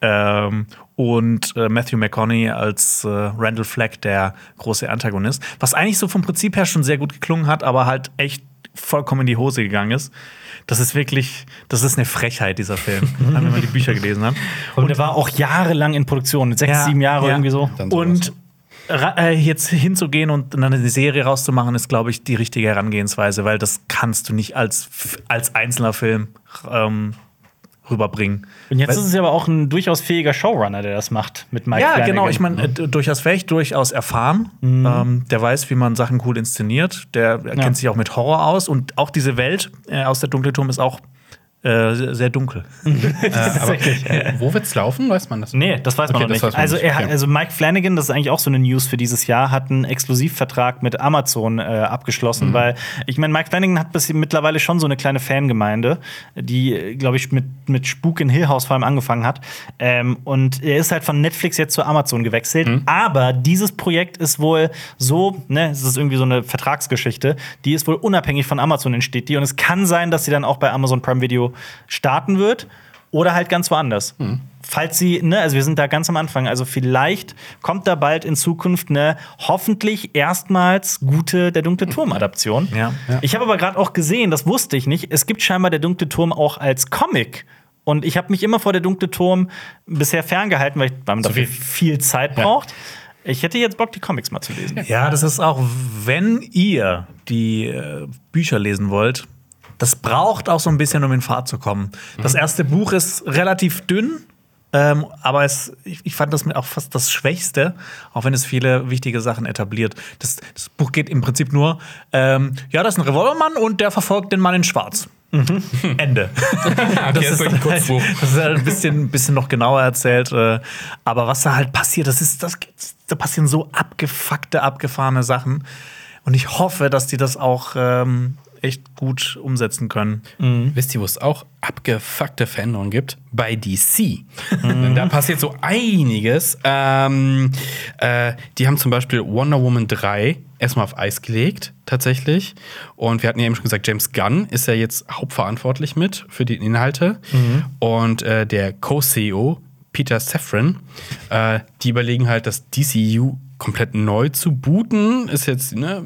Ähm, und äh, Matthew McConaughey als äh, Randall Flagg, der große Antagonist. Was eigentlich so vom Prinzip her schon sehr gut geklungen hat, aber halt echt vollkommen in die Hose gegangen ist. Das ist wirklich, das ist eine Frechheit, dieser Film, [laughs] wenn man die Bücher gelesen hat. Und der war auch jahrelang in Produktion, sechs, Ja, sieben Jahre ja. irgendwie so. Und äh, jetzt hinzugehen und dann eine Serie rauszumachen, ist, glaube ich, die richtige Herangehensweise, weil das kannst du nicht als, als einzelner Film ähm, rüberbringen. Und jetzt Weil- ist es ja aber auch ein durchaus fähiger Showrunner, der das macht mit Mike ja, Flanagan. genau. Ich meine, äh, durchaus fähig, durchaus erfahren. Ähm, der weiß, wie man Sachen cool inszeniert. Der Ja. kennt sich auch mit Horror aus. Und auch diese Welt äh, aus der Dunkelturm ist auch äh, sehr- dunkel. [laughs] Äh, aber, wo wird's laufen? Weiß man das? Nee, das weiß man Okay, noch nicht. man also, nicht. er, also Mike Flanagan, das ist eigentlich auch so eine News für dieses Jahr, hat einen Exklusivvertrag mit Amazon äh, abgeschlossen, weil ich meine, Mike Flanagan hat bis mittlerweile schon so eine kleine Fangemeinde, die, glaube ich, mit, mit Spuk in Hill House vor allem angefangen hat. Ähm, und er ist halt von Netflix jetzt zu Amazon gewechselt. Aber dieses Projekt ist wohl so, ne, es ist irgendwie so eine Vertragsgeschichte, die ist wohl unabhängig von Amazon entsteht die. Und es kann sein, dass sie dann auch bei Amazon Prime Video starten wird oder halt ganz woanders. Falls sie, ne, also wir sind da ganz am Anfang, also vielleicht kommt da bald in Zukunft eine hoffentlich erstmals gute Der dunkle Turm-Adaption. Ja. Ich habe aber gerade auch gesehen, das wusste ich nicht, es gibt scheinbar Der dunkle Turm auch als Comic. Und ich habe mich immer vor Der dunkle Turm bisher ferngehalten, weil, man dafür viel- viel Zeit braucht. Ich hätte jetzt Bock, die Comics mal zu lesen. Ja, das ist auch, wenn ihr die äh, Bücher lesen wollt, das braucht auch so ein bisschen, um in Fahrt zu kommen. Das erste Buch ist relativ dünn, ähm, aber es, ich, ich fand das auch fast das Schwächste, auch wenn es viele wichtige Sachen etabliert. Das, das Buch geht im Prinzip nur, ähm, ja, das ist ein Revolvermann und der verfolgt den Mann in Schwarz. Ende. [laughs] das ist. Halt, das ist halt ein bisschen, bisschen noch genauer erzählt. Äh, aber was da halt passiert, das ist, das, da passieren so abgefuckte, abgefahrene Sachen. Und ich hoffe, dass die das auch ähm, echt gut umsetzen können. Wisst ihr, wo es auch abgefuckte Veränderungen gibt? Bei DC. Denn da passiert so einiges. Ähm, äh, die haben zum Beispiel Wonder Woman 3 erstmal auf Eis gelegt, tatsächlich. Und wir hatten ja eben schon gesagt, James Gunn ist ja jetzt hauptverantwortlich mit für die Inhalte. Und äh, der Co-CEO, Peter Safran, äh, die überlegen halt, das DCU komplett neu zu booten. Ist jetzt, ne,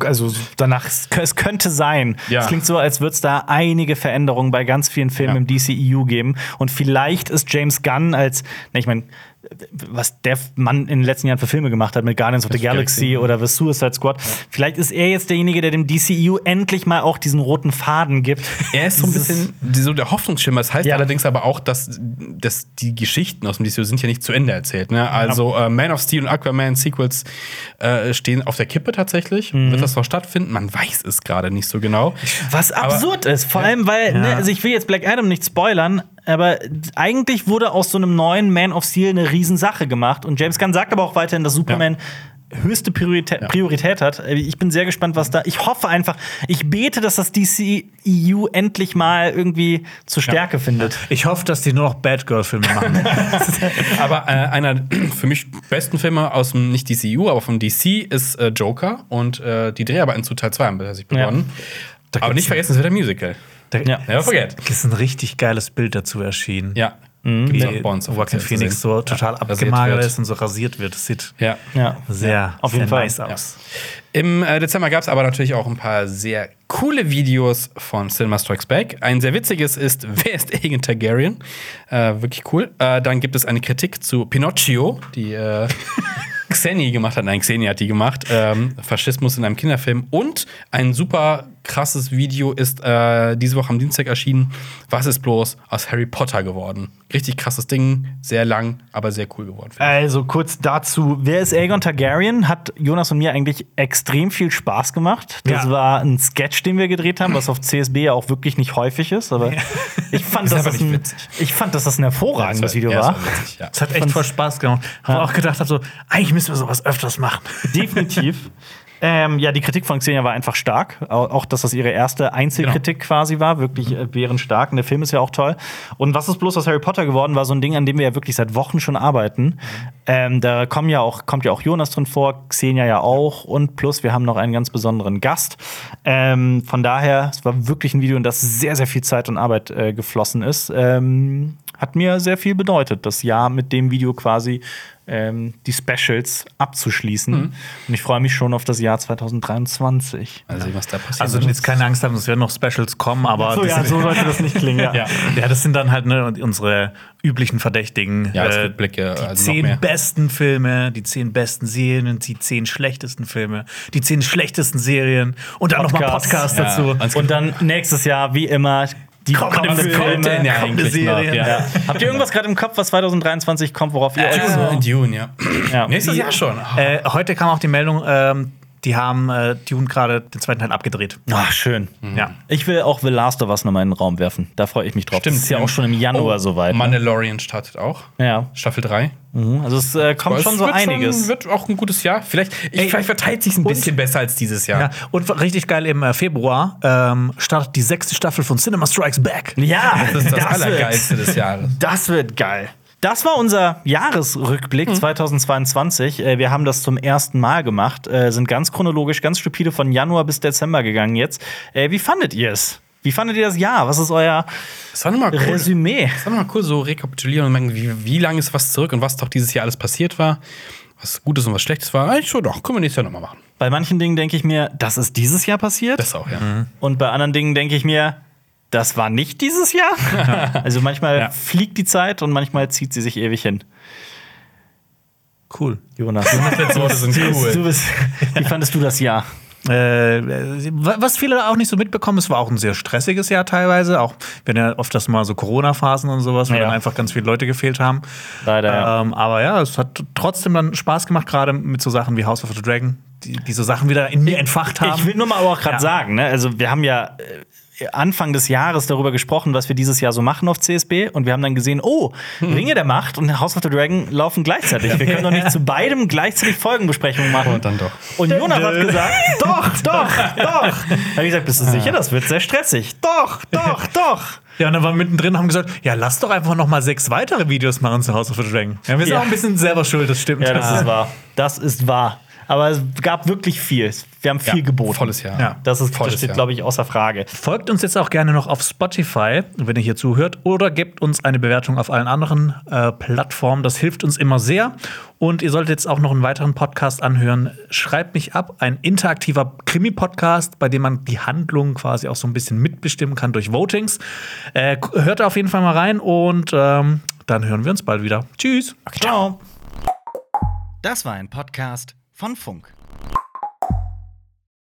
Also danach, es könnte sein. Ja. Es klingt so, als würde es da einige Veränderungen bei ganz vielen Filmen Ja. im DCEU geben. Und vielleicht ist James Gunn als, ne, ich meine, was der Mann in den letzten Jahren für Filme gemacht hat mit Guardians of the Galaxy. Galaxy oder The Suicide Squad, vielleicht ist er jetzt derjenige, der dem DCEU endlich mal auch diesen roten Faden gibt. Er ist so ein bisschen so der Hoffnungsschimmer. Das heißt Ja. allerdings aber auch, dass, dass die Geschichten aus dem DCU sind ja nicht zu Ende erzählt. Ne? Also äh, Man of Steel und Aquaman Sequels äh, stehen auf der Kippe tatsächlich. Mhm. Wird das noch stattfinden? Man weiß es gerade nicht so genau. Was absurd ist, vor allem, weil, Ja. ne, also ich will jetzt Black Adam nicht spoilern, aber eigentlich wurde aus so einem neuen Man of Steel eine Riesensache gemacht. Und James Gunn sagt aber auch weiterhin, dass Superman höchste Priorität, Priorität hat. Ich bin sehr gespannt, was da. Ich hoffe einfach, ich bete, dass das DCEU endlich mal irgendwie zur Stärke findet. Ich hoffe, dass die nur noch Batgirl-Filme machen. [laughs] Aber äh, einer [clears throat] für mich besten Filme aus dem nicht DCU, aber vom DC ist äh, Joker. Und äh, die Dreharbeiten zu Teil 2 haben sich begonnen. Da Aber nicht vergessen, es wird ein Musical. Da Ja. Never forget. ist ein richtig geiles Bild dazu erschienen. Ja. Mhm. Wie uns Joaquin Phoenix so total Ja, abgemagert ist und so rasiert wird. Das sieht Ja. Ja. sehr, Auf jeden sehr Fall. nice aus. Im äh, Dezember gab es aber natürlich auch ein paar sehr coole Videos von Cinema Strikes Back. Ein sehr witziges ist [laughs] Wer ist Aegon Targaryen? Äh, wirklich cool. Äh, dann gibt es eine Kritik zu Pinocchio, die äh, [laughs] Xeni gemacht hat. Nein, Xeni hat die gemacht. Ähm, Faschismus in einem Kinderfilm. Und ein super krasses Video ist äh, diese Woche am Dienstag erschienen. Was ist bloß aus Harry Potter geworden? Richtig krasses Ding, sehr lang, aber sehr cool geworden. Also kurz dazu, wer ist Aegon Targaryen? Hat Jonas und mir eigentlich extrem viel Spaß gemacht. Das Ja. war ein Sketch, den wir gedreht haben, was auf CSB ja auch wirklich nicht häufig ist. Aber ich [laughs] fand, das nicht ein, witzig. ich fand, dass das ein hervorragendes. Video Ja, es war. witzig, ja. Es hat echt voll Spaß gemacht. Ich auch gedacht habe, so, eigentlich müssen wir sowas öfters machen. Definitiv. [laughs] Ähm, ja, die Kritik von Xenia war einfach stark. Au- Auch, dass das ihre erste Einzelkritik quasi war. Wirklich äh, bärenstark. Und der Film ist ja auch toll. Und was ist bloß aus Harry Potter geworden, war so ein Ding, an dem wir ja wirklich seit Wochen schon arbeiten. Ähm, da kommen ja auch, kommt ja auch Jonas drin vor, Xenia ja auch. Und plus, wir haben noch einen ganz besonderen Gast. Ähm, von daher, es war wirklich ein Video, in das sehr, sehr viel Zeit und Arbeit äh, geflossen ist. Ähm, hat mir sehr viel bedeutet, das Jahr mit dem Video quasi ähm, die Specials abzuschließen. Und ich freue mich schon auf das Jahr 2023. Mal sehen, was da passiert. Also jetzt keine Angst haben, es werden noch Specials kommen, aber So, ja, so sollte das nicht klingen. Ja. [laughs] ja. ja, das sind dann halt ne, unsere üblichen Verdächtigen. Ja, Äh, Rückblicke, Die also noch zehn mehr. besten Filme, die zehn besten Serien die zehn schlechtesten Filme, die zehn schlechtesten Serien und dann nochmal Podcast. Podcast Ja. dazu. Und dann nächstes Jahr, wie immer, die Kommende kommenden Filme, kommt denn ja kommende eigentlich noch? Ja. Ja. Habt ihr irgendwas gerade im Kopf, was 2023 kommt, worauf ihr euch Dune, so Dune, ja. Ja. Nächstes Jahr schon. Äh, heute kam auch die Meldung, ähm, die haben äh, Dune gerade den zweiten Teil abgedreht. Ach, schön. Ja. Ich will auch The Last of Us nochmal in den Raum werfen. Da freue ich mich drauf. das ist ja auch schon im Januar Oh, soweit. ne? Mandalorian startet auch. Ja. Staffel 3. Mhm. Also es äh, kommt schon so wird einiges. wird auch ein gutes Jahr. Vielleicht, ich, vielleicht verteilt sich ein bisschen besser als dieses Jahr. Ja, und richtig geil im äh, Februar ähm, startet die sechste Staffel von Cinema Strikes Back. ja, Das ist das, wird- Allergeilste des Jahres. Das wird geil. Das war unser Jahresrückblick 2022. Äh, Wir haben das zum ersten Mal gemacht, äh, sind ganz chronologisch, ganz stupide von Januar bis Dezember gegangen jetzt. Äh, Wie fandet ihr es? Wie fandet ihr das Jahr? Was ist euer cool. Resümee? Das war nochmal cool, so rekapitulieren und merken, wie, wie lange ist was zurück und was doch dieses Jahr alles passiert war. Was Gutes und was Schlechtes war. Eigentlich so, doch, können wir nächstes Jahr nochmal machen. Bei manchen Dingen denke ich mir, das ist dieses Jahr passiert. Das auch, ja. Und bei anderen Dingen denke ich mir, das war nicht dieses Jahr. [laughs] also manchmal Ja. fliegt die Zeit und manchmal zieht sie sich ewig hin. Cool. Jonas, So, das sind cool. du bist, wie fandest du das Jahr? Äh, was viele auch nicht so mitbekommen, es war auch ein sehr stressiges Jahr teilweise. Auch wenn ja oft das mal so Corona-Phasen und sowas, wo Ja. dann einfach ganz viele Leute gefehlt haben. Leider. Ähm, aber ja, es hat trotzdem dann Spaß gemacht, gerade mit so Sachen wie House of the Dragon, die, die so Sachen wieder in mir entfacht haben. Ich will nur mal aber auch gerade Ja. sagen, ne? also wir haben ja äh, Anfang des Jahres darüber gesprochen, was wir dieses Jahr so machen auf CSB und wir haben dann gesehen, oh, Ringe der Macht und House of the Dragon laufen gleichzeitig. Wir können doch nicht zu beidem gleichzeitig Folgenbesprechungen machen. Und dann doch. Und Jonas hat gesagt, [laughs] doch, doch, doch. Da habe ich gesagt, bist du sicher, das wird sehr stressig. Doch, doch, [laughs] doch. ja, und dann waren wir mittendrin und haben gesagt, ja, lass doch einfach noch mal sechs weitere Videos machen zu House of the Dragon. Ja, wir sind Ja. auch ein bisschen selber schuld, das stimmt. Ja, das ist [laughs] wahr. Das ist wahr. Aber es gab wirklich viel. Wir haben viel Ja, geboten. Volles Jahr. Ja. Das, ist, das Volles steht, Jahr. glaube ich, außer Frage. Folgt uns jetzt auch gerne noch auf Spotify, wenn ihr hier zuhört, oder gebt uns eine Bewertung auf allen anderen äh, Plattformen. Das hilft uns immer sehr. Und ihr solltet jetzt auch noch einen weiteren Podcast anhören. Schreibt mich ab, ein interaktiver Krimi-Podcast, bei dem man die Handlung quasi auch so ein bisschen mitbestimmen kann durch Votings. Äh, hört auf jeden Fall mal rein und ähm, dann hören wir uns bald wieder. Tschüss. Ciao. Das war ein Podcast von Funk.